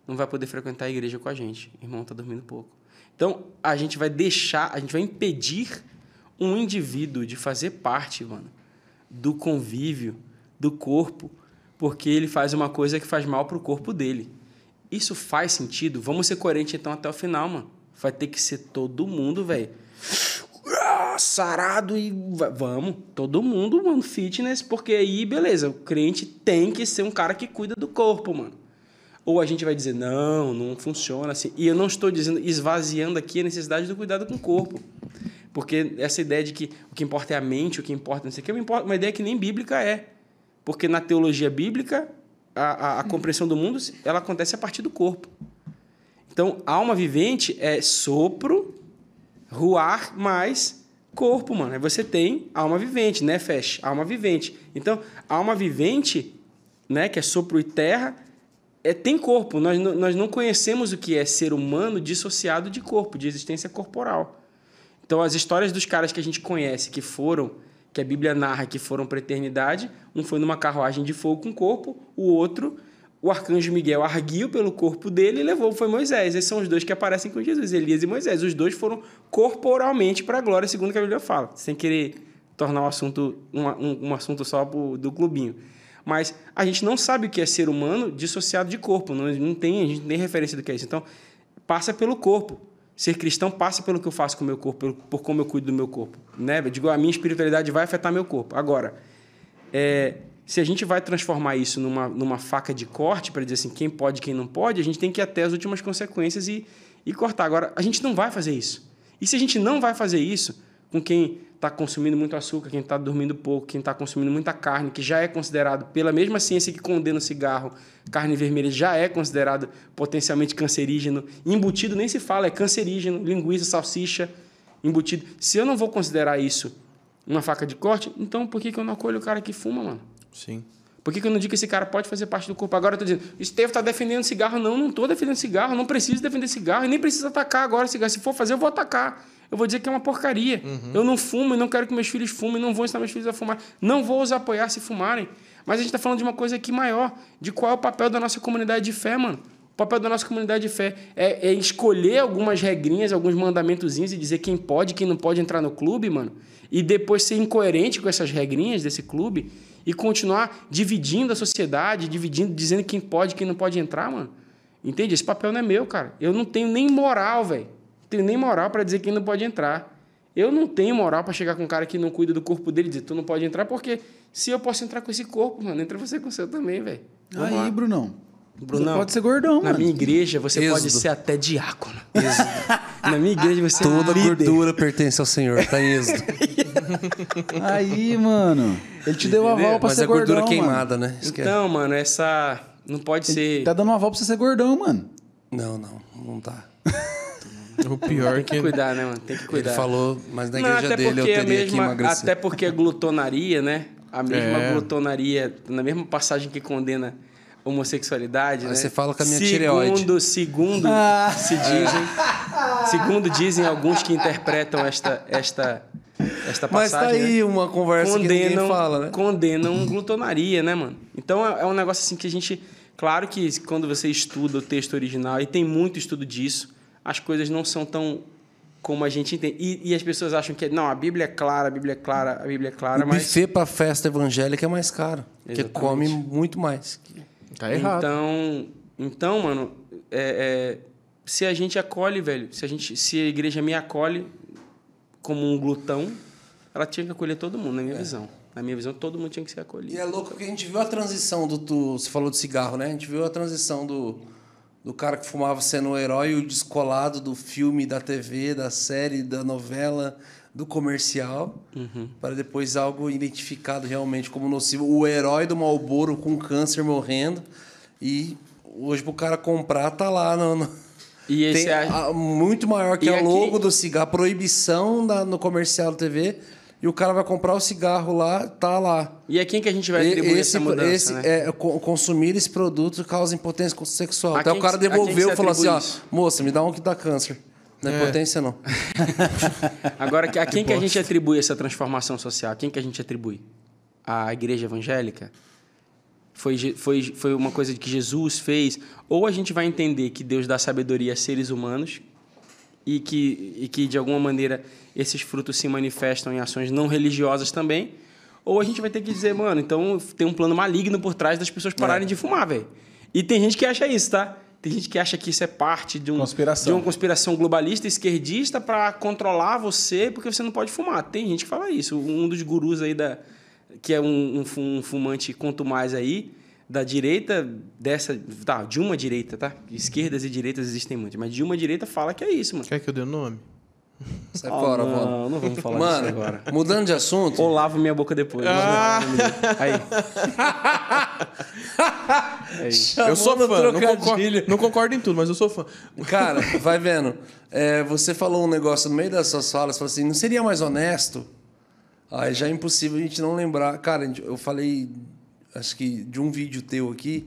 Não vai poder frequentar a igreja com a gente. Irmão tá dormindo pouco. Então, a gente vai deixar, a gente vai impedir um indivíduo de fazer parte, mano, do convívio, do corpo, porque ele faz uma coisa que faz mal pro corpo dele. Isso faz sentido? Vamos ser coerentes então até o final, mano. Vai ter que ser todo mundo, velho ah, sarado e va- vamos, todo mundo, mano, fitness, porque aí, beleza, o crente tem que ser um cara que cuida do corpo, mano. Ou a gente vai dizer, não, não funciona assim. E eu não estou dizendo, esvaziando aqui a necessidade do cuidado com o corpo. Porque essa ideia de que o que importa é a mente, o que importa não sei o que, é uma ideia que nem bíblica é. Porque na teologia bíblica, a, a, a compreensão do mundo, ela acontece a partir do corpo. Então, alma vivente é sopro, ruar mais corpo, mano. Aí você tem alma vivente, né, Fesh? Alma vivente. Então, alma vivente, né, que é sopro e terra, é, tem corpo. Nós, nós não conhecemos o que é ser humano dissociado de corpo, de existência corporal. Então, as histórias dos caras que a gente conhece, que foram, que a Bíblia narra que foram para a eternidade, um foi numa carruagem de fogo com corpo, o outro, o arcanjo Miguel arguiu pelo corpo dele e levou, foi Moisés. Esses são os dois que aparecem com Jesus, Elias e Moisés. Os dois foram corporalmente para a glória, segundo que a Bíblia fala, sem querer tornar o assunto um, um, um assunto só pro- do clubinho. Mas a gente não sabe o que é ser humano dissociado de corpo, não, não tem, a gente não tem referência do que é isso. Então, passa pelo corpo. Ser cristão passa pelo que eu faço com o meu corpo, por como eu cuido do meu corpo. Né? Eu digo, a minha espiritualidade vai afetar meu corpo. Agora, é, se a gente vai transformar isso numa, numa faca de corte para dizer assim, quem pode quem não pode, a gente tem que ir até as últimas consequências e, e cortar. Agora, a gente não vai fazer isso. E se a gente não vai fazer isso com quem está consumindo muito açúcar, quem está dormindo pouco, quem está consumindo muita carne, que já é considerado, pela mesma ciência que condena o cigarro, carne vermelha já é considerado potencialmente cancerígeno. Embutido nem se fala, é cancerígeno, linguiça, salsicha, embutido. Se eu não vou considerar isso uma faca de corte, então por que, que eu não acolho o cara que fuma, mano? Sim. Por que, que eu não digo que esse cara pode fazer parte do corpo? Agora eu tô dizendo, o Estevão está defendendo cigarro. Não, não estou defendendo cigarro, não preciso defender cigarro e nem preciso atacar agora cigarro. Se for fazer, eu vou atacar. Eu vou dizer que é uma porcaria. Eu não fumo e não quero que meus filhos fumem, não vou ensinar meus filhos a fumar. Não vou os apoiar se fumarem. Mas a gente está falando de uma coisa aqui maior, de qual é o papel da nossa comunidade de fé, mano. O papel da nossa comunidade de fé é, é escolher algumas regrinhas, alguns mandamentozinhos e dizer quem pode e quem não pode entrar no clube, mano. E depois ser incoerente com essas regrinhas desse clube e continuar dividindo a sociedade, dividindo, dizendo quem pode e quem não pode entrar, mano. Entende? Esse papel não é meu, cara. Eu não tenho nem moral, velho. Não tenho nem moral para dizer quem não pode entrar. Eu não tenho moral para chegar com um cara que não cuida do corpo dele e dizer, tu não pode entrar, porque se eu posso entrar com esse corpo, mano, entra você com o seu também, velho. Vamos lá. Aí, Brunão. Brunão, Você pode ser gordão, Na mano. minha igreja, você Êxodo. pode ser até diácono. Na minha igreja, você Toda é líder. gordura pertence ao Senhor, tá em êxodo. *laughs* Aí, mano. Ele te deu um aval pra Mas ser é gordura gordão, mano. queimada, né? Isso que é. Então, mano, essa... Não pode ser... Tá dando um aval pra você ser gordão, mano. Não, não, não tá. *laughs* O pior Tem que. que cuidar, né, mano? Tem que cuidar. Ele falou, mas na Não, igreja até dele eu a teria que mesma, emagrecer. Até porque a glutonaria, né? A mesma É. glutonaria, na mesma passagem que condena homossexualidade, Aí né? você fala com a minha segundo, tireoide. Segundo se dizem, segundo dizem alguns que interpretam esta esta esta Mas tá passagem, aí né? uma conversa que ninguém condenam, fala, né? condenam glutonaria, né, mano? Então é, é um negócio assim que a gente. Claro que quando você estuda o texto original, e tem muito estudo disso, as coisas não são tão como a gente entende. E, e as pessoas acham que, não, a Bíblia é clara, a Bíblia é clara, a Bíblia é clara, o mas. buffet pra festa evangélica é mais caro. Porque come muito mais. Tá errado. Então, então mano, é- é, se a gente acolhe, velho, se a, gente, se a igreja me acolhe como um glutão, ela tinha que acolher todo mundo, na minha visão. Na minha visão, todo mundo tinha que ser acolhido. E é louco que a gente viu a transição do, do- Você falou do cigarro, né? A gente viu a transição do, do cara que fumava sendo o herói e o descolado do filme, da TV, da série, da novela, do comercial, para depois algo identificado realmente como nocivo. O herói do Malboro com câncer morrendo. E hoje, pro cara comprar, tá lá no. no- E esse Tem é- a- muito maior que E a aqui- logo do cigarro, a proibição da, no comercial da TV. E o cara vai comprar o cigarro lá, tá lá. E a quem que a gente vai atribuir esse, essa mudança, esse, né? é, co- consumir esse produto causa impotência sexual. A Até quem o cara devolveu que e falou assim: ó, moça, me dá um que dá câncer. Não é impotência, não. *laughs* Agora, a *laughs* quem que a gente atribui essa transformação social? A quem que a gente atribui? A igreja evangélica? Foi, foi, foi uma coisa que Jesus fez? Ou a gente vai entender que Deus dá sabedoria a seres humanos e que, e que de alguma maneira, esses frutos se manifestam em ações não religiosas também? Ou a gente vai ter que dizer, mano, então tem um plano maligno por trás das pessoas pararem de fumar, velho. E tem gente que acha isso, tá? Tem gente que acha que isso é parte de, um, Conspiração. de uma conspiração globalista esquerdista para controlar você porque você não pode fumar. Tem gente que fala isso. Um dos gurus aí da que é um, um fumante quanto mais aí da direita dessa, tá, de uma direita, tá? Esquerdas e direitas existem muitas, mas de uma direita fala que é isso, mano. Quer que eu dê o nome? Sai Ah, fora, não, mano. não vamos falar Mano, disso agora. mudando de assunto. Ou lavo minha boca depois. Aí. *laughs* eu sou fã. Não concordo, não concordo em tudo, mas eu sou fã. Cara, vai vendo. É, você falou um negócio no meio das suas falas, falou assim, não seria mais honesto? Aí já é impossível a gente não lembrar. Cara, eu falei, acho que de um vídeo teu aqui,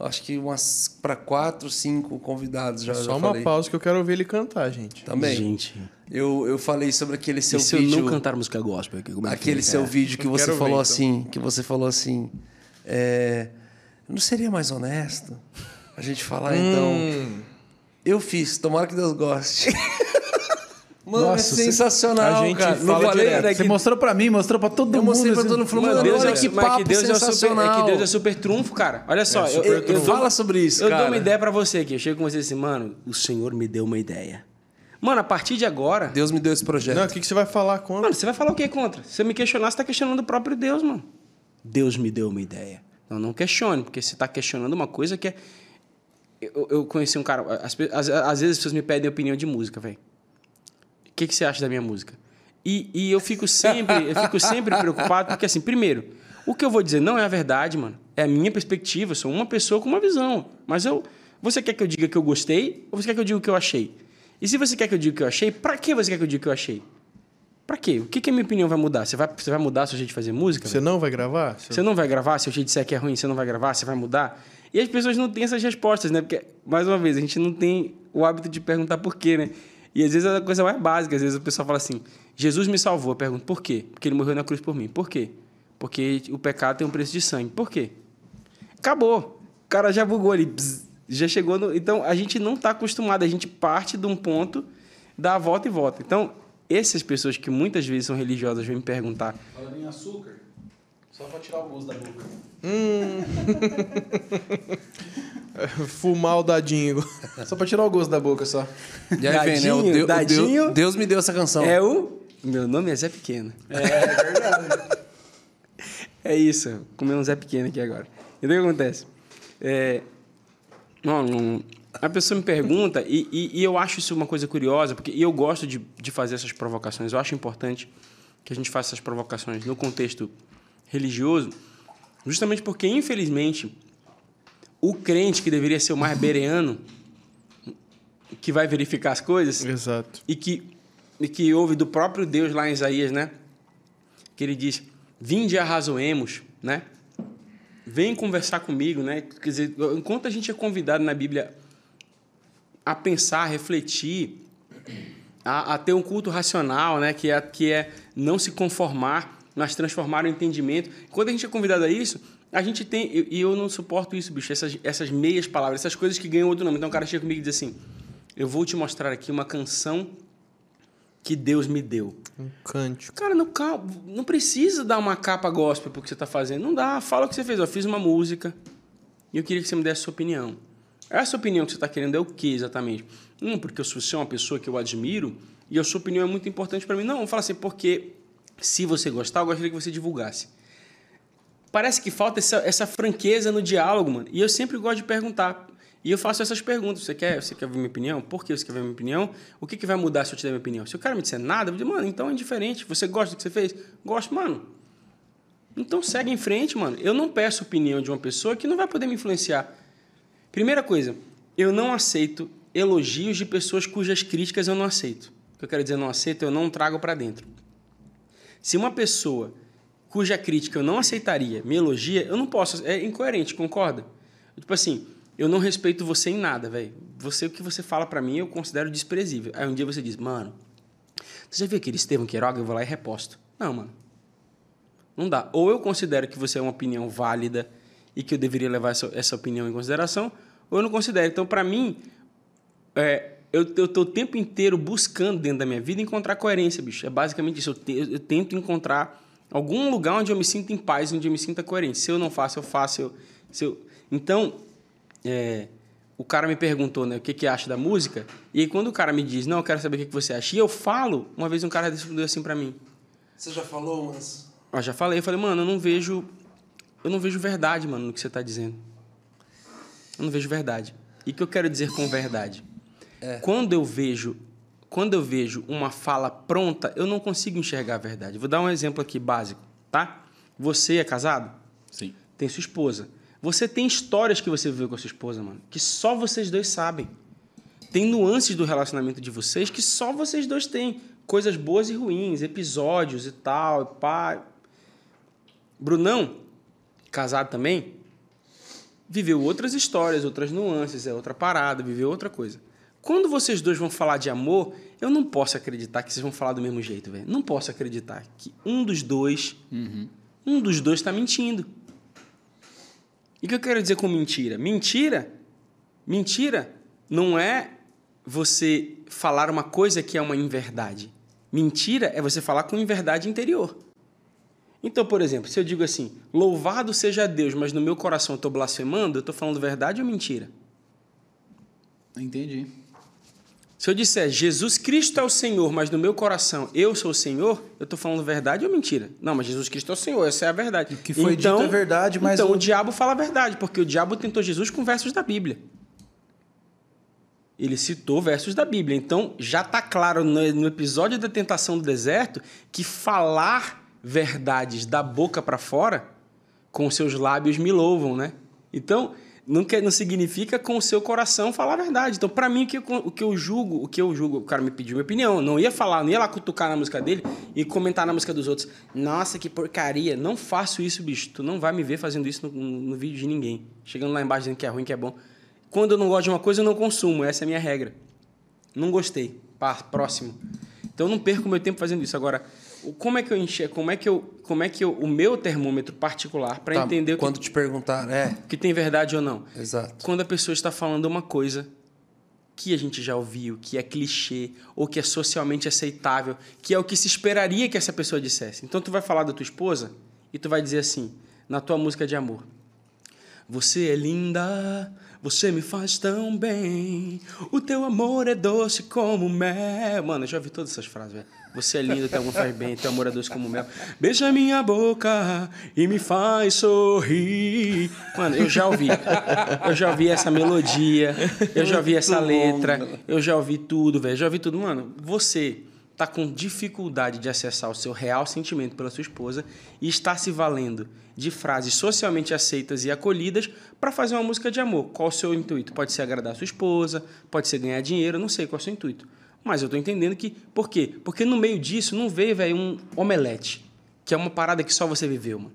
acho que umas para quatro, cinco convidados já, já Só uma falei. pausa que eu quero ouvir ele cantar, gente. Também. Gente, Eu, eu falei sobre aquele seu e se eu vídeo. não cantar música gospel aqui, como é que aquele seu vídeo que Eu você quero ver, falou então. assim, que você falou assim, é, não seria mais honesto a gente falar então? Hum. Eu fiz, tomara que Deus goste. *laughs* Mano, Nossa, é você- sensacional, a gente cara. Não fala falei, né, Você que- mostrou pra mim, mostrou pra todo Eu mundo. mostrei pra todo mundo, falou, Mano, Deus olha é, que papo que Deus é super, é sensacional. que Deus é super trunfo, cara. Olha só, eu, super eu, eu dou- Fala sobre isso, eu cara. dou uma ideia pra você aqui. Eu chego com você assim, mano, o Senhor me deu uma ideia. Mano, a partir de agora, Deus me deu esse projeto. Não, o que, que você vai falar contra? mano, você vai falar o que contra? Se você me questionar, você tá questionando o próprio Deus, mano. Deus me deu uma ideia. Não, não questione, porque você tá questionando uma coisa que é Eu, eu conheci um cara. Às, às vezes as pessoas me pedem opinião de música, velho. O que, que você acha da minha música? E, e eu fico sempre, eu fico sempre preocupado, porque assim, primeiro, o que eu vou dizer não é a verdade, mano. É a minha perspectiva. Eu sou uma pessoa com uma visão. Mas eu. Você quer que eu diga que eu gostei ou você quer que eu diga o que eu achei? E se você quer que eu diga o que eu achei, pra que você quer que eu diga o que eu achei? Pra quê? O que, que a minha opinião vai mudar? Você vai, você vai mudar a sua jeito de fazer música? Você não vai gravar? Você não vai gravar? Se eu te disser que é ruim, você não vai gravar? Você vai mudar? E as pessoas não têm essas respostas, né? Porque, mais uma vez, a gente não tem o hábito de perguntar por quê, né? E às vezes é a coisa mais básica. Às vezes o pessoal fala assim: Jesus me salvou. Eu pergunto, por quê? Porque ele morreu na cruz por mim. Por quê? Porque o pecado tem um preço de sangue. Por quê? Acabou. O cara já bugou ali. já chegou no. Então, a gente não está acostumado. A gente parte de um ponto, dá a volta e volta. Então, essas pessoas que muitas vezes são religiosas vêm me perguntar: Falando em açúcar, só pra tirar o gosto da boca. *laughs* Fumar o dadinho. Só pra tirar o gosto da boca, só. E aí vem, né? O Dadinho, o dadinho. Deu- Deus me deu essa canção. É o. Meu nome é Zé Pequeno. É verdade. *laughs* É isso. Comer um Zé Pequeno aqui agora. Então o que acontece? É, não, não- a pessoa me pergunta, e, e- e eu acho isso uma coisa curiosa, porque eu gosto de, de fazer essas provocações. Eu acho importante que a gente faça essas provocações no contexto religioso, justamente porque, infelizmente, o crente que deveria ser o mais bereano, que vai verificar as coisas, Exato. e que, e que ouve do próprio Deus lá em Isaías, né? Que ele diz: Vinde e arrazoemos, né? Vem conversar comigo, né? Quer dizer, enquanto a gente é convidado na Bíblia a pensar, a refletir, a, a ter um culto racional, né? Que é, que é não se conformar, mas transformar o entendimento. Quando a gente é convidado a isso, a gente tem. E e eu não suporto isso, bicho, essas, essas meias palavras, essas coisas que ganham outro nome. Então o cara chega comigo e diz assim: Eu vou te mostrar aqui uma canção que Deus me deu. Um cântico. Cara, não, não precisa dar uma capa gospel pro que você está fazendo. Não dá. Fala o que você fez. Eu fiz uma música e eu queria que você me desse sua opinião. Essa opinião que você está querendo é o que exatamente? Hum, porque você é uma pessoa que eu admiro e a sua opinião é muito importante para mim. Não, fala assim, porque se você gostar, eu gostaria que você divulgasse. Parece que falta essa, essa franqueza no diálogo, mano. E eu sempre gosto de perguntar. E eu faço essas perguntas. Você quer, você quer ver minha opinião? Por que você quer ver minha opinião? O que, que vai mudar se eu te der minha opinião? Se o cara me disser nada, eu dizer, mano, então é indiferente. Você gosta do que você fez? Gosto, mano. Então segue em frente, mano. Eu não peço opinião de uma pessoa que não vai poder me influenciar. Primeira coisa, eu não aceito elogios de pessoas cujas críticas eu não aceito. O que eu quero dizer não aceito, eu não trago para dentro. Se uma pessoa cuja crítica eu não aceitaria me elogia, eu não posso. É incoerente, concorda? Tipo assim, eu não respeito você em nada, velho. Você, o que você fala para mim, eu considero desprezível. Aí um dia você diz, mano, você já viu aquele Estevam Queiroga? Eu vou lá e reposto. Não, mano. Não dá. Ou eu considero que você é uma opinião válida e que eu deveria levar essa, essa opinião em consideração, ou eu não considero. Então, para mim, é, eu, eu tô o tempo inteiro buscando dentro da minha vida encontrar coerência, bicho. É basicamente isso. Eu, te- eu tento encontrar algum lugar onde eu me sinta em paz, onde eu me sinta coerente. Se eu não faço, eu faço. Eu, se eu... Então, é, o cara me perguntou né, o que, que acha da música, e aí quando o cara me diz, não, eu quero saber o que, que você acha, e eu falo, uma vez um cara respondeu assim para mim, Você já falou, mas. eu já falei, eu falei, mano, eu não vejo. Eu não vejo verdade, mano, no que você tá dizendo. Eu não vejo verdade. E o que eu quero dizer com verdade? Quando eu vejo. Quando eu vejo uma fala pronta, eu não consigo enxergar a verdade. Vou dar um exemplo aqui básico, tá? Você é casado? Sim. Tem sua esposa. Você tem histórias que você viveu com a sua esposa, mano, que só vocês dois sabem. Tem nuances do relacionamento de vocês que só vocês dois têm. Coisas boas e ruins, episódios e tal, e pá. Brunão, casado também, viveu outras histórias, outras nuances, é outra parada, viveu outra coisa. Quando vocês dois vão falar de amor, eu não posso acreditar que vocês vão falar do mesmo jeito, velho. Não posso acreditar que um dos dois, um dos dois está mentindo. E o que eu quero dizer com mentira? Mentira, mentira não é você falar uma coisa que é uma inverdade. Mentira é você falar com inverdade interior. Então, por exemplo, se eu digo assim, louvado seja Deus, mas no meu coração eu estou blasfemando, eu estou falando verdade ou mentira? Entendi. Se eu disser Jesus Cristo é o Senhor, mas no meu coração eu sou o Senhor, eu estou falando verdade ou mentira? Não, mas Jesus Cristo é o Senhor, essa é a verdade. O que foi dito é verdade, mas Então o- o diabo fala a verdade, porque o diabo tentou Jesus com versos da Bíblia. Ele citou versos da Bíblia. Então, já está claro no, no episódio da tentação do deserto que falar verdades da boca para fora, com seus lábios me louvam, né? Então, não, quer, não significa com o seu coração falar a verdade. Então, para mim, o que, eu, o que eu julgo, o que eu julgo, o cara me pediu minha opinião. Não ia falar, não ia lá cutucar na música dele e comentar na música dos outros. Nossa, que porcaria. Não faço isso, bicho. Tu não vai me ver fazendo isso no, no, vídeo de ninguém. Chegando lá embaixo dizendo que é ruim, que é bom. Quando eu não gosto de uma coisa, eu não consumo. Essa é a minha regra. Não gostei. Pá, próximo. Então eu não perco meu tempo fazendo isso. Agora, como é que eu enxergo, como é que eu, como é que eu, o meu termômetro particular para Tá, entender o quando que, te perguntar, é, que tem verdade ou não? exato. Quando a pessoa está falando uma coisa que a gente já ouviu, que é clichê, ou que é socialmente aceitável, que é o que se esperaria que essa pessoa dissesse. Então tu vai falar da tua esposa e tu vai dizer assim, na tua música de amor: Você é linda, você me faz tão bem. O teu amor é doce como mel. Mano, eu já ouvi todas essas frases, velho. Você é lindo, teu amor faz bem, teu amor é doce como mel. Beija minha boca e me faz sorrir. Mano, eu já ouvi. Eu já ouvi essa melodia, eu já ouvi essa letra, eu já ouvi tudo, velho. Já ouvi tudo. Mano, você tá com dificuldade de acessar o seu real sentimento pela sua esposa e está se valendo de frases socialmente aceitas e acolhidas para fazer uma música de amor. Qual o seu intuito? Pode ser agradar a sua esposa, pode ser ganhar dinheiro, não sei qual é o seu intuito. Mas eu tô entendendo que. Por quê? Porque no meio disso não veio, velho, um omelete, que é uma parada que só você viveu, mano.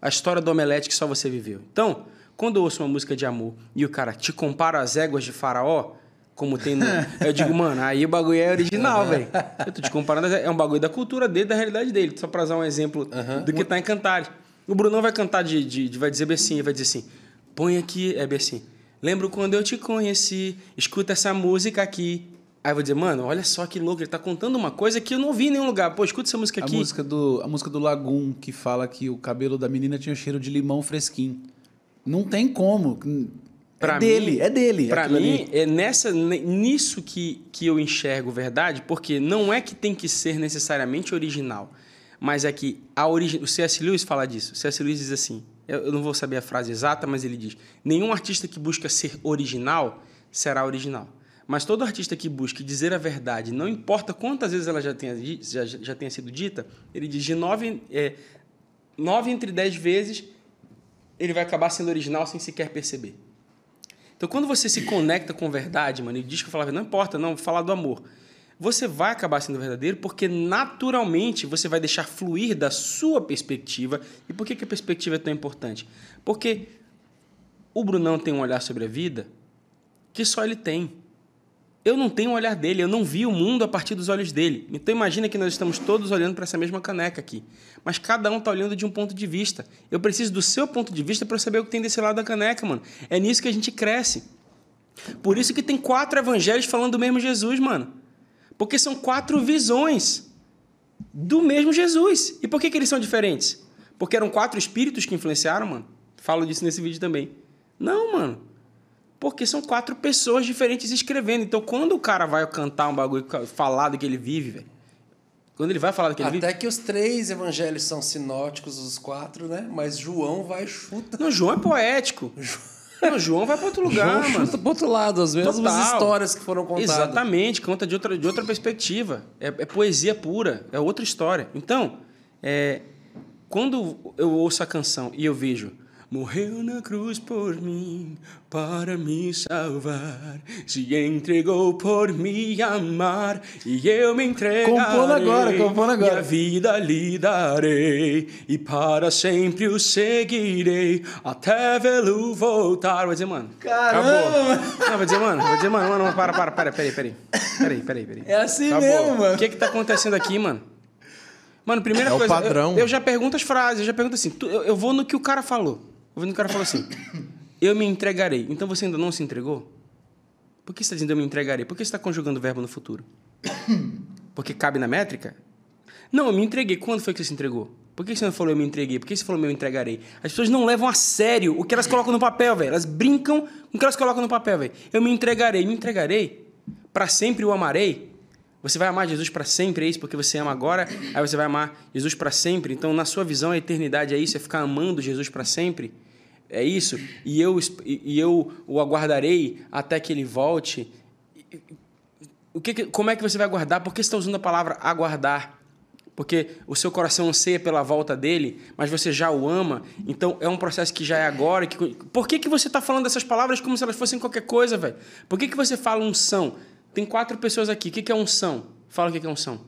A história do omelete que só você viveu. Então, quando eu ouço uma música de amor e o cara te compara às éguas de faraó, como tem no... Eu digo, *laughs* mano, aí o bagulho é original, velho. Eu tô te comparando, é um bagulho da cultura dele, da realidade dele. Só pra usar um exemplo do que tá em Cantares. O Brunão vai cantar de, de, de- vai dizer assim, vai dizer assim, põe aqui, é bem assim, lembro quando eu te conheci, escuta essa música aqui. Aí eu vou dizer, mano, olha só que louco, ele tá contando uma coisa que eu não vi em nenhum lugar. Pô, escuta essa música A aqui. música, do, a música do Lagum, que fala que o cabelo da menina tinha cheiro de limão fresquinho. Não tem como. Pra é dele, mim- é dele. Pra mim, ali. é nessa, nisso que, que eu enxergo verdade, porque não é que tem que ser necessariamente original, mas é que a origem. O C.S. Lewis fala disso. O C.S. Lewis diz assim: eu, eu não vou saber a frase exata, mas ele diz: nenhum artista que busca ser original será original. Mas todo artista que busca dizer a verdade, não importa quantas vezes ela já tenha, já, já tenha sido dita, ele diz de nove, é, nove entre dez vezes ele vai acabar sendo original sem sequer perceber. Então, quando você se conecta com verdade, mano, e diz que eu falava, não importa, não, falar do amor. Você vai acabar sendo verdadeiro porque naturalmente você vai deixar fluir da sua perspectiva. E por que, que a perspectiva é tão importante? Porque o Brunão tem um olhar sobre a vida que só ele tem. Eu não tenho o olhar dele, eu não vi o mundo a partir dos olhos dele. Então imagina que nós estamos todos olhando para essa mesma caneca aqui. Mas cada um está olhando de um ponto de vista. Eu preciso do seu ponto de vista para saber o que tem desse lado da caneca, mano. É nisso que a gente cresce. Por isso que tem quatro evangelhos falando do mesmo Jesus, mano. Porque são quatro visões do mesmo Jesus. E por que, que eles são diferentes? Porque eram quatro espíritos que influenciaram, mano. Falo disso nesse vídeo também. Não, mano. Porque são quatro pessoas diferentes escrevendo. Então, quando o cara vai cantar um bagulho, falar do que ele vive, velho. Quando ele vai falar do que ele vive. Até que os três evangelhos são sinóticos, os quatro, né? Mas João vai e chuta. Não, João é poético. *laughs* Não, João vai para outro lugar, João mano. chuta pro outro lado, as mesmas Total. histórias que foram contadas. Exatamente, conta de outra, de outra perspectiva. É, é poesia pura, é outra história. Então, é, quando eu ouço a canção e eu vejo Morreu na cruz por mim, para me salvar. Se entregou por me amar, e eu me entregarei. Compondo agora, compondo agora. Minha vida lhe darei, e para sempre o seguirei, até vê-lo voltar. Vai dizer, mano. Caramba, Acabou. Não, vai dizer, mano, vai dizer, mano, mano, para, para, para, peraí, peraí. Peraí, peraí, peraí. É assim mesmo, mano. O que que tá acontecendo aqui, mano? Mano, primeira É o coisa, eu- padrão. Eu, já pergunto as frases, eu já pergunto assim, tu- eu, eu vou no que o cara falou. Que o cara falou assim, eu me entregarei. Então você ainda não se entregou? Por que você está dizendo eu me entregarei? Por que você está conjugando o verbo no futuro? Porque cabe na métrica? Não, eu me entreguei. Quando foi que você se entregou? Por que você não falou eu me entreguei? Por que você falou eu me entregarei? As pessoas não levam a sério o que elas colocam no papel, velho. Elas brincam com o que elas colocam no papel, velho. Eu me entregarei. Me entregarei? Para sempre o amarei? Você vai amar Jesus para sempre, é isso? Porque você ama agora, aí você vai amar Jesus para sempre. Então, na sua visão, a eternidade é isso? É ficar amando Jesus para sempre? É isso? E eu, e eu o aguardarei até que ele volte? o que, como é que você vai aguardar? Por que você está usando a palavra aguardar? Porque o seu coração anseia pela volta dele, mas você já o ama. Então é um processo que já é agora. Que... Por que, que você está falando dessas palavras como se elas fossem qualquer coisa, velho? Por que, que você fala unção? Tem quatro pessoas aqui. O que, que é unção? Fala o que, que é unção.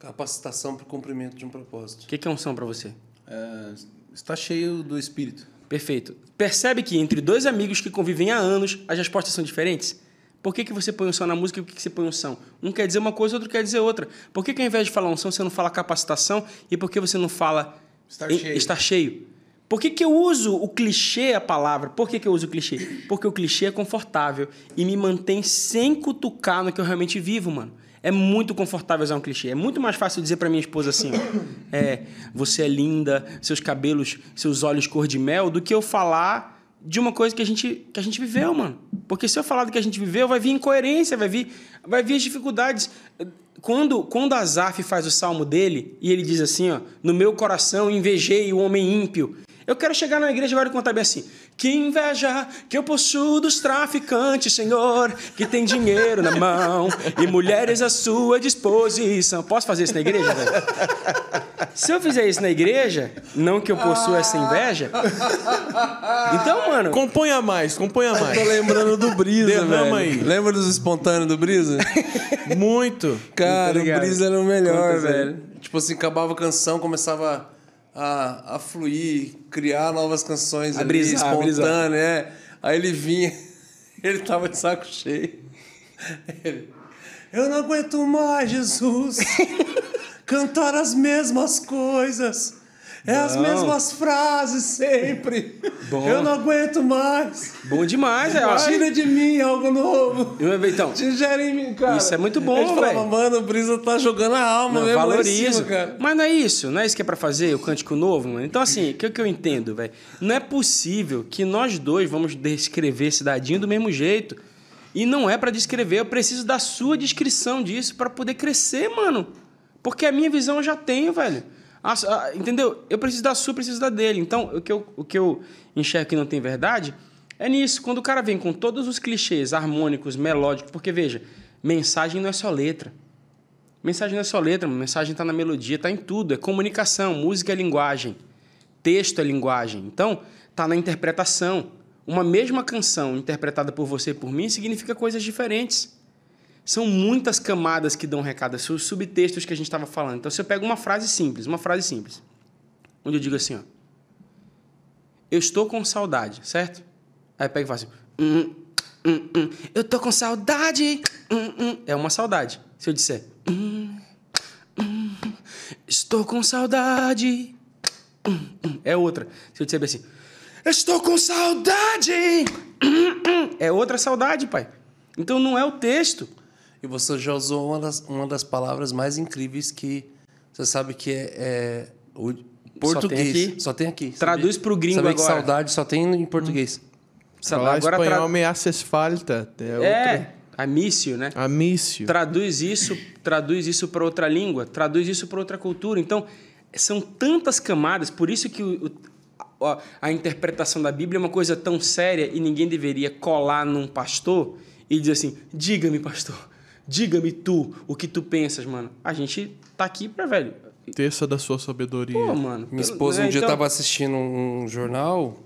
Capacitação para o cumprimento de um propósito. O que, que é unção para você? É, está cheio do Espírito. Perfeito. Percebe que entre dois amigos que convivem há anos, as respostas são diferentes? Por que, que você põe unção na música e por que, que você põe unção? Um quer dizer uma coisa, outro quer dizer outra. Por que, que ao invés de falar unção, você não fala capacitação? E por que você não fala Estar em- cheio. estar cheio? Por que, que eu uso o clichê, a palavra? Por que, que eu uso o clichê? Porque o clichê é confortável e me mantém sem cutucar no que eu realmente vivo, mano. É muito confortável usar um clichê. É muito mais fácil dizer pra minha esposa assim: *coughs* é, você é linda, seus cabelos, seus olhos cor de mel, do que eu falar de uma coisa que a gente, que a gente viveu, mano. Porque se eu falar do que a gente viveu, vai vir incoerência, vai vir, vai vir as dificuldades. Quando, quando Azaf faz o salmo dele e ele diz assim, ó, no meu coração invejei o homem ímpio. Eu quero chegar na igreja agora e contar bem assim: que inveja que eu possuo dos traficantes, Senhor, que tem dinheiro na mão e mulheres à sua disposição. Posso fazer isso na igreja, velho? Se eu fizer isso na igreja, não que eu possua essa inveja. Então, mano, Componha mais, componha Tô mais. lembrando do Brisa, Derrama velho. aí. Lembra dos espontâneos do Brisa? Muito. Cara, Muito o. Brisa era o melhor, velho. Tipo assim, acabava a canção, começava a, a fluir, criar novas canções A ali, brisar, é. Aí ele vinha, *laughs* ele tava de saco cheio. Ele, eu não aguento mais, Jesus, *laughs* cantar as mesmas coisas. É as Bom. mesmas frases sempre. Bom. Eu não aguento mais. bom demais, é. Tira de mim algo novo. Então, Te gera em mim, cara. Isso é muito bom, A gente falava, velho. mano, o Brisa tá jogando a alma Não, mesmo valorizo. cara. Mas não é isso, não é isso que é pra fazer, o cântico novo, mano. Então, assim, o que, que eu entendo, velho? Não é possível que nós dois vamos descrever Cidadinho do mesmo jeito. E não é pra descrever, eu preciso da sua descrição disso pra poder crescer, mano. Porque a minha visão eu já tenho, velho. A- a- entendeu? Eu preciso da sua, eu preciso da dele. Então, o que, eu, o que eu enxergo que não tem verdade é nisso. Quando o cara vem com todos os clichês harmônicos, melódicos, porque veja, mensagem não é só letra. Mensagem não é só letra, mensagem está na melodia, está em tudo. É comunicação, música é linguagem, texto é linguagem. Então, está na interpretação. Uma mesma canção interpretada por você e por mim significa coisas diferentes. São muitas camadas que dão recado, são os subtextos que a gente estava falando. Então, se eu pego uma frase simples, uma frase simples, onde eu digo assim, ó, eu estou com saudade, certo? Aí eu pego e falo assim, hum, hum, hum, eu tô com saudade, hum, hum. é uma saudade. Se eu disser, hum, hum, estou com saudade, hum, hum, é outra. Se eu disser assim, estou com saudade, hum, hum, é outra saudade, pai. Então não é o texto. E você já usou uma das, uma das palavras mais incríveis que você sabe que é, é o português. aqui. Só tem aqui. Traduz Sabia- pro gringo sabia que agora. saudade só tem em português. Falar Agora espanhol tra- me haces falta. É, É, amício, né? Amício. Traduz isso, traduz isso para outra língua, traduz isso para outra cultura. Então, são tantas camadas, por isso que o- o- a, a interpretação da Bíblia é uma coisa tão séria e ninguém deveria colar num pastor e dizer assim: "Diga-me, pastor, diga-me tu o que tu pensas, mano". A gente tá aqui para, velho. Teça da sua sabedoria. Pô, mano. Minha esposa um é, dia então- estava assistindo um jornal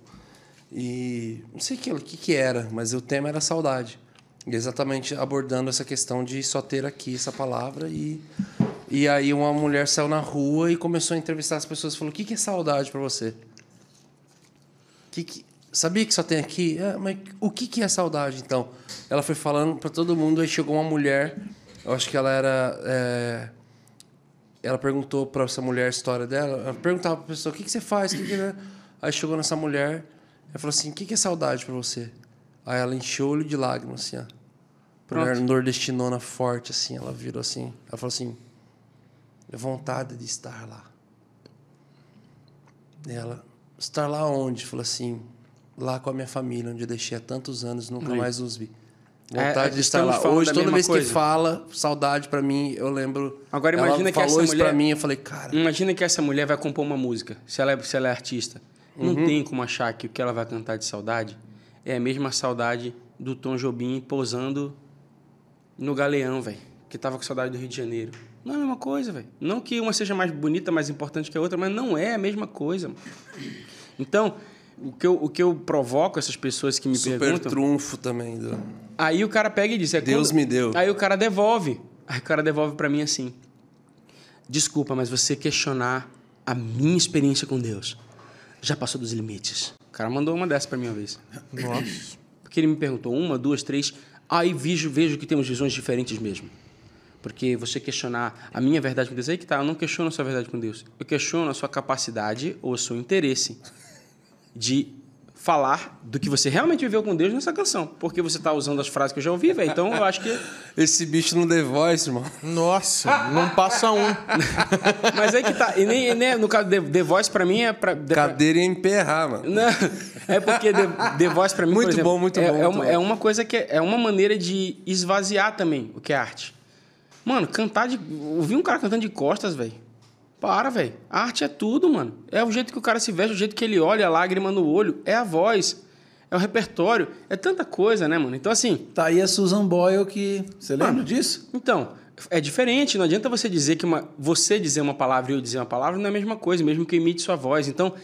e não sei o que, que, que era, mas o tema era saudade. E exatamente abordando essa questão de só ter aqui essa palavra. E, e aí uma mulher saiu na rua e começou a entrevistar as pessoas. Falou, o que, que é saudade para você? Que que, sabia que só tem aqui? É, mas o que, que é saudade, então? Ela foi falando para todo mundo, aí chegou uma mulher, eu acho que ela era... é, ela perguntou para essa mulher a história dela. Ela perguntava para pessoa: o que, que você faz? Que que é?" Aí chegou nessa mulher e falou assim: o que, que é saudade para você? Aí ela encheu o olho de lágrimas, assim, ó. Mulher nordestinona forte, assim. Ela virou assim. Ela falou assim: é vontade de estar lá. E ela: estar lá onde? Falou assim: lá com a minha família, onde eu deixei há tantos anos nunca Aí. mais os vi. É, Vontade é, de estar lá. Hoje, da toda vez coisa. que fala saudade pra mim, eu lembro. Agora ela imagina que falou essa isso mulher- pra mim, eu falei, cara. Imagina que essa mulher vai compor uma música, se ela é, se ela é artista. Não tem como achar que o que ela vai cantar de saudade é a mesma saudade do Tom Jobim posando no Galeão, velho, que tava com saudade do Rio de Janeiro. Não é a mesma coisa, velho. Não que uma seja mais bonita, mais importante que a outra, mas não é a mesma coisa. Mano. Então, o que eu, o que eu provoco essas pessoas que me Super perguntam. trunfo também. Do... Aí o cara pega e diz: é Deus quando- me deu. Aí o cara devolve. Aí o cara devolve pra mim assim: Desculpa, mas você questionar a minha experiência com Deus já passou dos limites. O cara mandou uma dessa pra mim uma vez. Nossa. Porque ele me perguntou uma, duas, três. Aí vejo, vejo que temos visões diferentes mesmo. Porque você questionar a minha verdade com Deus, aí que tá, eu não questiono a sua verdade com Deus. Eu questiono a sua capacidade ou o seu interesse de falar do que você realmente viveu com Deus nessa canção. Porque você tá usando as frases que eu já ouvi, velho. Então eu acho que. *laughs* Esse bicho no The Voice, irmão. Nossa, não passa um. *laughs* Mas aí que tá. E nem, nem no caso, The, The Voice pra mim é pra. pra- Cadeira ia emperrar, mano. Não, é porque The, The Voice pra mim, Muito por exemplo, bom, muito é, bom, É muito uma, bom. é uma coisa que é, é uma maneira de esvaziar também o que é arte. Mano, cantar de. Ouvir um cara cantando de costas, velho. Para, velho. A arte é tudo, mano. É o jeito que o cara se veste, o jeito que ele olha, a lágrima no olho. É a voz. É o repertório. É tanta coisa, né, mano? Então, assim. Tá aí a Susan Boyle que. Você lembra disso? Então, é diferente. Não adianta você dizer que uma, você dizer uma palavra e eu dizer uma palavra não é a mesma coisa, mesmo que imite sua voz. Então,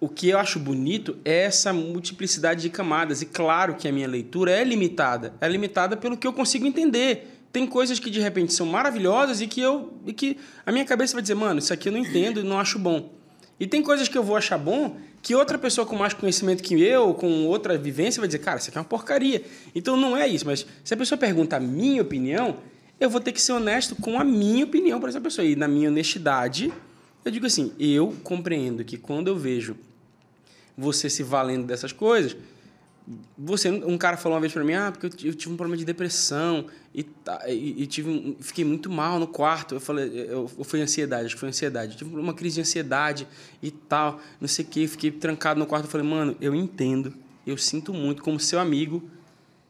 o que eu acho bonito é essa multiplicidade de camadas. E claro que a minha leitura é limitada. É limitada pelo que eu consigo entender. Tem coisas que de repente são maravilhosas e que eu e que a minha cabeça vai dizer, mano, isso aqui eu não entendo e não acho bom. E tem coisas que eu vou achar bom que outra pessoa com mais conhecimento que eu, com outra vivência, vai dizer, cara, isso aqui é uma porcaria. Então não é isso, mas se a pessoa pergunta a minha opinião, eu vou ter que ser honesto com a minha opinião para essa pessoa. E na minha honestidade, eu digo assim, eu compreendo que quando eu vejo você se valendo dessas coisas, você um cara falou uma vez para mim ah porque eu tive um problema de depressão e, e, e tive um- fiquei muito mal no quarto. Eu falei eu, eu foi ansiedade acho que foi ansiedade. Eu tive uma crise de ansiedade e tal não sei o que fiquei trancado no quarto. Eu falei mano eu entendo eu sinto muito como seu amigo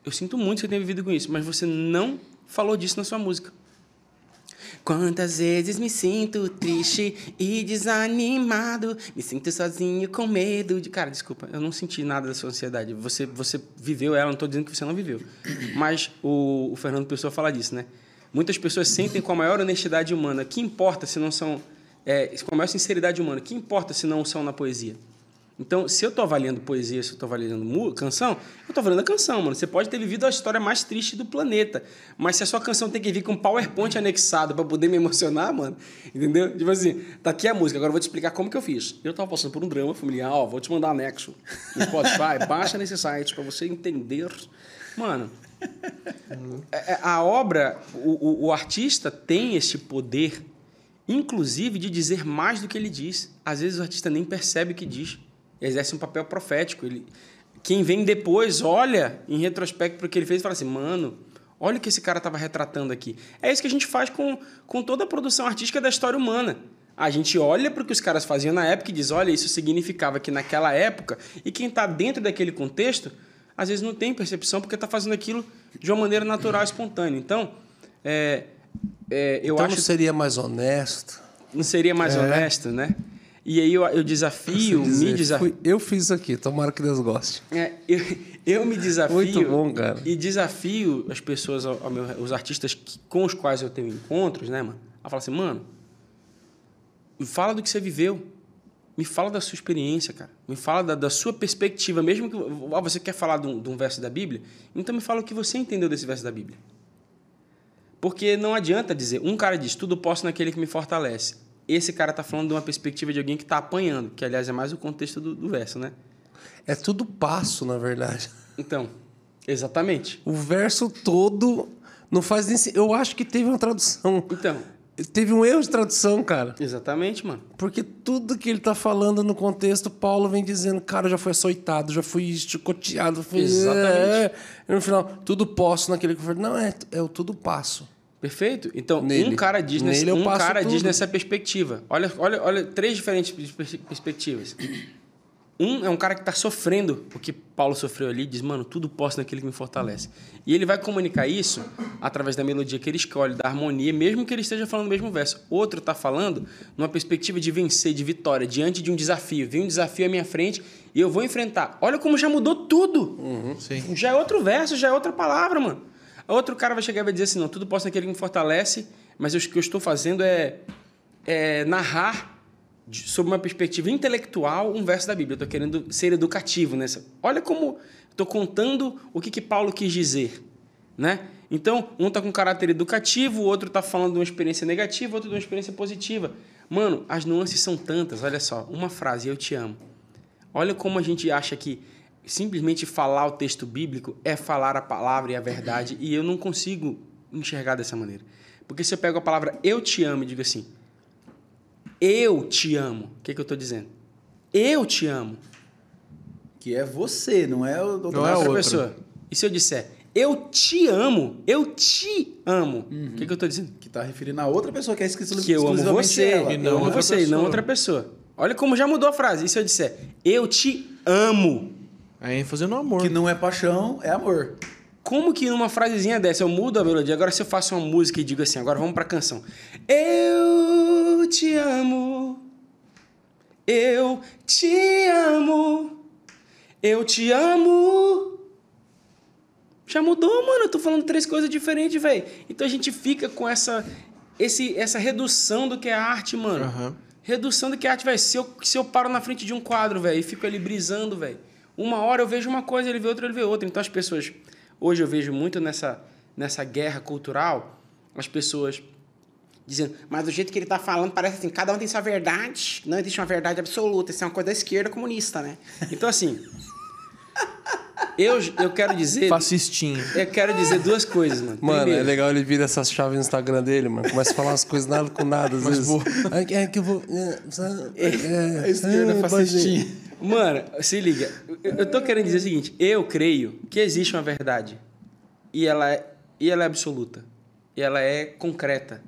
eu sinto muito que você tenha vivido com isso mas você não falou disso na sua música Quantas vezes me sinto triste e desanimado, me sinto sozinho com medo de. Cara, desculpa, eu não senti nada da sua ansiedade. Você, você viveu ela, não estou dizendo que você não viveu. Mas o, o Fernando Pessoa fala disso, né? Muitas pessoas sentem com a maior honestidade humana. Que importa se não são. É, com a maior sinceridade humana, que importa se não são na poesia? Então, se eu estou avaliando poesia, se eu estou avaliando canção, eu estou avaliando a canção, mano. Você pode ter vivido a história mais triste do planeta, mas se a sua canção tem que vir com PowerPoint anexado para poder me emocionar, mano, entendeu? Tipo assim, tá aqui a música, agora eu vou te explicar como que eu fiz. Eu tava passando por um drama familiar, ó, vou te mandar anexo no Spotify, *laughs* baixa nesse site para você entender. Mano, é- é- a obra, o, o- o artista tem esse poder, inclusive, de dizer mais do que ele diz. Às vezes o artista nem percebe o que diz. Exerce um papel profético. Ele, quem vem depois olha em retrospecto para o que ele fez e fala assim, mano, olha o que esse cara estava retratando aqui. É isso que a gente faz com, com toda a produção artística da história humana. A gente olha para o que os caras faziam na época e diz, olha, isso significava que naquela época, e quem está dentro daquele contexto, às vezes não tem percepção porque está fazendo aquilo de uma maneira natural, espontânea. Então, é, é, eu então acho não seria mais honesto? não seria mais honesto, né? E aí eu, eu desafio, dizer, me desafio. eu fiz isso aqui, tomara que Deus goste. É, eu, eu me desafio. Muito bom, cara. E desafio as pessoas, ao, ao meu- os artistas que- com os quais eu tenho encontros, né, mano? A falar assim, mano, me fala do que você viveu. Me fala da sua experiência, cara. Me fala da, da sua perspectiva. Mesmo que ah, você quer falar de um, de um verso da Bíblia, então me fala o que você entendeu desse verso da Bíblia. Porque não adianta dizer, um cara diz, tudo posso naquele que me fortalece. Esse cara tá falando de uma perspectiva de alguém que tá apanhando, que aliás é mais o contexto do, do verso, né? É tudo passo, na verdade. Então, exatamente. O verso todo não faz nem. Eu acho que teve uma tradução. Então, Teve um erro de tradução, cara. exatamente, mano. Porque tudo que ele tá falando no contexto, Paulo vem dizendo, cara, eu já fui açoitado, já fui chicoteado, fui... Exatamente. É. E no final, tudo posso naquele que eu falei, não, é, é o tudo passo. Perfeito? Então, Nele. um cara diz, nesse, um cara diz nessa perspectiva. Olha, olha, olha, três diferentes pers- perspectivas. Um é um cara que está sofrendo o que Paulo sofreu ali, diz, mano, tudo posso naquele que me fortalece. E ele vai comunicar isso através da melodia que ele escolhe, da harmonia, mesmo que ele esteja falando o mesmo verso. Outro está falando numa perspectiva de vencer, de vitória, diante de um desafio. Vem um desafio à minha frente e eu vou enfrentar. Olha como já mudou tudo. Sim. Já é outro verso, já é outra palavra, mano. Outro cara vai chegar e vai dizer assim, não, tudo posso naquele que me fortalece, mas o que eu estou fazendo é, é narrar de- sob uma perspectiva intelectual um verso da Bíblia. Eu estou querendo ser educativo nessa. Olha como estou contando o que, que Paulo quis dizer, né? Então, um está com caráter educativo, o outro está falando de uma experiência negativa, outro de uma experiência positiva. Mano, as nuances são tantas. Olha só, uma frase, eu te amo. Olha como a gente acha que simplesmente falar o texto bíblico é falar a palavra e a verdade, e eu não consigo enxergar dessa maneira. Porque se eu pego a palavra eu te amo e digo assim, eu te amo, o que, que eu estou dizendo? Eu te amo. Que é você, não é o Não é outra pessoa. E se eu disser eu te amo, eu te amo, o que, que eu estou dizendo? Que tá referindo a outra pessoa que é esquecido que eu amo você, ela. E eu não amo outra você e não pessoa. outra pessoa. Olha como já mudou a frase. E se eu disser eu te amo, A ênfase no amor. Que não é paixão, é amor. Como que numa frasezinha dessa eu mudo a melodia? Agora se eu faço uma música e digo assim, agora vamos pra canção. Eu te amo. Eu te amo. Eu te amo. Já mudou, mano. Eu tô falando três coisas diferentes, velho. Então a gente fica com essa esse, essa redução do que é arte, mano. Aham. Redução do que é arte, velho. Se eu, se eu paro na frente de um quadro, velho, e fico ali brisando, velho. Uma hora eu vejo uma coisa, ele vê outra, ele vê outra. Então as pessoas. Hoje eu vejo muito nessa, nessa guerra cultural, as pessoas dizendo. Mas do jeito que ele tá falando, parece assim, cada um tem sua verdade. Não existe uma verdade absoluta. Isso é uma coisa da esquerda comunista, né? Então, assim. Eu, eu quero dizer. Fascistinho. Eu quero dizer duas coisas, mano. Mano, Primeiro, é legal ele vir essas chaves no Instagram dele, mano. Começa a falar umas coisas nada com nada, às vezes. É, é que eu vou. É, é, A esquerda é, fascistinha. Mano, se liga. Eu, tô querendo dizer o seguinte: eu creio que existe uma verdade. E ela é, e ela é absoluta. E ela é concreta.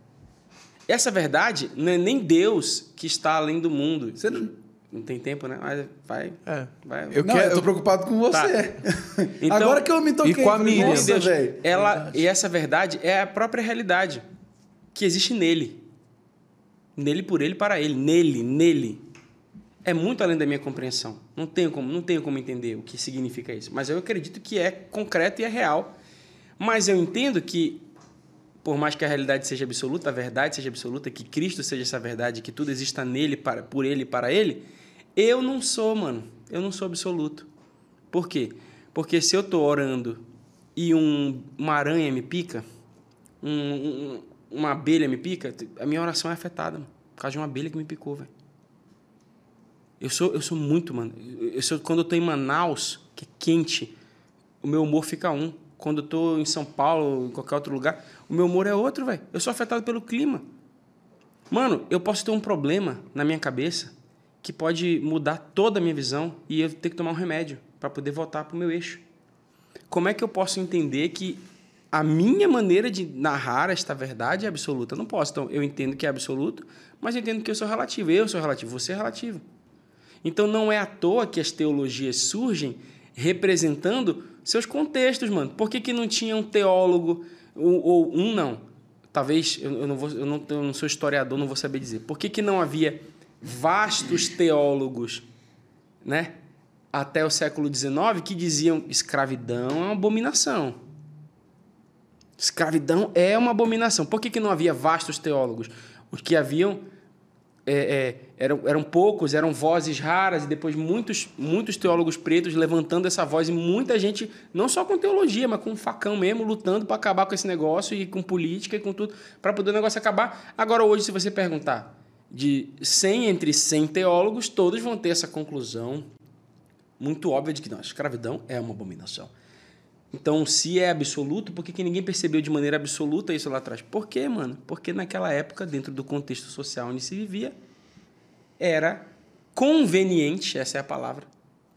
Essa verdade não é nem Deus que está além do mundo. Você não... Não tem tempo, né? Mas vai. É. vai. Eu não, quero- eu tô preocupado com você. Tá. *laughs* Então- Agora que eu me toquei. E com a Miriam. Nossa, Deus, ela e essa verdade é a própria realidade que existe nele. Nele por ele para ele, nele, nele. É muito além da minha compreensão. Não tenho como, não tenho como entender o que significa isso, mas eu acredito que é concreto e é real. Mas eu entendo que por mais que a realidade seja absoluta, a verdade seja absoluta, que Cristo seja essa verdade, que tudo exista nele, para, por ele e para ele, eu não sou, mano. Eu não sou absoluto. Por quê? Porque se eu tô orando e um, uma aranha me pica, um- um- uma abelha me pica, a minha oração é afetada, mano, por causa de uma abelha que me picou, velho. Eu sou, eu sou muito, mano. Eu sou, quando eu tô em Manaus, que é quente, o meu humor fica um. Quando eu tô em São Paulo, em qualquer outro lugar, o meu humor é outro, velho. Eu sou afetado pelo clima. Mano, eu posso ter um problema na minha cabeça que pode mudar toda a minha visão e eu ter que tomar um remédio para poder voltar pro meu eixo. Como é que eu posso entender que a minha maneira de narrar esta verdade é absoluta? Eu não posso. Então, eu entendo que é absoluto, mas eu entendo que eu sou relativo. Eu sou relativo, você é relativo. Então não é à toa que as teologias surgem representando seus contextos, mano. Por que, que não tinha um teólogo, ou, ou um não? Talvez, eu, eu não vou, eu, não, eu não sou historiador, não vou saber dizer. Por que, que não havia vastos teólogos, né? Até o século XIX, que diziam escravidão é uma abominação. Escravidão é uma abominação. Por que, que não havia vastos teólogos? Os que haviam é, é, eram, eram poucos, eram vozes raras, e depois muitos, muitos teólogos pretos levantando essa voz, e muita gente, não só com teologia, mas com facão mesmo, lutando para acabar com esse negócio, e com política e com tudo, para poder o negócio acabar. Agora, hoje, se você perguntar de 100 entre 100 teólogos, todos vão ter essa conclusão muito óbvia de que não, a escravidão é uma abominação. Então, se é absoluto, por que, que ninguém percebeu de maneira absoluta isso lá atrás? Por quê, mano? Porque naquela época, dentro do contexto social onde se vivia, era conveniente, essa é a palavra,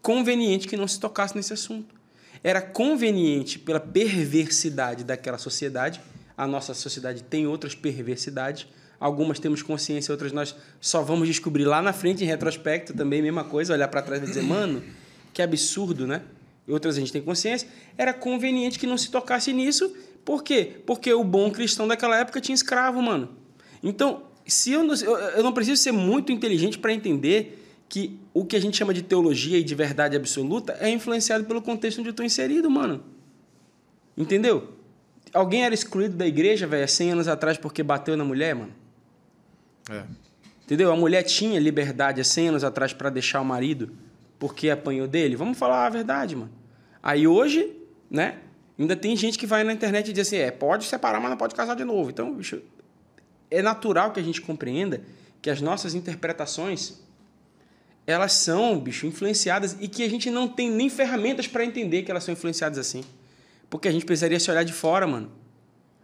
conveniente que não se tocasse nesse assunto. Era conveniente pela perversidade daquela sociedade. A nossa sociedade tem outras perversidades. Algumas temos consciência, outras nós só vamos descobrir lá na frente, em retrospecto, também, mesma coisa, olhar para trás e dizer, mano, que absurdo, né? Outras a gente tem consciência. Era conveniente que não se tocasse nisso. Por quê? Porque o bom cristão daquela época tinha escravo, mano. Então, se eu não, eu não preciso ser muito inteligente para entender que o que a gente chama de teologia e de verdade absoluta é influenciado pelo contexto onde eu estou inserido, mano. Entendeu? Alguém era excluído da igreja, velho, há 100 anos atrás porque bateu na mulher, mano? É. Entendeu? A mulher tinha liberdade há 100 anos atrás para deixar o marido porque apanhou dele? Vamos falar a verdade, mano. Aí hoje, né? Ainda tem gente que vai na internet e diz assim: é, pode separar, mas não pode casar de novo. Então, bicho, é natural que a gente compreenda que as nossas interpretações elas são, bicho, influenciadas e que a gente não tem nem ferramentas para entender que elas são influenciadas assim. Porque a gente precisaria se olhar de fora, mano.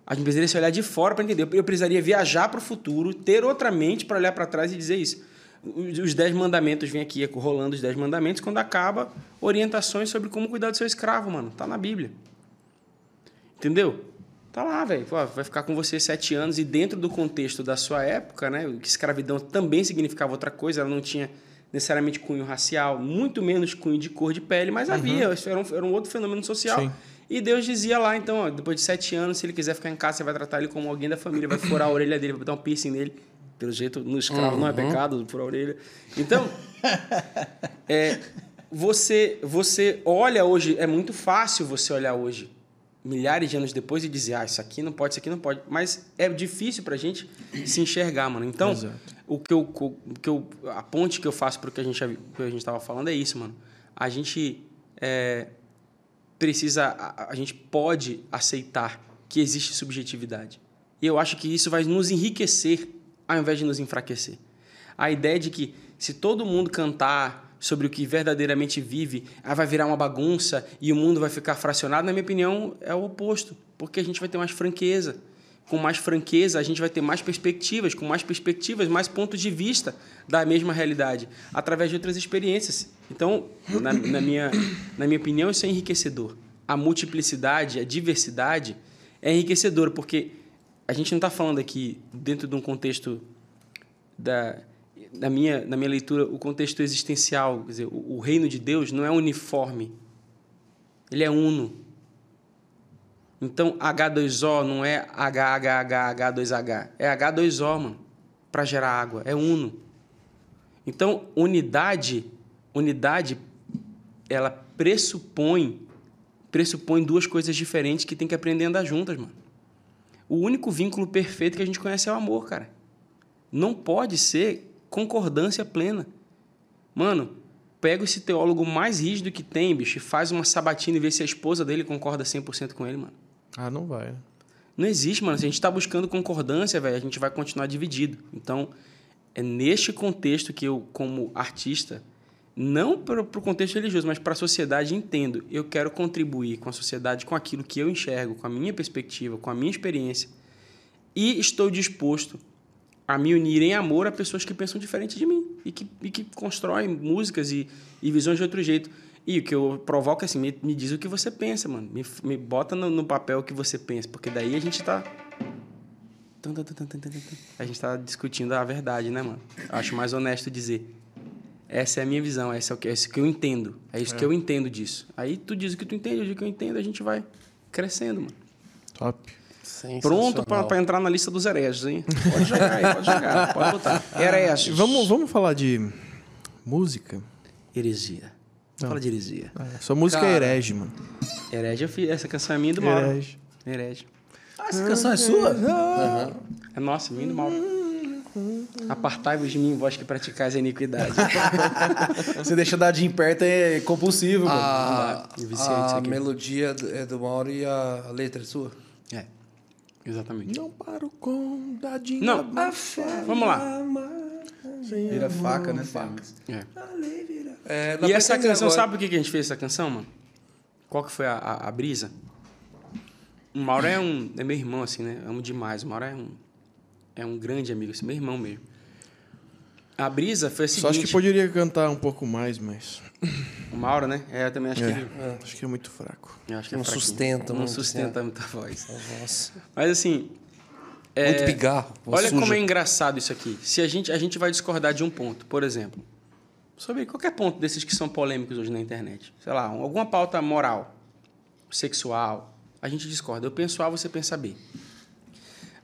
A gente precisaria se olhar de fora para entender. Eu precisaria viajar para o futuro, ter outra mente para olhar para trás e dizer isso. Os dez mandamentos, vem aqui rolando os dez mandamentos, quando acaba, orientações sobre como cuidar do seu escravo, mano. Tá na Bíblia. Entendeu? Tá lá, velho. Vai ficar com você sete anos e dentro do contexto da sua época, né? Que escravidão também significava outra coisa, ela não tinha necessariamente cunho racial, muito menos cunho de cor de pele, mas havia, isso era um, era um outro fenômeno social. Sim. E Deus dizia lá, então, ó, depois de sete anos, se ele quiser ficar em casa, você vai tratar ele como alguém da família, vai furar a orelha dele, vai botar um piercing nele. Pelo jeito, no escravo não é pecado, a orelha. Então, *laughs* é, você, você olha hoje, é muito fácil você olhar hoje, milhares de anos depois, e dizer, ah, isso aqui não pode, isso aqui não pode. Mas é difícil pra gente se enxergar, mano. Então, Exato. o que eu, o que eu, a ponte que eu faço pro que a gente, que a gente tava falando é isso, mano. A gente é, precisa, a, a gente pode aceitar que existe subjetividade. E eu acho que isso vai nos enriquecer ao invés de nos enfraquecer. A ideia de que se todo mundo cantar sobre o que verdadeiramente vive, aí vai virar uma bagunça e o mundo vai ficar fracionado, na minha opinião, é o oposto, porque a gente vai ter mais franqueza. Com mais franqueza, a gente vai ter mais perspectivas, com mais perspectivas, mais pontos de vista da mesma realidade, através de outras experiências. Então, na, na minha, na minha opinião, isso é enriquecedor. A multiplicidade, a diversidade é enriquecedora, porque a gente não está falando aqui dentro de um contexto da, na, minha, na minha leitura, o contexto existencial, quer dizer, o, o reino de Deus não é uniforme, ele é uno. Então, H2O não é HHH2H, é H2O, mano, para gerar água, é uno. Então, unidade, unidade, ela pressupõe, pressupõe duas coisas diferentes que tem que aprender a andar juntas, mano. O único vínculo perfeito que a gente conhece é o amor, cara. Não pode ser concordância plena. Mano, pega esse teólogo mais rígido que tem, bicho, e faz uma sabatina e vê se a esposa dele concorda 100% com ele, mano. Ah, não vai. né? Não existe, mano. Se a gente está buscando concordância, velho, a gente vai continuar dividido. Então, é neste contexto que eu, como artista, não para o contexto religioso, mas para a sociedade, entendo. Eu quero contribuir com a sociedade, com aquilo que eu enxergo, com a minha perspectiva, com a minha experiência. E estou disposto a me unir em amor a pessoas que pensam diferente de mim e que, e que constroem músicas e, e visões de outro jeito. E o que eu provoco é assim, me, me diz o que você pensa, mano. Me, me bota no, no papel o que você pensa, porque daí a gente tá. Tum. A gente tá discutindo a verdade, né, mano? Acho mais honesto dizer. Essa é a minha visão, essa é o que, é isso que eu entendo. É isso que eu entendo disso. Aí tu diz o que tu entende, eu digo o que eu entendo, a gente vai crescendo, mano. Top. Pronto pra pra entrar na lista dos hereges, hein? Pode jogar aí, pode jogar, pode botar. Hereges. Vamos, vamos falar de música? Heresia. Fala de heresia. É, sua música é Cara. herege, mano. Herege, eu fiz, essa canção é minha e do Mauro. Herege. Herege. Ah, essa canção é sua? É nossa, minha e do Mauro. Apartai-vos de mim, vós que praticais a iniquidade. *laughs* Você deixa dar de perto é compulsivo, mano. A, Eu viciei nisso a aqui. melodia é do Mauro e a letra é sua? é, exatamente. Não paro com dadinho. Não, vamos lá. Vira faca, né? Faca. É. É, E essa canção, agora. sabe por que que a gente fez essa canção, mano? Qual que foi a, a, a brisa? O Mauro é um é meu irmão, assim, né? Amo demais. O Mauro é um, é um grande amigo, assim, meu irmão mesmo. A brisa foi a Só acho seguinte... que poderia cantar um pouco mais, mas. O Mauro, né? É, eu também acho É, que ele... Acho que é muito fraco. eu acho que Não é sustenta Não muito, sustenta assim, muita voz. Nossa. Mas assim... é, Muito pigarro. Olha suja. como é engraçado isso aqui. Se a gente, a gente vai discordar de um ponto, por exemplo, sobre qualquer ponto desses que são polêmicos hoje na internet, sei lá, alguma pauta moral, sexual, a gente discorda. Eu penso A, você pensa B.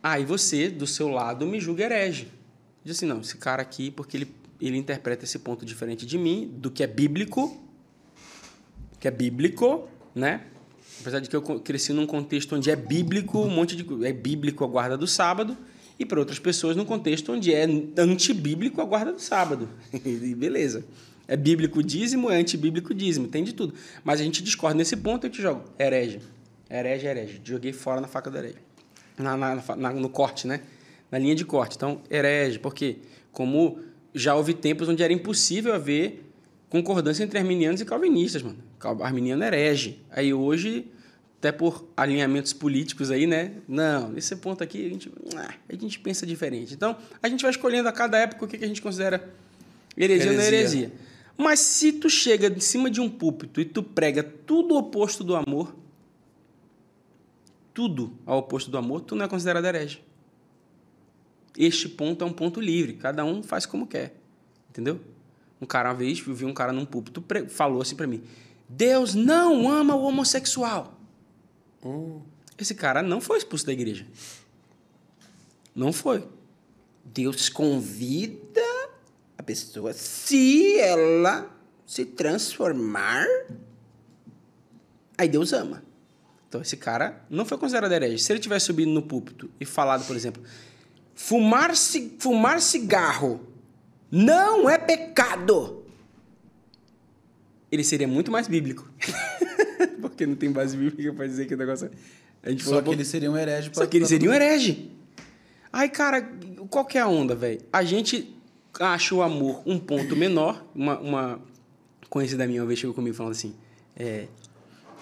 Ah, e você, do seu lado, me julga herege. Diz assim, não, esse cara aqui, porque ele, ele interpreta esse ponto diferente de mim, do que é bíblico, que é bíblico, né? Apesar de que eu cresci num contexto onde é bíblico, um monte de é bíblico a guarda do sábado, e para outras pessoas num contexto onde é antibíblico a guarda do sábado. *laughs* e beleza. É bíblico dízimo, é antibíblico dízimo, tem de tudo. Mas a gente discorda nesse ponto, eu te jogo. Herege. Herege, herege. Joguei fora na faca do herege. Na, na- na no corte, né? Na linha de corte. Então, herege, porque como já houve tempos onde era impossível haver concordância entre arminianos e calvinistas, mano. Arminiano herege. Aí hoje, até por alinhamentos políticos aí, né? Não, nesse ponto aqui a gente, ah, a gente pensa diferente. Então, a gente vai escolhendo a cada época o que que a gente considera heresia, ou não Heresia. Mas se tu chega em cima de um púlpito e tu prega tudo o oposto do amor, tudo ao oposto do amor, tu não é considerado herege. Este ponto é um ponto livre, cada um faz como quer. Entendeu? Um cara uma vez, eu vi um cara num púlpito, falou assim pra mim: Deus não ama o homossexual. Esse cara não foi expulso da igreja. Não foi. Deus convida a pessoa, se ela se transformar, aí Deus ama. Então esse cara não foi considerado herege. Se ele tivesse subido no púlpito e falado, por exemplo, fumar, ci- fumar cigarro não é pecado, ele seria muito mais bíblico. *laughs* Porque não tem base bíblica para dizer que o negócio é. A gente Só falou, que ele seria um herege pra- Só que ele seria um herege. Aí, cara, qual que é a onda, velho? A gente acha o amor um ponto menor. Uma, uma conhecida minha uma vez chegou comigo falando assim: é,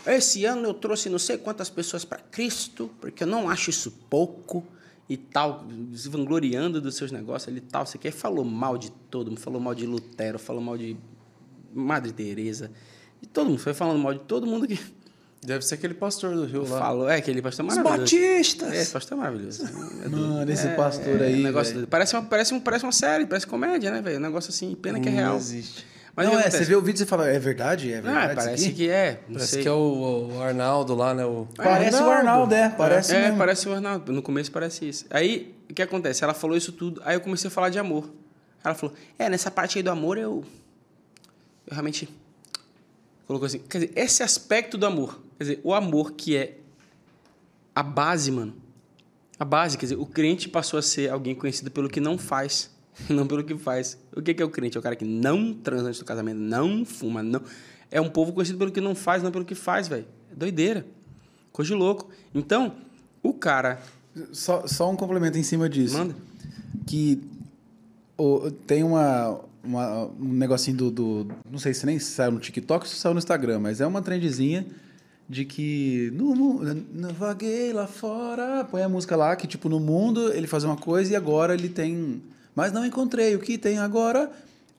Esse ano eu trouxe não sei quantas pessoas para Cristo, porque eu não acho isso pouco e tal, se vangloriando dos seus negócios ali e tal. Você quer? Falou mal de todo mundo, falou mal de Lutero, falou mal de Madre Teresa. E todo mundo foi falando mal de todo mundo que Deve ser aquele pastor do Rio lá. falou. É, aquele pastor Os maravilhoso. batistas. É, esse pastor é maravilhoso. É. *laughs* Mano, esse É, pastor é, aí, um negócio. Parece uma, parece, um, parece uma série, parece comédia, né, velho? Um negócio assim, pena que é Não real. existe. Mas não, é, acontece? você vê o vídeo e você fala, é verdade? É Ah, verdade isso parece aqui? que é. Não Parece sei. que é o, o Arnaldo lá, né? O... Parece o Arnaldo, é, parece é, mesmo. parece o Arnaldo. No começo parece isso. Aí, o que acontece? Ela falou isso tudo, aí eu comecei a falar de amor. Ela falou, é, nessa parte aí do amor eu... Eu realmente... Colocou assim, quer dizer, esse aspecto do amor. Quer dizer, o amor que é a base, mano. A base, quer dizer, o crente passou a ser alguém conhecido pelo que não faz, *laughs* não pelo que faz. O que que é o crente? É o cara que não transa antes do casamento, não fuma, não... É um povo conhecido pelo que não faz, não pelo que faz, velho. É doideira. Coisa de louco. Então, o cara... Só, só um complemento em cima disso. Manda. Que o- tem uma, uma- um negocinho do, do- Não sei se nem saiu no TikTok ou se saiu no Instagram, mas é uma trendzinha de que. No, mu- no, vaguei lá fora. Põe a música lá, que tipo, no mundo ele faz uma coisa e agora ele tem. Mas não encontrei. O que tem agora?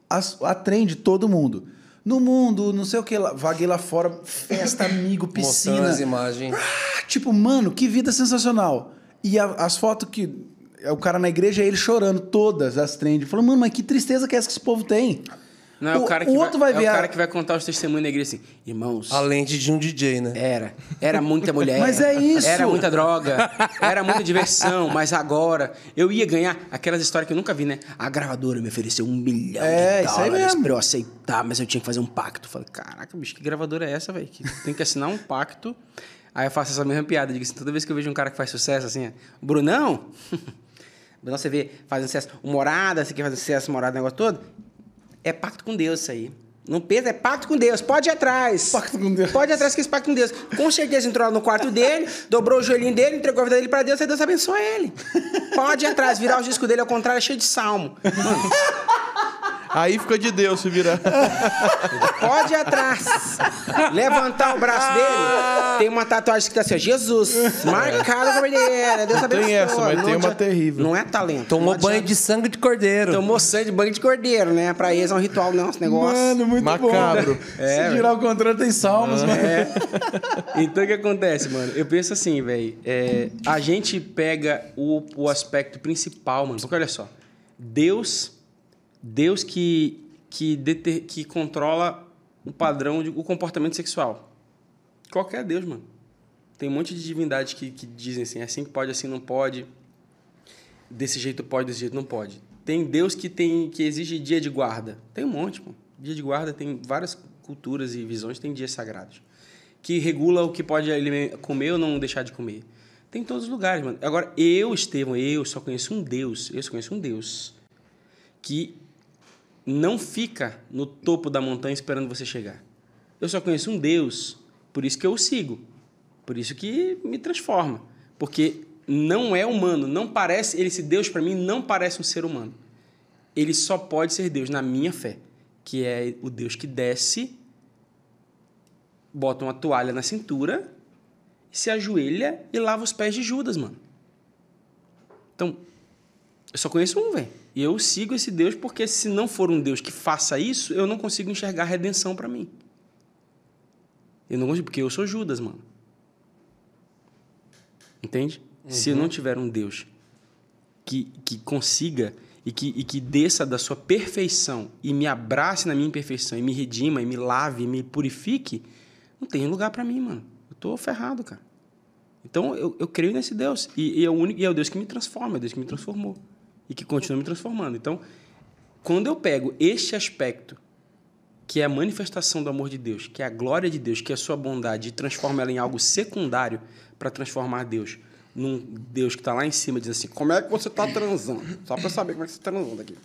As- a trend todo mundo. No mundo, não sei o que lá. Vaguei lá fora, festa, amigo, Mostrando piscina. as imagens. Ah, Tipo, mano, que vida sensacional. E a- as fotos que. É o cara na igreja, ele chorando, todas as trends. Falando, mano, mas que tristeza que é essa que esse povo tem. Não, é o, cara que o outro vai, é ver. o a- cara que vai contar os testemunhos na igreja assim, irmãos, A lente de um DJ, né? era, era muita mulher. Mas é isso. Era muita droga, era muita diversão, mas agora eu ia ganhar aquelas histórias que eu nunca vi, né? A gravadora me ofereceu um milhão É, de isso aí dólares mesmo. pra eu aceitar, mas eu tinha que fazer um pacto. Falei, caraca, bicho, que gravadora é essa, velho? Que tem que assinar um pacto. Aí eu faço essa mesma piada, digo assim, toda vez que eu vejo um cara que faz sucesso, assim, é, o Brunão, *laughs* Brunão, você vê, faz sucesso, o Morada, você quer fazer sucesso, Morada, o negócio todo, é pacto com Deus isso aí. Não pensa, é pacto com Deus. Pode ir atrás. Pacto com Deus. Pode ir atrás que esse pacto com Deus. Com certeza entrou lá no quarto dele, *laughs* dobrou o joelhinho dele, entregou a vida dele pra Deus, aí Deus abençoa ele. Pode ir atrás, virar o disco dele ao contrário, é cheio de salmo. Mano, *laughs* Aí fica de Deus se virar. pode ir atrás. Levantar o braço dele, tem uma tatuagem que tá assim, ó, Jesus, marcada com a verdadeira, Deus abençoa. Tem essa, mas Não tem uma terrível. Não é talento. Tomou banho de sangue de cordeiro. Tomou sangue de banho de cordeiro, né? Pra eles é um ritual, não, esse negócio. Mano, muito Macabro. bom. Se girar o controle, tem salmos, mano. É. *laughs* Então o que acontece, mano? Eu penso assim, velho. é, a gente pega o, o aspecto principal, mano. Porque olha só. Deus. Deus que, que, deter, que controla o padrão, de, o comportamento sexual. Qualquer Deus, mano. Tem um monte de divindades que, que dizem assim, assim que pode, assim não pode. Desse jeito pode, desse jeito não pode. Tem Deus que tem que exige dia de guarda. Tem um monte, pô. Dia de guarda tem várias culturas e visões, tem dias sagrados. que regula o que pode comer ou não deixar de comer. Tem em todos os lugares, mano. Agora, eu, Estevão, eu só conheço um Deus. Eu só conheço um Deus que não fica no topo da montanha esperando você chegar. Eu só conheço um Deus, por isso que eu o sigo. Por isso que me transforma. Porque não é humano, não parece, esse Deus para mim não parece um ser humano. Ele só pode ser Deus na minha fé, que é o Deus que desce, bota uma toalha na cintura, se ajoelha e lava os pés de Judas, mano. Então, eu só conheço um, velho. E eu sigo esse Deus porque se não for um Deus que faça isso, eu não consigo enxergar redenção para mim. Eu não consigo, porque eu sou Judas, mano. Entende? Se eu não tiver um Deus que, que consiga e que, e que desça da sua perfeição e me abrace na minha imperfeição e me redima e me lave e me purifique, não tem lugar para mim, mano. Eu tô ferrado, cara. Então eu, eu creio nesse Deus. E, e é o único, e é o Deus que me transforma, é o Deus que me transformou. E que continua me transformando. Então, quando eu pego este aspecto, que é a manifestação do amor de Deus, que é a glória de Deus, que é a sua bondade, e transforma ela em algo secundário para transformar Deus num Deus que está lá em cima, diz assim: como é que você está transando? Só para saber como é que você está transando aqui.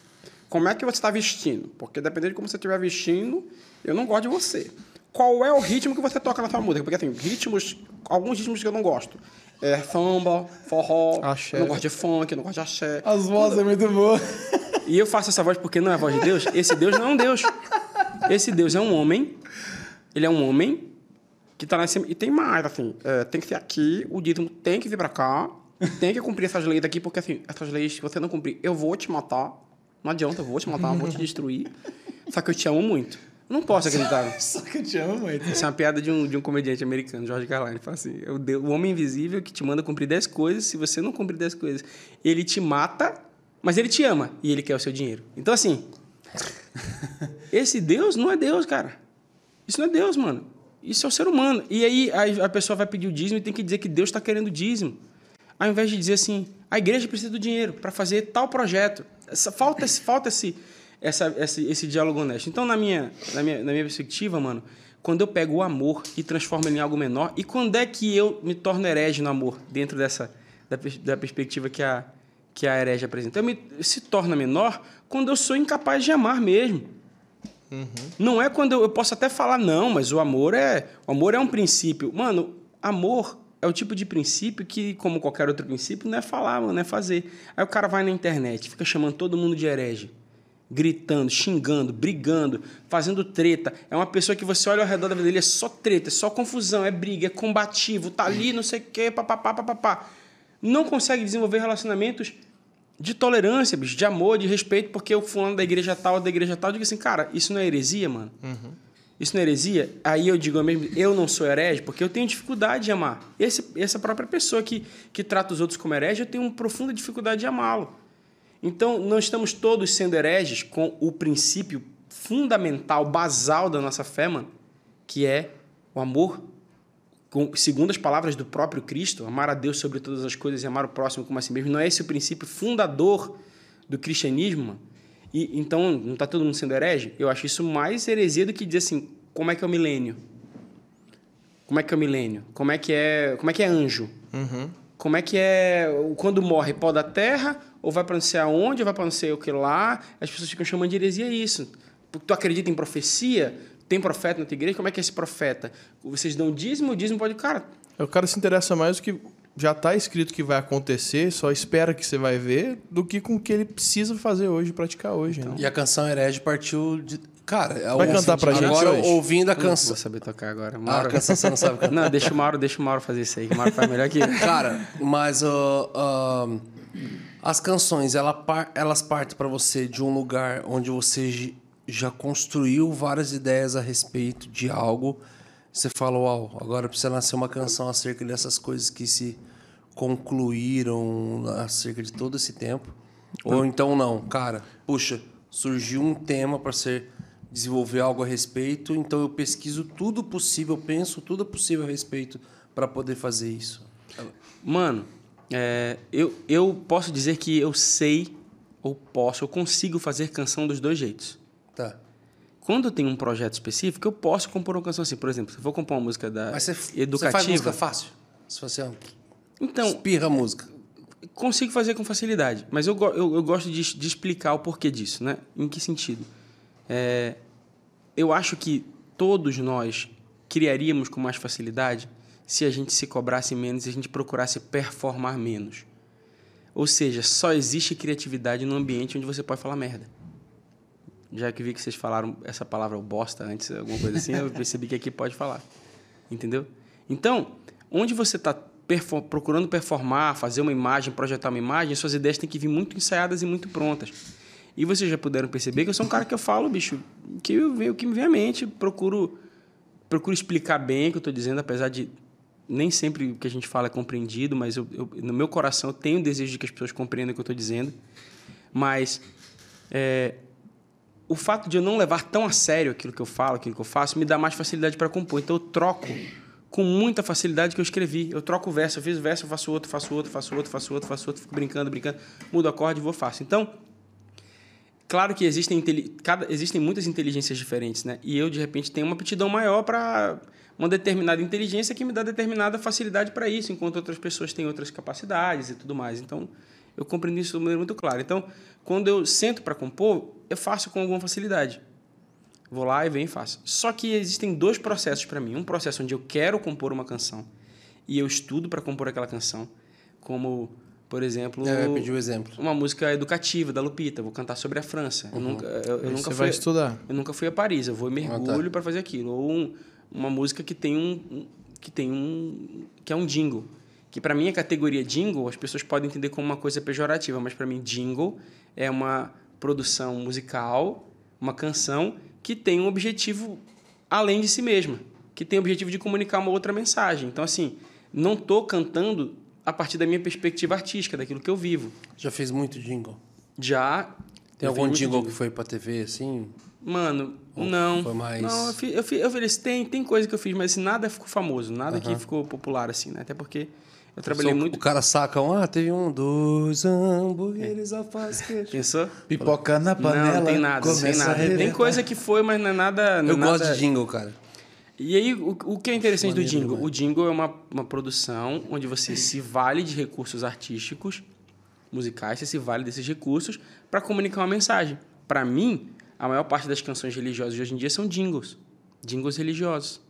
Como é que você está vestindo? Porque dependendo de como você estiver vestindo, eu não gosto de você. Qual é o ritmo que você toca na sua música? Porque assim, ritmos, alguns ritmos que eu não gosto. É samba, forró, Axé. não gosto de funk, não gosto de axé. As vozes é muito boa. *laughs* E eu faço essa voz porque não é a voz de Deus. Esse Deus não é um Deus. Esse Deus é um homem. Ele é um homem que tá cima. E tem mais, assim. é, tem que ser aqui, o dízimo tem que vir pra cá. Tem que cumprir essas leis aqui, porque assim, essas leis, se você não cumprir, eu vou te matar. Não adianta, eu vou te matar, eu vou te *laughs* destruir. Só que eu te amo muito. Não posso acreditar. *laughs* Só que eu te amo muito. Essa é uma piada de um, de um comediante americano, George Carlin. Fala assim: o, homem invisível que te manda cumprir 10 coisas. Se você não cumprir 10 coisas, ele te mata, mas ele te ama e ele quer o seu dinheiro. Então, assim, *laughs* esse Deus não é Deus, cara. Isso não é Deus, mano. Isso é o ser humano. E aí a, a pessoa vai pedir o dízimo e tem que dizer que Deus está querendo o dízimo. Ao invés de dizer assim, a igreja precisa do dinheiro para fazer tal projeto. Essa, falta esse, falta esse, essa, esse, esse diálogo honesto. Então, na minha, na, minha, na minha perspectiva, mano, quando eu pego o amor e transformo ele em algo menor, e quando é que eu me torno herege no amor, dentro dessa da, da perspectiva que a, que a herege apresenta? Eu me, se torna menor quando eu sou incapaz de amar mesmo. Não é quando eu, eu posso até falar, não, mas o amor é. O amor é um princípio. Mano, amor é o tipo de princípio que, como qualquer outro princípio, não é falar, mano, é fazer. Aí o cara vai na internet, fica chamando todo mundo de herege. Gritando, xingando, brigando, fazendo treta. É uma pessoa que você olha ao redor da vida dele, é só treta, é só confusão, é briga, é combativo, tá ali, não sei o quê, papapá, papapá. Não consegue desenvolver relacionamentos de tolerância, bicho, de amor, de respeito, porque o fulano da igreja tal, da igreja tal, eu digo assim, cara, isso não é heresia, mano? Isso não é heresia? Aí eu digo mesmo, eu não sou herege, porque eu tenho dificuldade de amar. Esse, essa própria pessoa que, que trata os outros como herege, eu tenho uma profunda dificuldade de amá-lo. Então, não estamos todos sendo hereges com o princípio fundamental, basal da nossa fé, mano, que é o amor segundo as palavras do próprio Cristo, amar a Deus sobre todas as coisas e amar o próximo como a si mesmo, não é esse o princípio fundador do cristianismo? mano? E, então, não está todo mundo sendo herege? Eu acho isso mais heresia do que dizer assim, como é que é o milênio? Como é que é o milênio? Como é que é, como é, que é anjo? Como é que é quando morre pó da terra, ou vai para não sei aonde, ou vai para não sei o que lá? As pessoas ficam chamando de heresia isso. Tu acredita em profecia? Tem profeta na tua igreja? Como é que é esse profeta? Vocês dão dízimo? O dízimo pode... Cara, O cara se interessa mais do que já está escrito que vai acontecer, só espera que você vai ver, do que com o que ele precisa fazer hoje, praticar hoje. né? E a canção Herege partiu de. Cara, é Vai o- cantar pra gente Agora, hoje? ouvindo a Não vou canção. saber tocar agora. Ah, Mauro... a canção você não sabe cantar. Não, deixa o Mauro, deixa o Mauro fazer isso aí, que o Mauro faz melhor que. Cara, mas ó, ó, as canções, ela par- elas partem pra você de um lugar onde você já construiu várias ideias a respeito de algo. Você fala, uau, agora precisa nascer uma canção acerca dessas coisas que se concluíram acerca de todo esse tempo. Ou então não, cara, puxa, surgiu um tema para ser desenvolver algo a respeito, então eu pesquiso tudo possível, penso tudo possível a respeito para poder fazer isso. Mano, é, eu, eu posso dizer que eu sei, ou posso, eu consigo fazer canção dos dois jeitos. Tá. quando eu tenho um projeto específico, eu posso compor uma canção assim. Por exemplo, se eu for compor uma música da Mas você, você educativa, faz música fácil? Se você é então espirra a música. consigo fazer com facilidade, mas eu, eu, eu gosto de, de explicar o porquê disso, né? Em que sentido? É, eu acho que todos nós criaríamos com mais facilidade se a gente se cobrasse menos e a gente procurasse performar menos. Ou seja, só existe criatividade num ambiente onde você pode falar merda. Já que vi que vocês falaram essa palavra bosta antes, alguma coisa assim, eu percebi que aqui pode falar. Entendeu? Então, onde você está procurando performar, fazer uma imagem, projetar uma imagem, suas ideias têm que vir muito ensaiadas e muito prontas. E vocês já puderam perceber que eu sou um cara que eu falo, bicho, que eu o que me vem à mente, procuro procuro explicar bem o que eu estou dizendo, apesar de nem sempre o que a gente fala é compreendido, mas eu, eu- no meu coração eu tenho o desejo de que as pessoas compreendam o que eu estou dizendo. Mas é, o fato de eu não levar tão a sério aquilo que eu falo, aquilo que eu faço, me dá mais facilidade para compor. Então eu troco com muita facilidade que eu escrevi. Eu troco o verso, eu fiz o verso, eu faço outro, faço outro, faço outro, faço outro, faço outro, fico brincando, brincando, mudo o acorde vou faço. Então, claro que existem, cada, existem muitas inteligências diferentes, né? E eu, de repente, tenho uma aptidão maior para uma determinada inteligência que me dá determinada facilidade para isso, enquanto outras pessoas têm outras capacidades e tudo mais. Então, eu compreendo isso de maneira muito clara. Então, quando eu sento para compor, eu faço com alguma facilidade. Vou lá e venho e faço. Só que existem dois processos para mim. Um processo onde eu quero compor uma canção e eu estudo para compor aquela canção, como, por exemplo, É, eu pedi um exemplo. uma música educativa da Lupita. Vou cantar sobre a França. Eu nunca, eu, eu nunca você fui, vai estudar. Eu nunca fui a Paris. Eu vou e mergulho Ah, tá. para fazer aquilo. Ou um- uma música que tem um, que tem um que é um jingle. Que para mim a categoria jingle as pessoas podem entender como uma coisa pejorativa, mas para mim jingle é uma produção musical, uma canção que tem um objetivo além de si mesma, que tem o objetivo de comunicar uma outra mensagem. Então assim, não tô cantando a partir da minha perspectiva artística, daquilo que eu vivo. Já fez muito jingle? Já Tem algum muito jingle que foi pra TV, assim? Mano, Ou não. foi mais- Não, eu fiz, eu fiz, eu fiz- tem, tem coisa que eu fiz, mas assim, nada ficou famoso, nada que ficou popular, assim, né? Até porque eu trabalhei Só muito. O cara saca um, ah, teve um, dois hambúrgueres, alface, queijo. Pensou? Pipoca na panela. não, tem nada, tem nada. Tem coisa que foi, mas não é nada. não é Eu gosto nada- de jingle, cara. E aí, o, o que é interessante do Maneiro jingle? demais. O jingle é uma, uma produção onde você se vale de recursos artísticos, musicais, você se vale desses recursos para comunicar uma mensagem. Para mim, a maior parte das canções religiosas de hoje em dia são jingles. Jingles religiosos.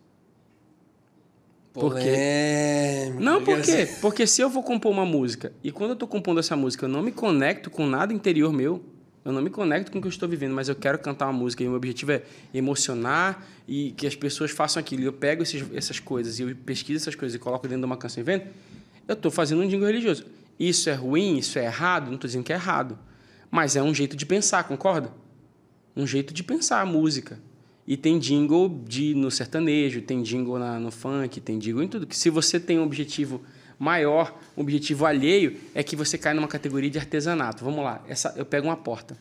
Por quê? Não, por quê? Porque se eu vou compor uma música e quando eu estou compondo essa música eu não me conecto com nada interior meu, eu não me conecto com o que eu estou vivendo, mas eu quero cantar uma música e o meu objetivo é emocionar e que as pessoas façam aquilo. E eu pego esses, essas coisas e eu pesquiso essas coisas e coloco dentro de uma canção e vendo, eu estou fazendo um jingle religioso. Isso é ruim? Isso é errado? Não estou dizendo que é errado. Mas é um jeito de pensar, concorda? Um jeito de pensar a música. E tem jingle de, no sertanejo, tem jingle na, no funk, tem jingle em tudo. Que se você tem um objetivo maior, um objetivo alheio, é que você cai numa categoria de artesanato. Vamos lá, essa, eu pego uma porta.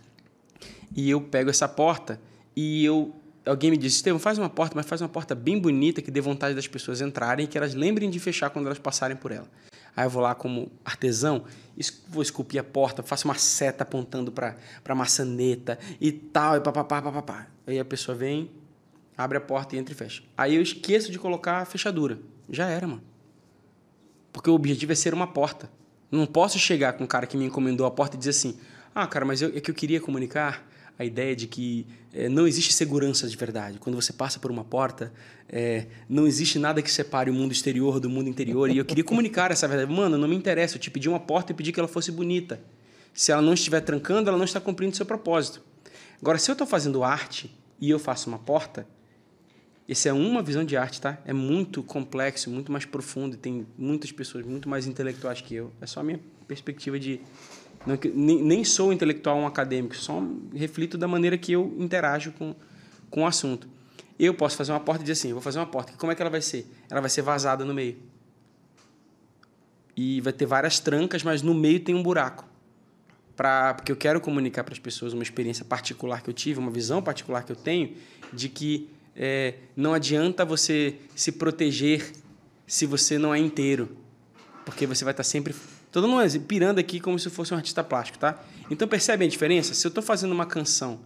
E eu pego essa porta e eu. Alguém me disse, Estevam, faz uma porta, mas faz uma porta bem bonita que dê vontade das pessoas entrarem e que elas lembrem de fechar quando elas passarem por ela. Aí eu vou lá como artesão, es- vou esculpir a porta, faço uma seta apontando para a maçaneta e tal, e papapá, papapá. Aí a pessoa vem, abre a porta e entra e fecha. Aí eu esqueço de colocar a fechadura. Já era, mano. Porque o objetivo é ser uma porta. Não posso chegar com o cara que me encomendou a porta e dizer assim: ah, cara, mas eu, é que eu queria comunicar a ideia de que eh, não existe segurança de verdade. Quando você passa por uma porta, eh, não existe nada que separe o mundo exterior do mundo interior. E eu queria comunicar essa verdade. Mano, não me interessa. Eu te pedi uma porta e pedi que ela fosse bonita. Se ela não estiver trancando, ela não está cumprindo seu propósito. Agora, se eu estou fazendo arte e eu faço uma porta, essa é uma visão de arte, tá? É muito complexo, muito mais profundo e tem muitas pessoas muito mais intelectuais que eu. É só a minha perspectiva de que- nem, nem sou intelectual um acadêmico, só reflito da maneira que eu interajo com, com o assunto. Eu posso fazer uma porta e dizer assim, vou fazer uma porta, como é que ela vai ser? Ela vai ser vazada no meio. E vai ter várias trancas, mas no meio tem um buraco. Pra, porque eu quero comunicar para as pessoas uma experiência particular que eu tive, uma visão particular que eu tenho, de que é, não adianta você se proteger se você não é inteiro. Porque você vai estar sempre. Tô dando um exemplo, pirando aqui como se fosse um artista plástico, tá? Então percebe a diferença? Se eu estou fazendo uma canção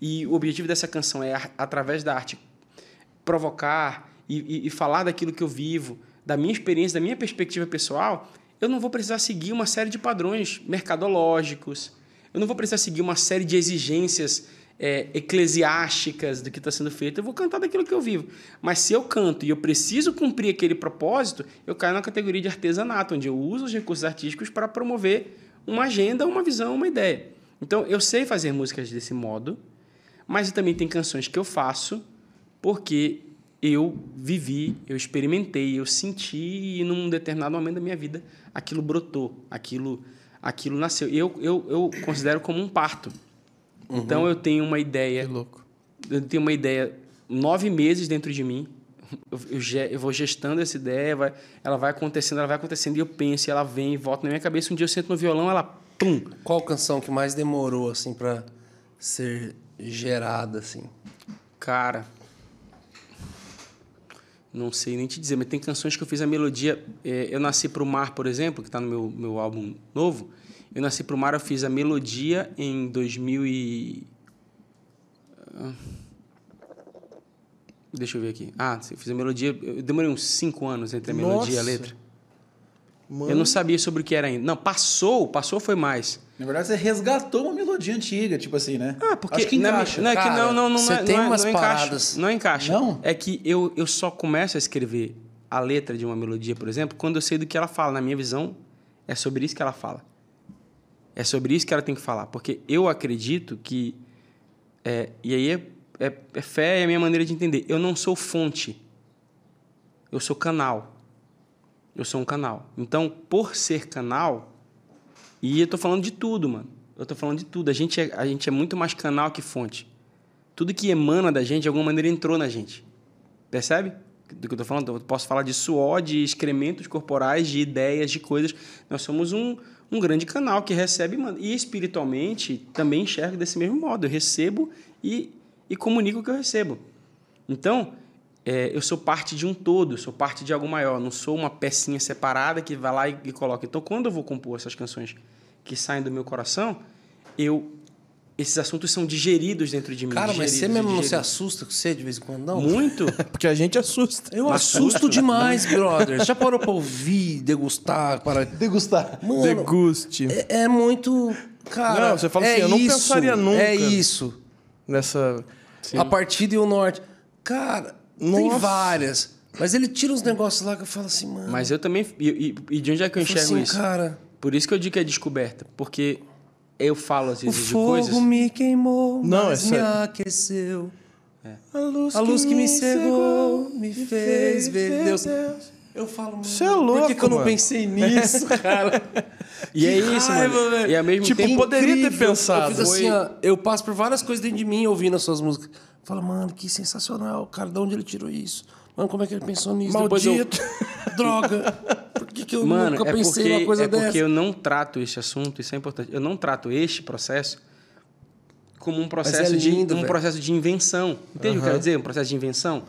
e o objetivo dessa canção é, através da arte, provocar e, e- e falar daquilo que eu vivo, da minha experiência, da minha perspectiva pessoal, eu não vou precisar seguir uma série de padrões mercadológicos, eu não vou precisar seguir uma série de exigências é, eclesiásticas do que está sendo feito, eu vou cantar daquilo que eu vivo. Mas se eu canto e eu preciso cumprir aquele propósito, eu caio na categoria de artesanato, onde eu uso os recursos artísticos para promover uma agenda, uma visão, uma ideia. Então, eu sei fazer músicas desse modo, mas também tem canções que eu faço porque eu vivi, eu experimentei, eu senti e num determinado momento da minha vida aquilo brotou, aquilo, aquilo nasceu. Eu, eu, eu considero como um parto. Então eu tenho uma ideia, Que louco. eu tenho uma ideia nove meses dentro de mim. Eu, eu, eu vou gestando essa ideia, vai, ela vai acontecendo, ela vai acontecendo e eu penso, e ela vem e volta na minha cabeça. Um dia eu sento no violão, ela pum, Qual canção que mais demorou, assim, pra ser gerada, assim? Cara, não sei nem te dizer, mas tem canções que eu fiz a melodia. é, eu nasci pro mar, por exemplo, que está no meu, meu álbum novo. Eu nasci pro mar, eu fiz a melodia em 2000 e... ah, Deixa eu ver aqui. Ah, eu fiz a melodia. Eu demorei uns cinco anos entre a melodia e a Nossa. letra. Mano, Eu não sabia sobre o que era ainda. Não, passou, passou foi mais. Na verdade, você resgatou uma melodia antiga, tipo assim, né? Ah, porque Acho que não é- encaixa. não é que não, não, não, você é- tem não é- umas não encaixa. paradas- Não encaixa. Não? É que eu, eu só começo a escrever a letra de uma melodia, por exemplo, quando eu sei do que ela fala. Na minha visão, é sobre isso que ela fala. É sobre isso que ela tem que falar. Porque eu acredito que. é, e aí é, é, é fé, é a minha maneira de entender. Eu não sou fonte. Eu sou canal. Eu sou um canal. Então, por ser canal, e eu tô falando de tudo, mano. Eu tô falando de tudo. A gente é, a gente é muito mais canal que fonte. Tudo que emana da gente, de alguma maneira, entrou na gente. Percebe? Do que eu tô falando? Eu posso falar de suor, de excrementos corporais, de ideias, de coisas. Nós somos um, um grande canal que recebe e espiritualmente, também enxergo desse mesmo modo. Eu recebo e, e comunico o que eu recebo. Então, é, eu sou parte de um todo, sou parte de algo maior. Não sou uma pecinha separada que vai lá e, e coloca. Então, quando eu vou compor essas canções que saem do meu coração, eu esses assuntos são digeridos dentro de mim. Cara, mas você mesmo não se assusta com você de vez em quando, não? Muito. *laughs* Porque a gente assusta. Eu assusto demais, brother. Já parou pra ouvir, degustar, para... Degustar. Mano, Deguste. é, é muito... Cara, Não, você fala é assim, eu não isso, pensaria nunca. É isso. Nessa. A Partida e o Norte. Cara, tem Nossa. várias. Mas ele tira uns negócios lá que eu falo assim, mano... Mas eu também. E, e- e de onde é que eu eu enxergo assim, isso? cara... Por isso que eu digo que é descoberta. Porque eu falo, às O vezes, de fogo coisas. me queimou, Não, mas é me aqueceu. A luz, A luz que me cegou me fez ver Deus. Eu falo, mano, Cê é por que, louco, que eu não mano. pensei nisso, *laughs* cara? E é Que isso, raiva, mano. velho. E ao mesmo Tipo, tempo. poderia ter pensado. Eu fiz assim, ó, eu passo por várias coisas dentro de mim ouvindo as suas músicas. Fala, mano, que sensacional, cara, de onde ele tirou isso? Mano, como é que ele pensou nisso? Maldito. Eu, *laughs* droga, por que, que eu Mano, nunca é pensei porque, numa coisa é porque dessa? eu não trato esse assunto, isso é importante. Eu não trato este processo como um processo, é lindo, de, um velho. processo de invenção. Entende o que eu quero dizer? Um processo de invenção.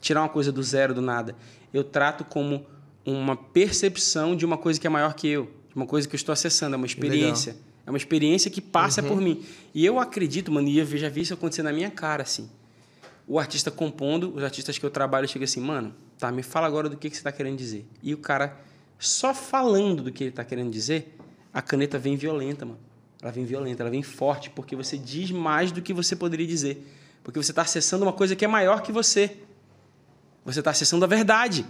Tirar uma coisa do zero, do nada. Eu trato como uma percepção de uma coisa que é maior que eu. De uma coisa que eu estou acessando. É uma experiência. É uma experiência que passa por mim. E eu acredito, mano, e eu já vi isso acontecer na minha cara, assim. O artista compondo, os artistas que eu trabalho, chega assim, mano, tá, me fala agora do que, que você está querendo dizer. E o cara, só falando do que ele está querendo dizer, a caneta vem violenta, mano. Ela vem violenta, ela vem forte, porque você diz mais do que você poderia dizer. Porque você está acessando uma coisa que é maior que você. Você está acessando a verdade.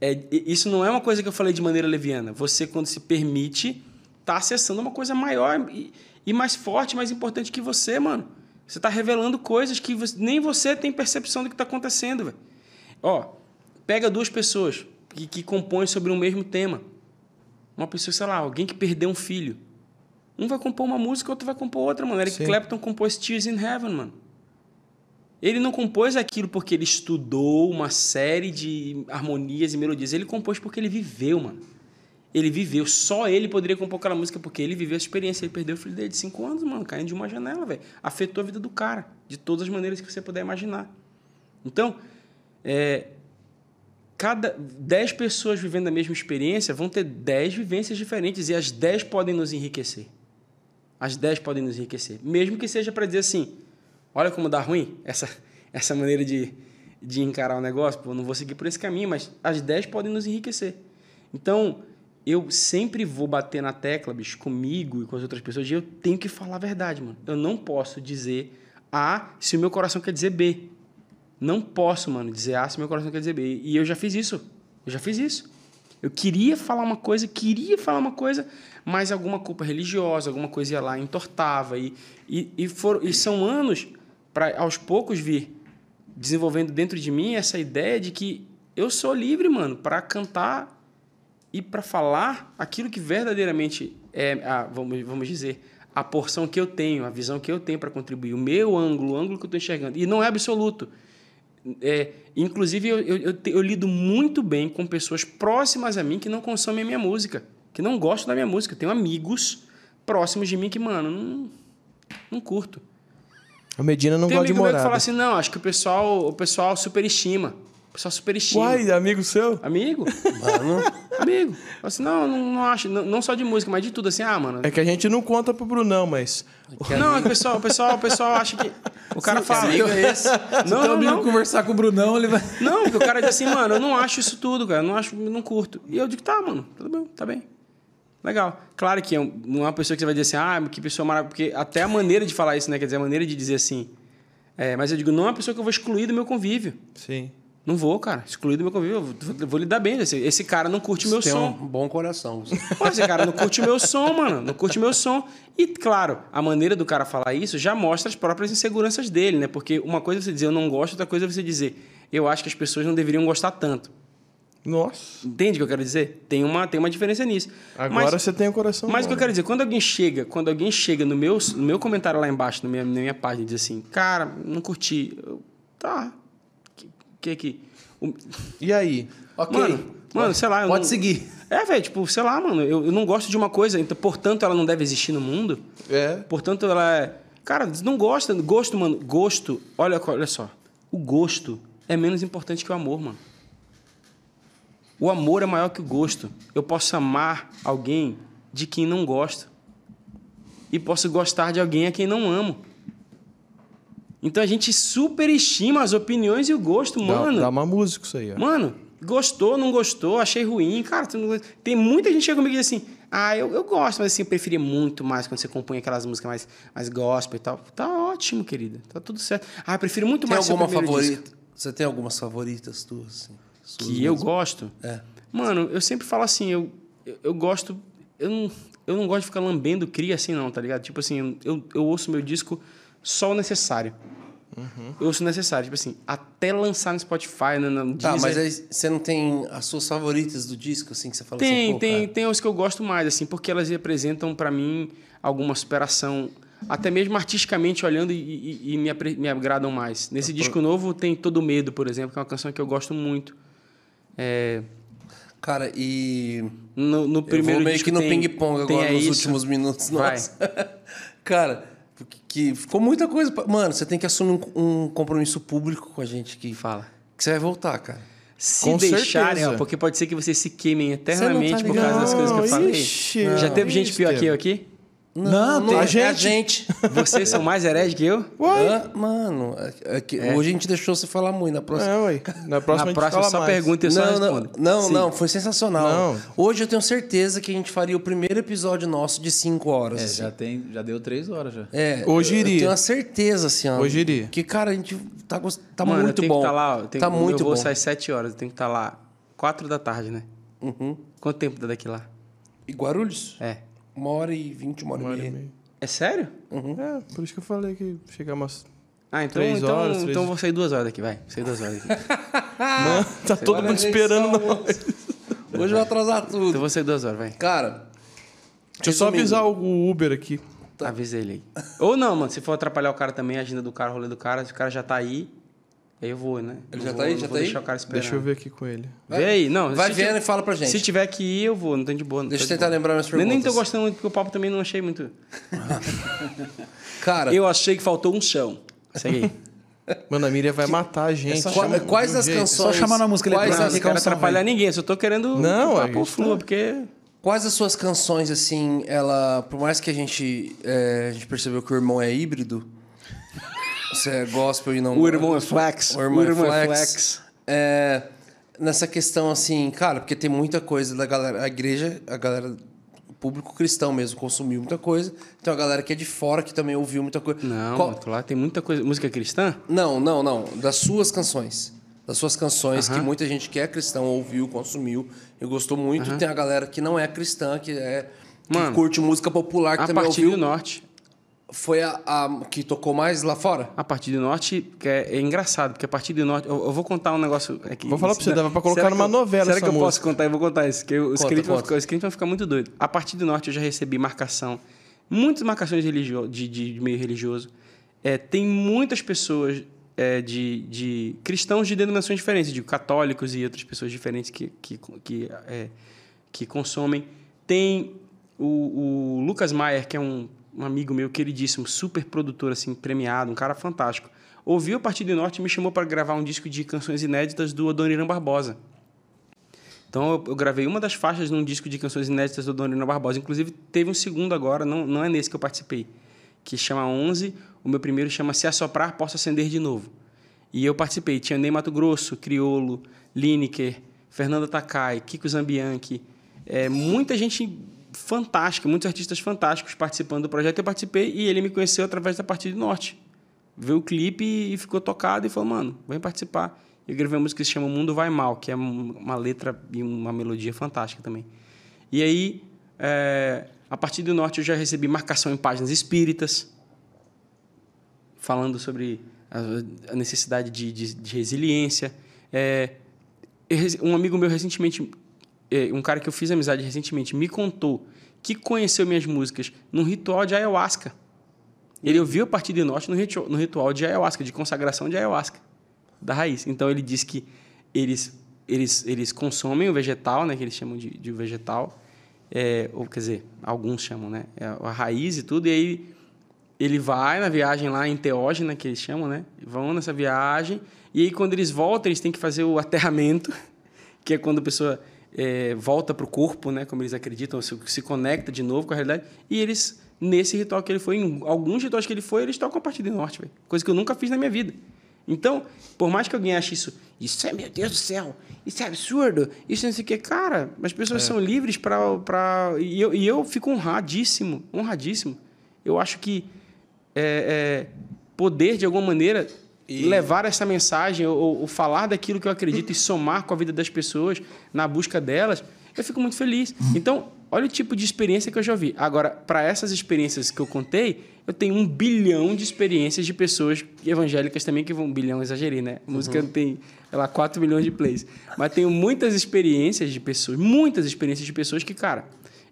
É, isso não é uma coisa que eu falei de maneira leviana. Você, quando se permite, está acessando uma coisa maior e, e mais forte, mais importante que você, mano. Você está revelando coisas que você- nem você tem percepção do que está acontecendo, velho. Ó, pega duas pessoas que, que compõem sobre um mesmo tema. Uma pessoa, sei lá, alguém que perdeu um filho. Um vai compor uma música, outro vai compor outra, mano. Eric Sim. Clapton compôs Tears in Heaven, mano. Ele não compôs aquilo porque ele estudou uma série de harmonias e melodias. Ele compôs porque ele viveu, mano. Ele viveu. Só ele poderia compor aquela música porque ele viveu essa experiência. Ele perdeu o filho dele de 5 anos, mano, caindo de uma janela, velho. Afetou a vida do cara, de todas as maneiras que você puder imaginar. Então, é, cada 10 pessoas vivendo a mesma experiência vão ter 10 vivências diferentes e as 10 podem nos enriquecer. As 10 podem nos enriquecer. Mesmo que seja para dizer assim, Olha como dá ruim essa, *laughs* essa maneira de, de encarar o negócio. Pô, não vou seguir por esse caminho, mas as ideias podem nos enriquecer. Então, eu sempre vou bater na tecla, bicho, comigo e com as outras pessoas, de eu tenho que falar a verdade, mano. Eu não posso dizer A se o meu coração quer dizer B. Não posso, mano, dizer A se o meu coração quer dizer B. E eu já fiz isso. Eu já fiz isso. Eu queria falar uma coisa, queria falar uma coisa, mas alguma culpa religiosa, alguma coisa ia lá, entortava. E, e, e, for, e são anos para, aos poucos, vir desenvolvendo dentro de mim essa ideia de que eu sou livre, mano, para cantar e para falar aquilo que verdadeiramente é, a, vamos, vamos dizer, a porção que eu tenho, a visão que eu tenho para contribuir, o meu ângulo, o ângulo que eu estou enxergando. E não é absoluto. É, inclusive, eu, eu, eu, eu, lido muito bem com pessoas próximas a mim que não consomem a minha música, que não gostam da minha música. Eu tenho amigos próximos de mim que, mano, não, não curto. A Medina não Tem gosta de amigo meu que morar. fala assim, não, acho que o pessoal, o pessoal superestima. Pessoal superestima. Uai, amigo seu? Amigo? Amigo. Fala Assim, não, não, não acho. Não, não só de música, mas de tudo. Assim, ah, mano. É que a gente não conta pro Brunão, mas. Não, o pessoal, o pessoal, o pessoal acha que. O cara fala. amigo é esse? Se Não, não, amigo não. conversar com o Brunão, ele vai. Não, porque o cara diz assim, mano, eu não acho isso tudo, cara. Eu não acho, não curto. E eu digo, tá, mano, tudo bem, tá bem. Legal. Claro que é não é uma pessoa que você vai dizer assim, ah, que pessoa maravilhosa. Porque até a maneira de falar isso, né? Quer dizer, a maneira de dizer assim. É, mas eu digo, não é uma pessoa que eu vou excluir do meu convívio. Sim. Não vou, cara. Excluir do meu convívio. Eu vou, lidar bem. Esse, esse cara não curte o meu Tem som. um bom coração. Pô, esse cara não curte meu som, mano. Não curte meu som. E, claro, a maneira do cara falar isso já mostra as próprias inseguranças dele, né? Porque uma coisa é você dizer eu não gosto, outra coisa é você dizer eu acho que as pessoas não deveriam gostar tanto. Nossa. Entende o que eu quero dizer? Tem uma, tem uma diferença nisso. Agora mas, você tem o coração. mas o que eu quero dizer, quando alguém chega, quando alguém chega no meu, no meu comentário lá embaixo, na minha, na minha página, e diz assim, cara, não curti. Eu, tá. Que, que que. O- E aí? Ok. Mano, mano, sei lá. Pode não- seguir. É, velho, tipo, sei lá, mano, eu, eu não gosto de uma coisa, então, portanto, ela não deve existir no mundo. É. Portanto, ela é. Cara, não gosta. Gosto, mano. Gosto. Olha, olha só. O gosto é menos importante que o amor, mano. O amor é maior que o gosto. Eu posso amar alguém de quem não gosto. E posso gostar de alguém a quem não amo. Então a gente superestima as opiniões e o gosto, Dá, mano. dá uma música isso aí, ó. Mano, gostou, não gostou, achei ruim. Cara, tu não- tem muita gente que chega comigo e diz assim: ah, eu, eu gosto, mas assim, eu preferia muito mais quando você compõe aquelas músicas mais, mais gospel e tal. Tá ótimo, querida. Tá tudo certo. Ah, eu prefiro muito Tem mais alguma favorita? disco. Você tem algumas favoritas tuas? Assim, suas Que eu mesmo? gosto. É. Mano, eu sempre falo assim, eu, eu, eu gosto. Eu não, eu não gosto de ficar lambendo cria assim, não, tá ligado? Tipo assim, eu, eu ouço meu disco só o necessário. Eu ouço necessário, tipo assim, até lançar no Spotify, no, no Tá, Deezer. mas aí você não tem as suas favoritas do disco, assim, que você fala Tem, assim, pô, tem, cara, tem os que eu gosto mais, assim, porque elas representam pra mim alguma superação, até mesmo artisticamente olhando e, e- e me, me agradam mais. Nesse disco novo tem Todo Medo, por exemplo, que é uma canção que eu gosto muito. É, Cara, e... no, no eu primeiro vou meio que no ping-pong agora, É nos Isso. últimos minutos. Vai. Nossa. *laughs* cara, que, que ficou muita coisa... pra- Mano, você tem que assumir um, um compromisso público com a gente que, Fala. que você vai voltar, cara. Se Com deixarem, certeza. ó, porque pode ser que vocês se queimem eternamente por ligado. causa das coisas que eu falei. ixi, Já teve gente pior que eu aqui? Não, tem- é a a gente. gente. *laughs* Vocês são mais hereges que eu? Hã? Mano, é- é que hoje a gente deixou você falar muito. Na próxima, É, ué. Na próxima, Na a gente próxima só mais. pergunta e eu só não, não, respondo. não, Sim. não, foi sensacional. Não. Hoje eu tenho certeza que a gente faria o primeiro episódio nosso de 5 horas. É, assim. já, tem, já deu três horas já. É, Hoje eu- iria. Eu tenho uma certeza, assim, ó. Hoje iria. Que, cara, a gente tá, tá Mano, eu muito tenho bom. que estar lá, eu tenho, tá muito meu voo bom. sai às 7 horas, eu tenho que estar lá 4 da tarde, né? Uhum. Quanto tempo dá daqui lá? E Guarulhos? É. Uma hora e vinte, uma hora, Uma hora e e meia. É sério? É, por isso que eu falei que chegar umas. Ah, então, Três então, horas, três- então eu vou sair duas horas daqui, vai. Sair duas horas daqui. *laughs* Mano, tá todo Olha mundo esperando nós. Hoje vai atrasar então eu tudo. vou sair duas horas, vai. Cara, Deixa eu só avisar o Uber aqui. Avisa ele aí. Ou não, mano, se for atrapalhar o cara também, a agenda do cara, o rolê do cara, se o cara já tá aí eu vou, né? Ele Não já vou- tá aí? não Já vou tá aí? deixar o cara esperando. Deixa eu ver aqui com ele. Vê aí, não. Vai vendo e fala pra gente. Se tiver que ir, eu vou, não tem de boa. Não Deixa eu tentar boa. lembrar minhas Nem, nem tô perguntas. gostando muito, porque o papo também não achei muito. *laughs* Cara, Eu achei que faltou um chão. Segue aí. *laughs* Mano, a Miriam vai matar a gente. qua- Chama quais de um das jeito. canções... chamar na música quais eletrônica. as, Não quero canção, atrapalhar ninguém, eu só tô querendo Não, que o a papo gente flua, tá- porque... Quais das suas canções, assim, ela... Por mais que a gente, é, a gente percebeu que o irmão é híbrido... Você é gospel e não. O irmão é flex. O irmão, é flex. É, nessa questão, assim, cara, porque tem muita coisa da galera. A igreja, a galera. O público cristão mesmo consumiu muita coisa. Tem uma galera que é de fora que também ouviu muita coisa. Não, Qual- lá tem muita coisa. Música cristã? Não, não, não. Das suas canções. Das suas canções que Aham. muita gente que é cristão ouviu, consumiu e gostou muito. Tem a galera que não é cristã, que é. Que Mano, curte música popular, que A também partir ouviu. do norte. Foi a, a que tocou mais lá fora? A partir do norte que é, é engraçado, porque a partir do norte. Eu, eu vou contar um negócio aqui. Vou falar pra você, dava pra colocar Será numa eu- novela Será essa que eu posso contar? Eu vou contar isso, que os Conta, crentes vão ficar- vão muito doidos. A partir do norte eu já recebi marcação, muitas marcações religio de, de, de meio religioso. É, tem muitas pessoas é, de, de cristãos de denominações diferentes, de católicos e outras pessoas diferentes que, que, que, é, que consomem. Tem o, o Lucas Maier, que é um, um amigo meu queridíssimo, super produtor, assim, premiado, um cara fantástico. Ouviu a partir do norte e me chamou para gravar um disco de canções inéditas do Adoniran Barbosa. Então eu, gravei uma das faixas num disco de canções inéditas do Adoniran Barbosa. Inclusive teve um segundo agora, não, não é nesse que eu participei, que chama 11. O meu primeiro chama Se Assoprar, Posso Acender de Novo. E eu participei. Tinha Ney Mato Grosso, Criolo, Lineker, Fernanda Takai, Kiko Zambianchi. É, muita gente fantástica, muitos artistas fantásticos participando do projeto. Eu participei e ele me conheceu através da Partida do Norte. Viu o clipe e ficou tocado e falou, mano, vem participar. Eu gravei uma música que se chama Mundo Vai Mal, que é um- uma letra e uma melodia fantástica também. E aí, é, a partir do norte, eu já recebi marcação em páginas espíritas, falando sobre a, necessidade de, de- de resiliência. É, um amigo meu recentemente, é, um cara que eu fiz amizade recentemente, me contou que conheceu minhas músicas num ritual de ayahuasca. Ele ouviu a partir do norte no ritual, no ritual de ayahuasca, de consagração de ayahuasca, da raiz. Então ele disse que eles, eles, eles consomem o vegetal, né, que eles chamam de, de vegetal, é, ou quer dizer, alguns chamam, né, é a raiz e tudo, e aí ele vai na viagem lá enteógena, que eles chamam, né, vão nessa viagem, e aí quando eles voltam, eles têm que fazer o aterramento, *laughs* que é quando a pessoa é, volta para o corpo, né, como eles acreditam, se, se conecta de novo com a realidade, e eles, nesse ritual que ele foi, em alguns rituais que ele foi, eles tocam a partir do norte, velho. coisa que eu nunca fiz na minha vida. Então, por mais que alguém ache isso, isso é, meu Deus do céu, isso é absurdo, isso não sei o que, cara, as pessoas são livres para... E, eu, e eu fico honradíssimo, honradíssimo. Eu acho que é, é, poder, de alguma maneira, levar essa mensagem ou, ou falar daquilo que eu acredito e somar com a vida das pessoas na busca delas, eu fico muito feliz. Então, olha o tipo de experiência que eu já vi. Agora, para essas experiências que eu contei, eu tenho um bilhão de experiências de pessoas evangélicas também, que vão um bilhão, exagerei, né? A música tem, sei lá, 4 milhões de plays. Mas tenho muitas experiências de pessoas, muitas experiências de pessoas que, cara,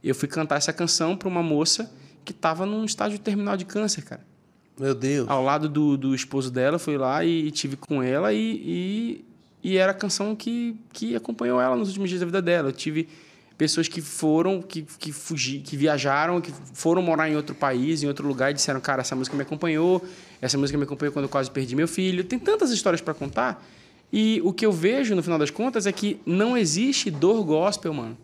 eu fui cantar essa canção para uma moça que estava num estágio terminal de câncer, cara Meu Deus. ao lado do, do esposo dela, fui lá e, tive com ela e, e, e era a canção que, que acompanhou ela nos últimos dias da vida dela. Eu tive pessoas que foram, que, que fugi, que viajaram, que foram morar em outro país, em outro lugar e disseram, cara, essa música me acompanhou, essa música me acompanhou quando eu quase perdi meu filho. Tem tantas histórias para contar e o que eu vejo no final das contas é que não existe dor gospel, mano.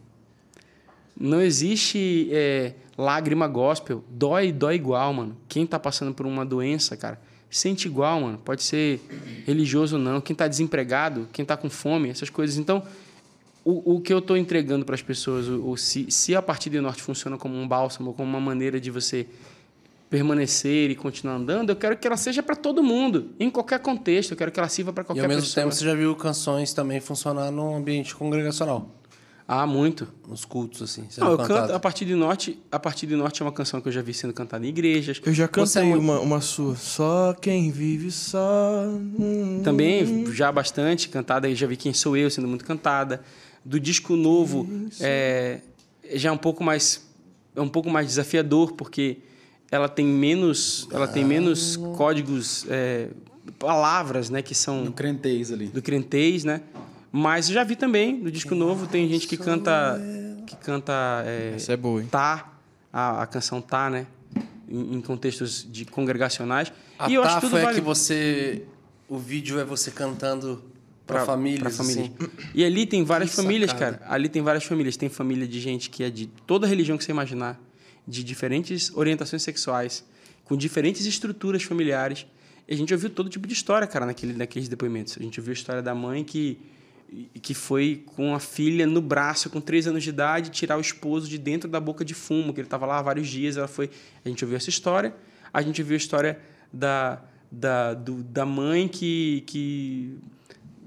Não existe é, lágrima gospel. Dói, dói igual, mano. Quem tá passando por uma doença, cara, sente igual, mano. Pode ser religioso ou não. Quem tá desempregado, quem tá com fome, essas coisas. Então, o, o que eu tô entregando para as pessoas, o, o- se, se a partir do norte funciona como um bálsamo, como uma maneira de você permanecer e continuar andando, eu quero que ela seja para todo mundo, em qualquer contexto. Eu quero que ela sirva para E qualquer ao mesmo pessoa. tempo você já viu canções também funcionar num ambiente congregacional. Ah, muito. Nos cultos, assim. Não, eu cantado. canto a partir do norte. A partir do norte é uma canção que eu já vi sendo cantada em igrejas. Eu já é cantei muito- uma, uma sua. Só quem vive só. Também já bastante cantada, eu já vi Quem Sou Eu sendo muito cantada. Do disco novo é já é um pouco mais é um pouco mais desafiador porque ela tem menos ela tem menos códigos é, palavras, né, que são No crentez ali. do crentez, né? Mas eu já vi também no disco novo tem gente que canta que canta é, Essa é boa, hein? tá a, a canção tá, né? Em, em contextos de congregacionais. A e eu tá acho que tudo foi vale que você... O vídeo é você cantando pra, Pra- famílias, pra família. assim. E ali tem várias Que famílias, sacada. cara. Ali tem várias famílias. Tem família de gente que é de toda religião que você imaginar, de diferentes orientações sexuais, com diferentes estruturas familiares. E a gente ouviu todo tipo de história, cara, naquele, naqueles depoimentos. A gente ouviu a história da mãe que, que foi com a filha no braço, com três anos de idade, tirar o esposo de dentro da boca de fumo, que ele estava lá há vários dias. Ela foi. A gente ouviu essa história. A gente ouviu a história da, da, do, da mãe que, que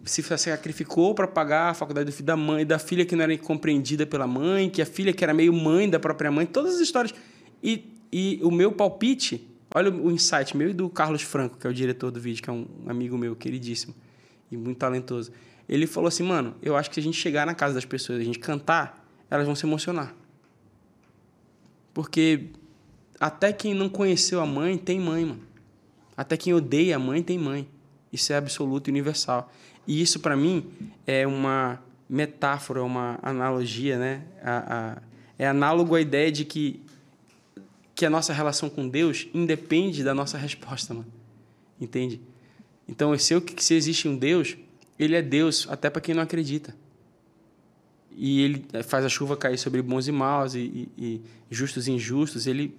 se sacrificou para pagar a faculdade do filho da mãe, da filha que não era compreendida pela mãe, que a filha que era meio mãe da própria mãe, todas as histórias. E, e o meu palpite, olha o insight meu e do Carlos Franco, que é o diretor do vídeo, que é um amigo meu queridíssimo e muito talentoso. Ele falou assim, mano, eu acho que se a gente chegar na casa das pessoas, a gente cantar, elas vão se emocionar. Porque até quem não conheceu a mãe tem mãe, mano. Até quem odeia a mãe tem mãe. Isso é absoluto e universal. E isso, para mim, é uma metáfora, uma analogia, né? A, a, é análogo à ideia de que, que a nossa relação com Deus independe da nossa resposta, mano. Entende? Então, se, eu, se existe um Deus, ele é Deus até para quem não acredita. E ele faz a chuva cair sobre bons e maus, e, e, e justos e injustos. Ele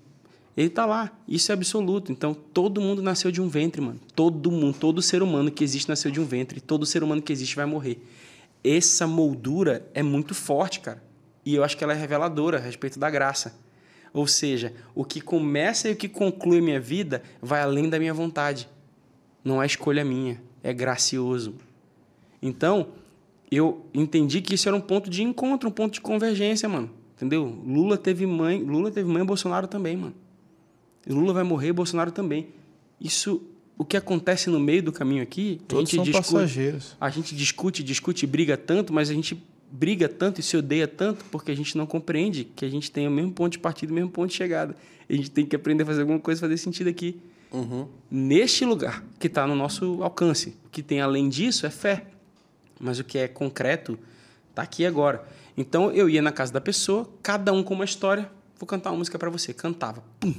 ele está lá. Isso é absoluto. Então, todo mundo nasceu de um ventre, mano. Todo mundo, todo ser humano que existe nasceu de um ventre. Todo ser humano que existe vai morrer. Essa moldura é muito forte, cara. E eu acho que ela é reveladora a respeito da graça. Ou seja, o que começa e o que conclui minha vida vai além da minha vontade. Não é escolha minha, é gracioso. Então, eu entendi que isso era um ponto de encontro, um ponto de convergência, mano. Entendeu? Lula teve mãe, Lula teve mãe, Bolsonaro também, mano. Lula vai morrer, Bolsonaro também. Isso, o que acontece no meio do caminho aqui, Todos a gente são discute, passageiros. a gente discute, discute, briga tanto, mas a gente briga tanto e se odeia tanto porque a gente não compreende que a gente tem o mesmo ponto de partida, o mesmo ponto de chegada. E a gente tem que aprender a fazer alguma coisa fazer sentido aqui. Neste lugar que está no nosso alcance. O que tem além disso é fé. Mas o que é concreto está aqui agora. Então eu ia na casa da pessoa, cada um com uma história. Vou cantar uma música para você. Cantava. Pum.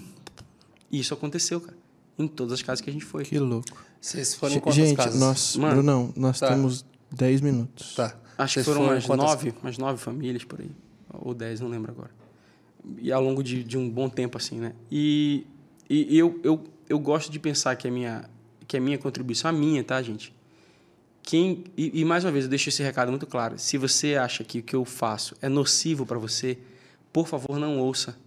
E isso aconteceu, cara. Em todas as casas que a gente foi. Que louco. Vocês foram em quantas Gente, casas? nós, Mano, Brunão, nós tá. temos 10 minutos. Tá. Acho Vocês que foram foram umas quantas- nove, umas nove famílias por aí. Ou dez, não lembro agora. E ao longo de, de um bom tempo, assim, né? E, e eu, eu, eu gosto de pensar que a minha, que a minha contribuição, a minha, tá, gente? Quem, e, e mais uma vez, eu deixo esse recado muito claro. Se você acha que o que eu faço é nocivo para você, por favor, não ouça.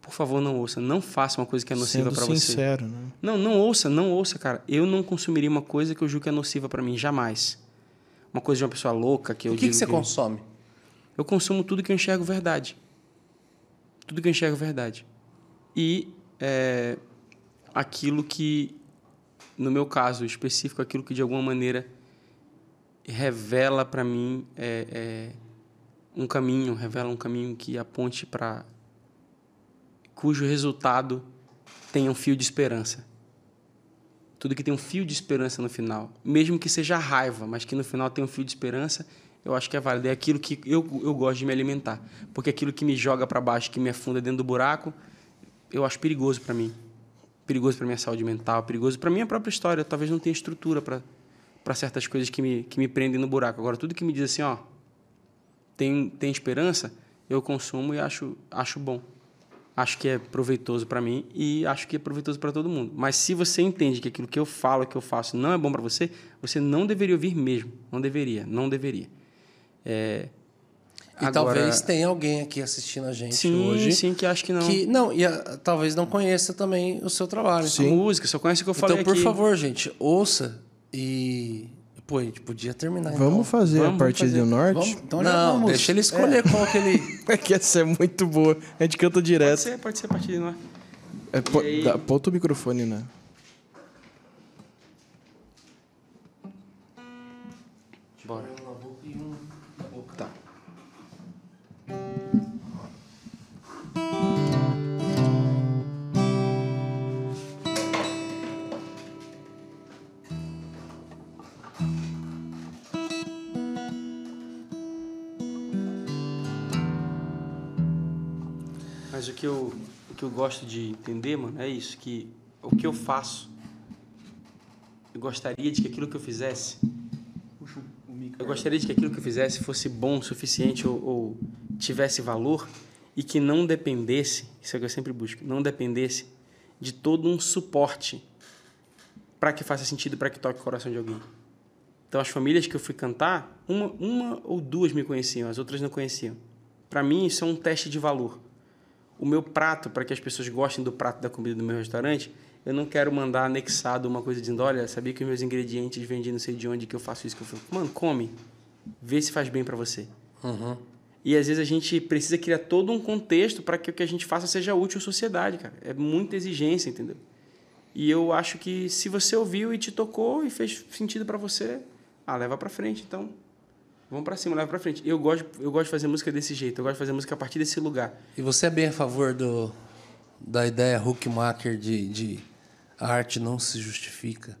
Por favor, não ouça. Não faça uma coisa que é nociva para você. sincero, né? Não, não ouça, não ouça, cara. Eu não consumiria uma coisa que eu julgo que é nociva para mim, jamais. Uma coisa de uma pessoa louca que eu O que, que você consome? Eu consumo tudo que eu enxergo verdade. Tudo que eu enxergo verdade. E é, aquilo que, no meu caso específico, aquilo que de alguma maneira revela para mim é, é, um caminho, revela um caminho que aponte para cujo resultado tenha um fio de esperança. Tudo que tem um fio de esperança no final, mesmo que seja raiva, mas que no final tenha um fio de esperança, eu acho que é válido. É aquilo que eu, eu gosto de me alimentar. Porque aquilo que me joga para baixo, que me afunda dentro do buraco, eu acho perigoso para mim. Perigoso para minha saúde mental, perigoso para minha própria história. Eu talvez não tenha estrutura para para certas coisas que me, que me prendem no buraco. Agora, tudo que me diz assim, ó, tem, tem esperança, eu consumo e acho, acho bom. Acho que é proveitoso para mim e acho que é proveitoso para todo mundo. Mas se você entende que aquilo que eu falo, que eu faço, não é bom para você, você não deveria ouvir mesmo. Não deveria, não deveria. É, E talvez tenha alguém aqui assistindo a gente sim, hoje. sim, que acho que não. Que, não, e a- talvez não conheça também o seu trabalho. A música, só conhece o que eu falei Então, por aqui. favor, gente, ouça e. Pô, a gente podia terminar. Vamos então. fazer Vamos a partida fazer. do norte? Vamos, então já Não, vamos. deixa ele escolher qual que ele. *laughs* É que essa é muito boa. A gente canta Pode direto. ser, pode ser a partir de nós. É, aí? dá, bota o microfone, né? Mas o que eu, o que eu gosto de entender, mano, é isso, que o que eu faço, eu gostaria de que aquilo que eu fizesse eu gostaria de que aquilo que eu fizesse fosse bom o suficiente ou, ou tivesse valor e que não dependesse, isso é o que eu sempre busco, não dependesse de todo um suporte para que faça sentido, para que toque o coração de alguém. Então, as famílias que eu fui cantar, uma, uma ou duas me conheciam, as outras não conheciam. Para mim, isso é um teste de valor. O meu prato, para que as pessoas gostem do prato da comida do meu restaurante, eu não quero mandar anexado uma coisa dizendo: olha, sabia que os meus ingredientes vêm de não sei de onde, que eu faço isso, que eu faço. Mano, come. Vê se faz bem para você. E às vezes a gente precisa criar todo um contexto para que o que a gente faça seja útil à sociedade, cara. É muita exigência, entendeu? E eu acho que se você ouviu e te tocou e fez sentido para você, ah, leva para frente, então. Vamos para cima, leva para frente. Eu gosto, eu gosto de fazer música desse jeito, eu gosto de fazer música a partir desse lugar. E você é bem a favor do, da ideia Hookmaker de, de a arte não se justifica?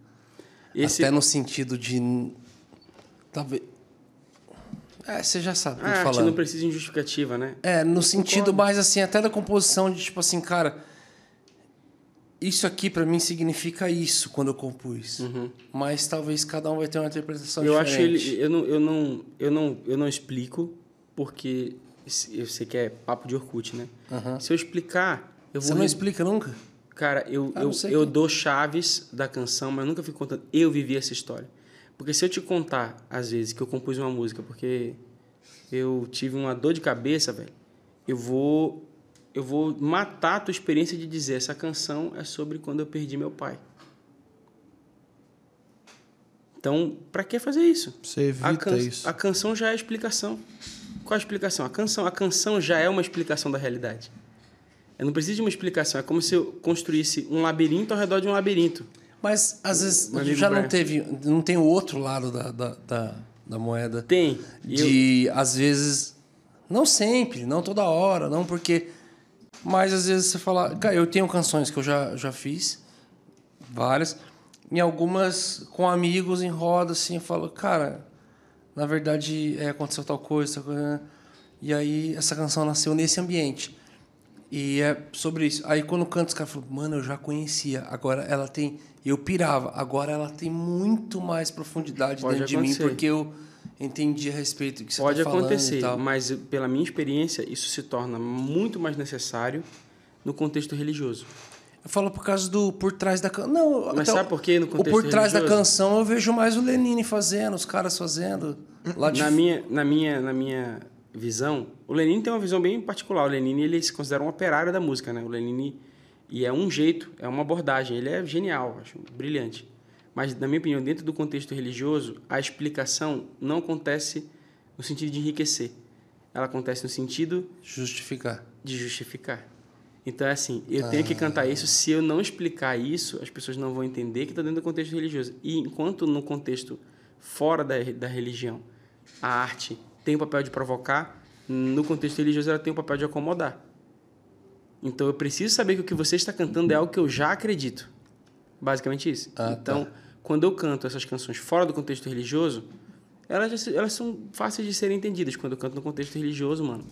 Esse Até no sentido de. Talvez. É, você já sabe o que a eu tô arte falando. não precisa de justificativa, né? É, no sentido mais assim, até da composição de tipo assim, cara, isso aqui pra mim significa isso quando eu compus. Mas talvez cada um vai ter uma interpretação Uhum. Eu acho diferente. ele, eu não, eu não, eu não, eu não explico porque eu sei que é papo de Orkut, né? Se eu explicar, eu vou Você não re- explica nunca? Cara, eu, Ah, eu, eu dou chaves da canção, mas eu nunca fico contando. Eu vivi essa história. Porque se eu te contar, às vezes, que eu compus uma música porque eu tive uma dor de cabeça, velho, eu vou eu vou matar a tua experiência de dizer essa canção é sobre quando eu perdi meu pai. Então, pra que fazer isso? Você evita a, can- isso. a canção já é a explicação. Qual a explicação? A canção, a canção já é uma explicação da realidade. Eu não preciso de uma explicação. É como se eu construísse um labirinto ao redor de um labirinto. Mas às vezes já não Brian. teve, não tem o outro lado da, da, da, da moeda. Tem. E eu- De, às vezes, não sempre, não toda hora, não porque. Mas às vezes você fala. Cara, eu tenho canções que eu já, já fiz, várias, e algumas com amigos em roda, assim, eu falo, cara, na verdade é, aconteceu tal coisa, tal coisa. E aí essa canção nasceu nesse ambiente. E é sobre isso. Aí quando canta, os caras falam, mano, eu já conhecia. Agora ela tem. Eu pirava. Agora ela tem muito mais profundidade Pode dentro de mim, acontecer. porque eu entendi a respeito do que você Pode tá acontecer, mas pela minha experiência, isso se torna muito mais necessário no contexto religioso. Eu falo por causa do por trás da canção. Não, Mas sabe o- por quê no O contexto por trás da religioso? canção eu vejo mais o Lenine fazendo, os caras fazendo. Lá de Na minha, na minha, na minha visão, o Lenine tem uma visão bem particular. O Lenine ele se considera um operário da música, né? O Lenine e é um jeito, é uma abordagem. Ele é genial, acho brilhante. Mas na minha opinião, dentro do contexto religioso, a explicação não acontece no sentido de enriquecer. Ela acontece no sentido justificar. de justificar. Então é assim, eu tenho que cantar isso. Se eu não explicar isso, as pessoas não vão entender que está dentro do contexto religioso. E enquanto no contexto fora da, da religião, a arte tem o papel de provocar, no contexto religioso ela tem o papel de acomodar. Então eu preciso saber que o que você está cantando é algo que eu já acredito. Basicamente isso. Ah, então, quando eu canto essas canções fora do contexto religioso, elas, elas são fáceis de serem entendidas. Quando eu canto no contexto religioso, mano,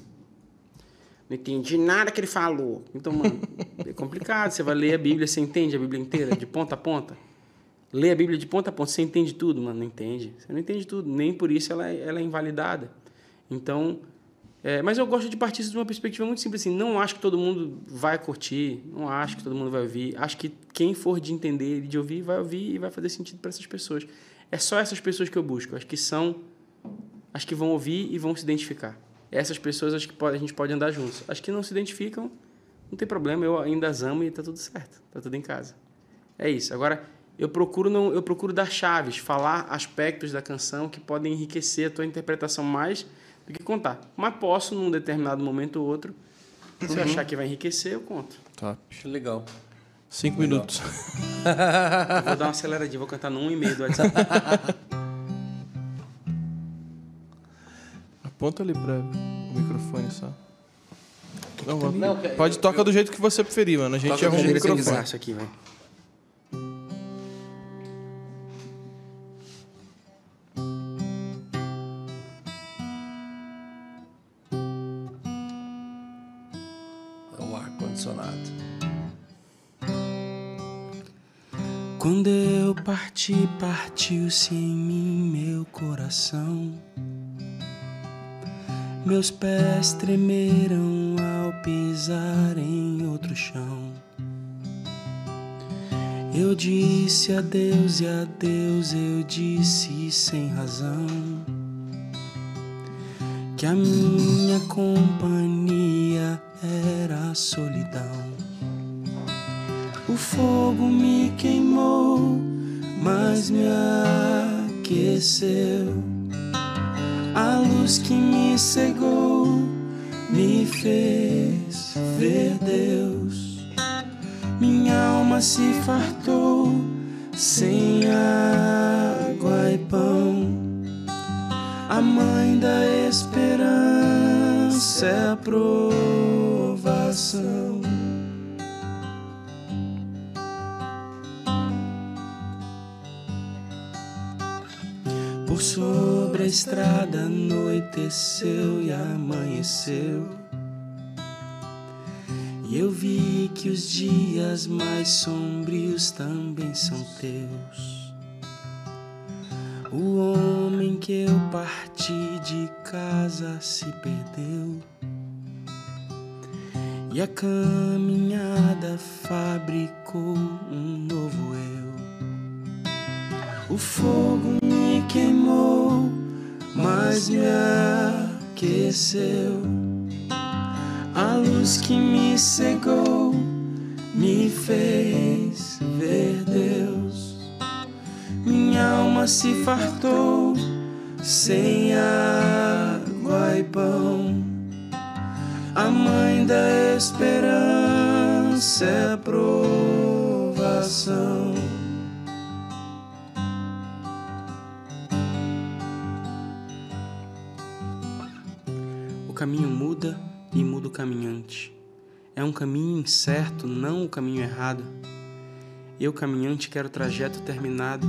não entendi nada que ele falou. Então, mano, *laughs* é complicado. Você vai ler a Bíblia, você entende a Bíblia inteira, de ponta a ponta? Lê a Bíblia de ponta a ponta, você entende tudo, mano? Não entende. Você não entende tudo. Nem por isso ela, é- ela é invalidada. Então, é, mas eu gosto de partir de uma perspectiva muito simples assim. Não acho que todo mundo vai curtir, não acho que todo mundo vai ouvir. Acho que quem for de entender e de ouvir, vai ouvir e vai fazer sentido para essas pessoas. É só essas pessoas que eu busco. Acho que são acho que vão ouvir e vão se identificar. Essas pessoas acho que pode, a gente pode andar juntos. Acho que não se identificam, não tem problema, eu ainda as amo e tá tudo certo. Tá tudo em casa. É isso. Agora, eu procuro não, eu procuro dar chaves, falar aspectos da canção que podem enriquecer a tua interpretação mais do que contar. Mas posso num determinado momento ou outro, se eu achar que vai enriquecer, eu conto. Top. Legal. Cinco minutos. *laughs* Eu vou dar uma aceleradinha, vou cantar no 1,5 do WhatsApp. *laughs* Aponta ali para o microfone só. Não, vou- Não, que- pode tocar do jeito que você preferir, mano. A gente arruma o microfone. Isso aqui, vai. Partiu-se em mim meu coração. Meus pés tremeram ao pisar em outro chão. Eu disse adeus e adeus, eu disse sem razão que a minha companhia era a solidão. O fogo me queimou, mas me aqueceu. A luz que me cegou me fez ver Deus. Minha alma se fartou sem água e pão. A mãe da esperança é a provação. Sobre a estrada anoiteceu e amanheceu. E eu vi que os dias mais sombrios também são teus. O homem que eu parti de casa se perdeu. E a caminhada fabricou um novo eu. O fogo me queimou, mas me aqueceu. A luz que me cegou me fez ver Deus. Minha alma se fartou sem água e pão. A mãe da esperança é a provação. O caminho muda e muda o caminhante. É um caminho incerto, não o caminho errado. Eu, caminhante, quero o trajeto terminado,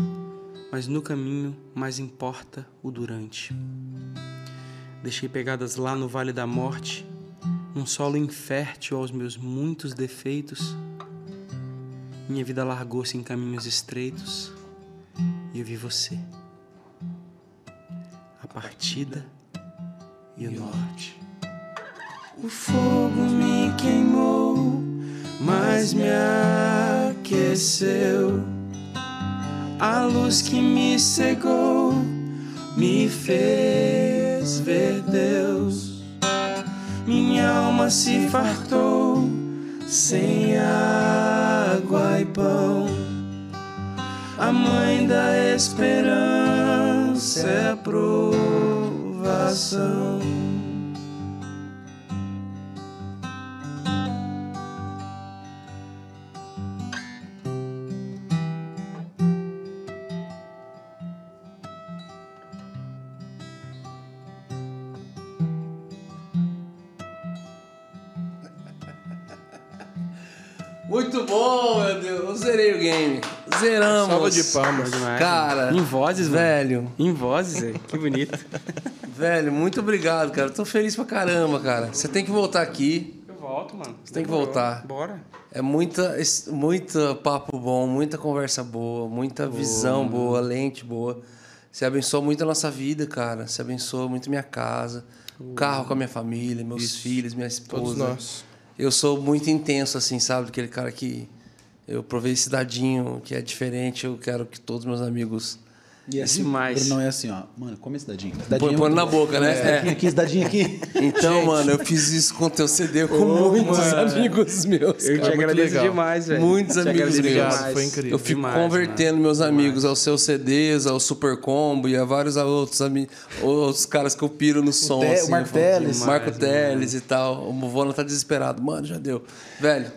mas no caminho mais importa o durante. Deixei pegadas lá no vale da morte, num solo infértil aos meus muitos defeitos. Minha vida largou-se em caminhos estreitos e eu vi você. A partida e o norte. O fogo me queimou, mas me aqueceu. A luz que me cegou me fez ver Deus. Minha alma se fartou sem água e pão. A mãe da esperança é a provação. *laughs* Muito bom, meu Deus. Eu zerei o game. Zeramos. Salva de palmas. Demais, Cara, Em vozes, velho, Em vozes, velho. Que bonito. *laughs* velho, muito obrigado, cara. Tô feliz pra caramba, cara. Você tem que voltar aqui. Eu volto, mano. Você tem que voltar. Bora. É muita, muita papo bom, muita conversa boa, muita visão boa, lente boa. Você abençoa muito a nossa vida, cara. Você abençoa muito minha casa, o carro com a minha família, meus filhos, minha esposa. Todos nós. Eu sou muito intenso, assim, sabe? Aquele cara que eu provei esse dadinho que é diferente. Eu quero que todos meus amigos. E assim, Demais. Bruno, é assim, ó. Mano, come esse dadinho. Esse Põe, dadinho é põe muito na bom. boca, né? Esse dadinho aqui, esse dadinho aqui. *laughs* Então, mano, eu fiz isso com o teu CD com muitos amigos meus. Eu cara. te agradeço legal. demais, velho. Muitos Te amigos meus. demais. Foi incrível. Eu fico Demais, convertendo mano. meus amigos aos seus CDs, ao Super Combo e a vários outros ami- outros caras que eu piro no som. Te- o assim, Marco eu falo, Teles. Marco Demais, Teles e tal. O Movona tá desesperado. Mano, já deu. Velho,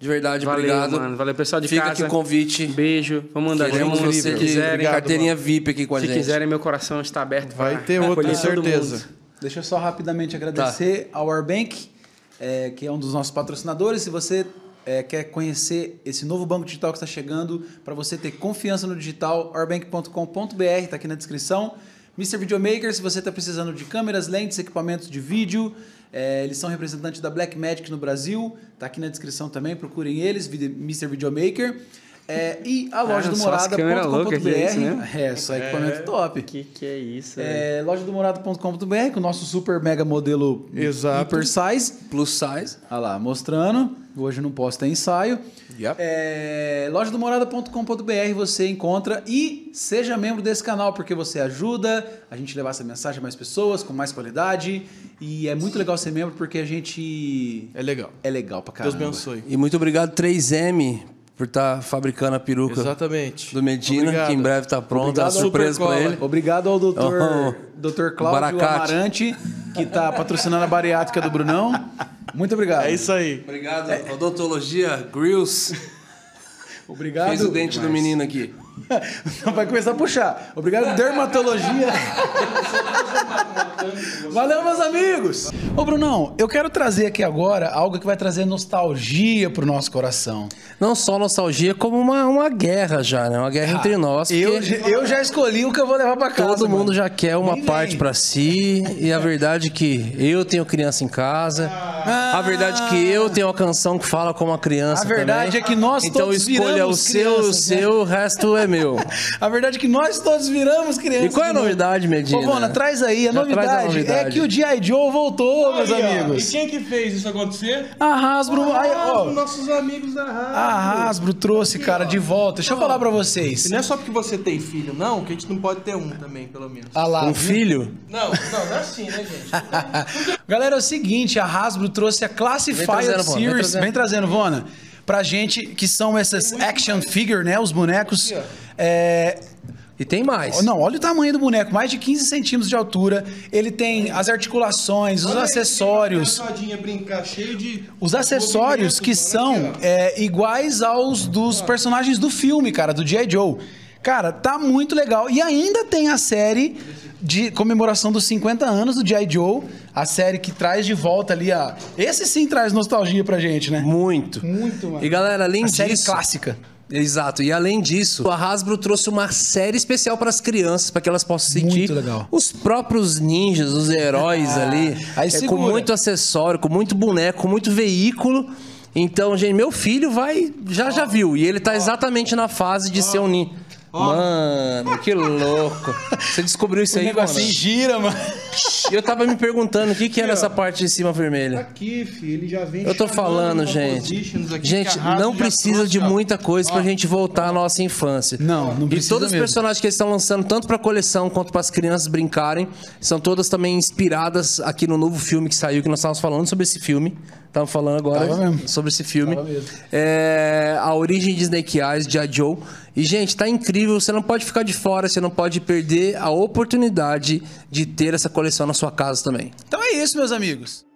de verdade, Valeu, obrigado. mano. Valeu, pessoal de Fica casa. aqui o convite. Beijo. Vamos mandar Queremos junto. Se quiserem, carteirinha VIP aqui com a se gente. quiserem, meu coração está aberto. Vai pra ter outra, todo certeza. mundo. Deixa eu só rapidamente agradecer ao Warbank, é, que é um dos nossos patrocinadores. Se você é, quer conhecer esse novo banco digital que está chegando, para você ter confiança no digital, warbank.com.br, está aqui na descrição. Mr. Videomaker, se você está precisando de câmeras, lentes, equipamentos de vídeo, é, eles são representantes da Blackmagic no Brasil, está aqui na descrição também, procurem eles, Mr. Videomaker. É, e a loja Ah, do que é morada.com.br. né? É, só equipamento top. Que que é isso? É, loja do morado.com.br, com o nosso super mega modelo Exato. hyper size. Plus size. Olha lá, mostrando. Hoje não posso ter ensaio. Yep. É, loja do morada.com.br você encontra e seja membro desse canal porque você ajuda a gente levar essa mensagem a mais pessoas com mais qualidade e é muito legal ser membro porque a gente É legal. é legal pra Deus caramba. abençoe. E muito obrigado 3M por estar fabricando a peruca Exatamente. do Medina, Obrigado. que em breve está pronta, Obrigado, surpresa para ele. Obrigado ao doutor, Oh, doutor Cláudio Baracate. Amarante, que está patrocinando a bariátrica do Brunão. Muito obrigado. É isso aí. Obrigado, odontologia Grills. Obrigado. Fez o dente do menino aqui. *laughs* Vai começar a puxar. Obrigado, dermatologia. *laughs* Valeu, meus amigos. Ô, Brunão, eu quero trazer aqui agora algo que vai trazer nostalgia pro nosso coração. Não só nostalgia, como uma, uma guerra já, né? Uma guerra entre nós. Ah, Eu, porque eu já escolhi o que eu vou levar pra casa. Todo mundo mano. já quer uma Nem parte pra si. E a verdade é que eu tenho criança em casa. A verdade é que eu tenho uma canção que fala como uma criança A verdade também. é que nós Então todos escolha o seu, o crianças, né? seu, o resto é meu. *laughs* A verdade é que nós todos viramos crianças. E qual é a novidade, Medina? Ô, Bona, traz aí. A Já traz a novidade, novidade. é que o G.I. Joe voltou, meus Aí, ó, amigos. E quem que fez isso acontecer? A Hasbro, aí, Ah, ó, os nossos amigos da rádio. a Hasbro trouxe, cara, de volta. Deixa eu falar pra vocês. E não é só porque você tem filho, não, que a gente não pode ter um também, pelo menos. Ah lá, Um viu? filho? Não, não, não é assim, né, gente? *laughs* Galera, é o seguinte, a Hasbro trouxe a Classified Series, vem trazendo, Vona, pra gente, que são essas action figure, né, os bonecos. É, E tem mais. Não, olha o tamanho do boneco, mais de 15 centímetros de altura. Ele tem as articulações, os acessórios. Rodinha brincar cheio de. Os acessórios que são é, iguais aos dos personagens do filme, cara, do G.I. Joe. Cara, tá muito legal. E ainda tem a série de comemoração dos 50 anos do G.I. Joe. A série que traz de volta ali a. Esse sim traz nostalgia pra gente, né? Muito. Muito, mano. E galera, além A disso. série clássica. Exato. E além disso, a Hasbro trouxe uma série especial para as crianças, para que elas possam sentir Muito legal. os próprios ninjas, os heróis Ah, ali, aí é, com muito acessório, com muito boneco, com muito veículo. Então, gente, meu filho vai já já viu e ele tá exatamente na fase de ser um ninja. Mano, que louco. Você descobriu isso O aí, negocinho mano? gira, mano. E eu tava me perguntando o que, que era essa parte de cima vermelha. Aqui, filho, ele já vem. Eu tô falando, gente. Gente, a não precisa trouxe, de muita coisa pra Ó. gente voltar à nossa infância. Não, não E precisa todos os mesmo. personagens que eles estão lançando, tanto pra coleção quanto para as crianças brincarem, são todas também inspiradas aqui no novo filme que saiu, que nós estávamos falando sobre esse filme. Estamos falando agora sobre esse filme. É, a origem de Snake Eyes, de Joe. E, gente, tá incrível. Você não pode ficar de fora, você não pode perder a oportunidade de ter essa coleção na sua casa também. Então é isso, meus amigos.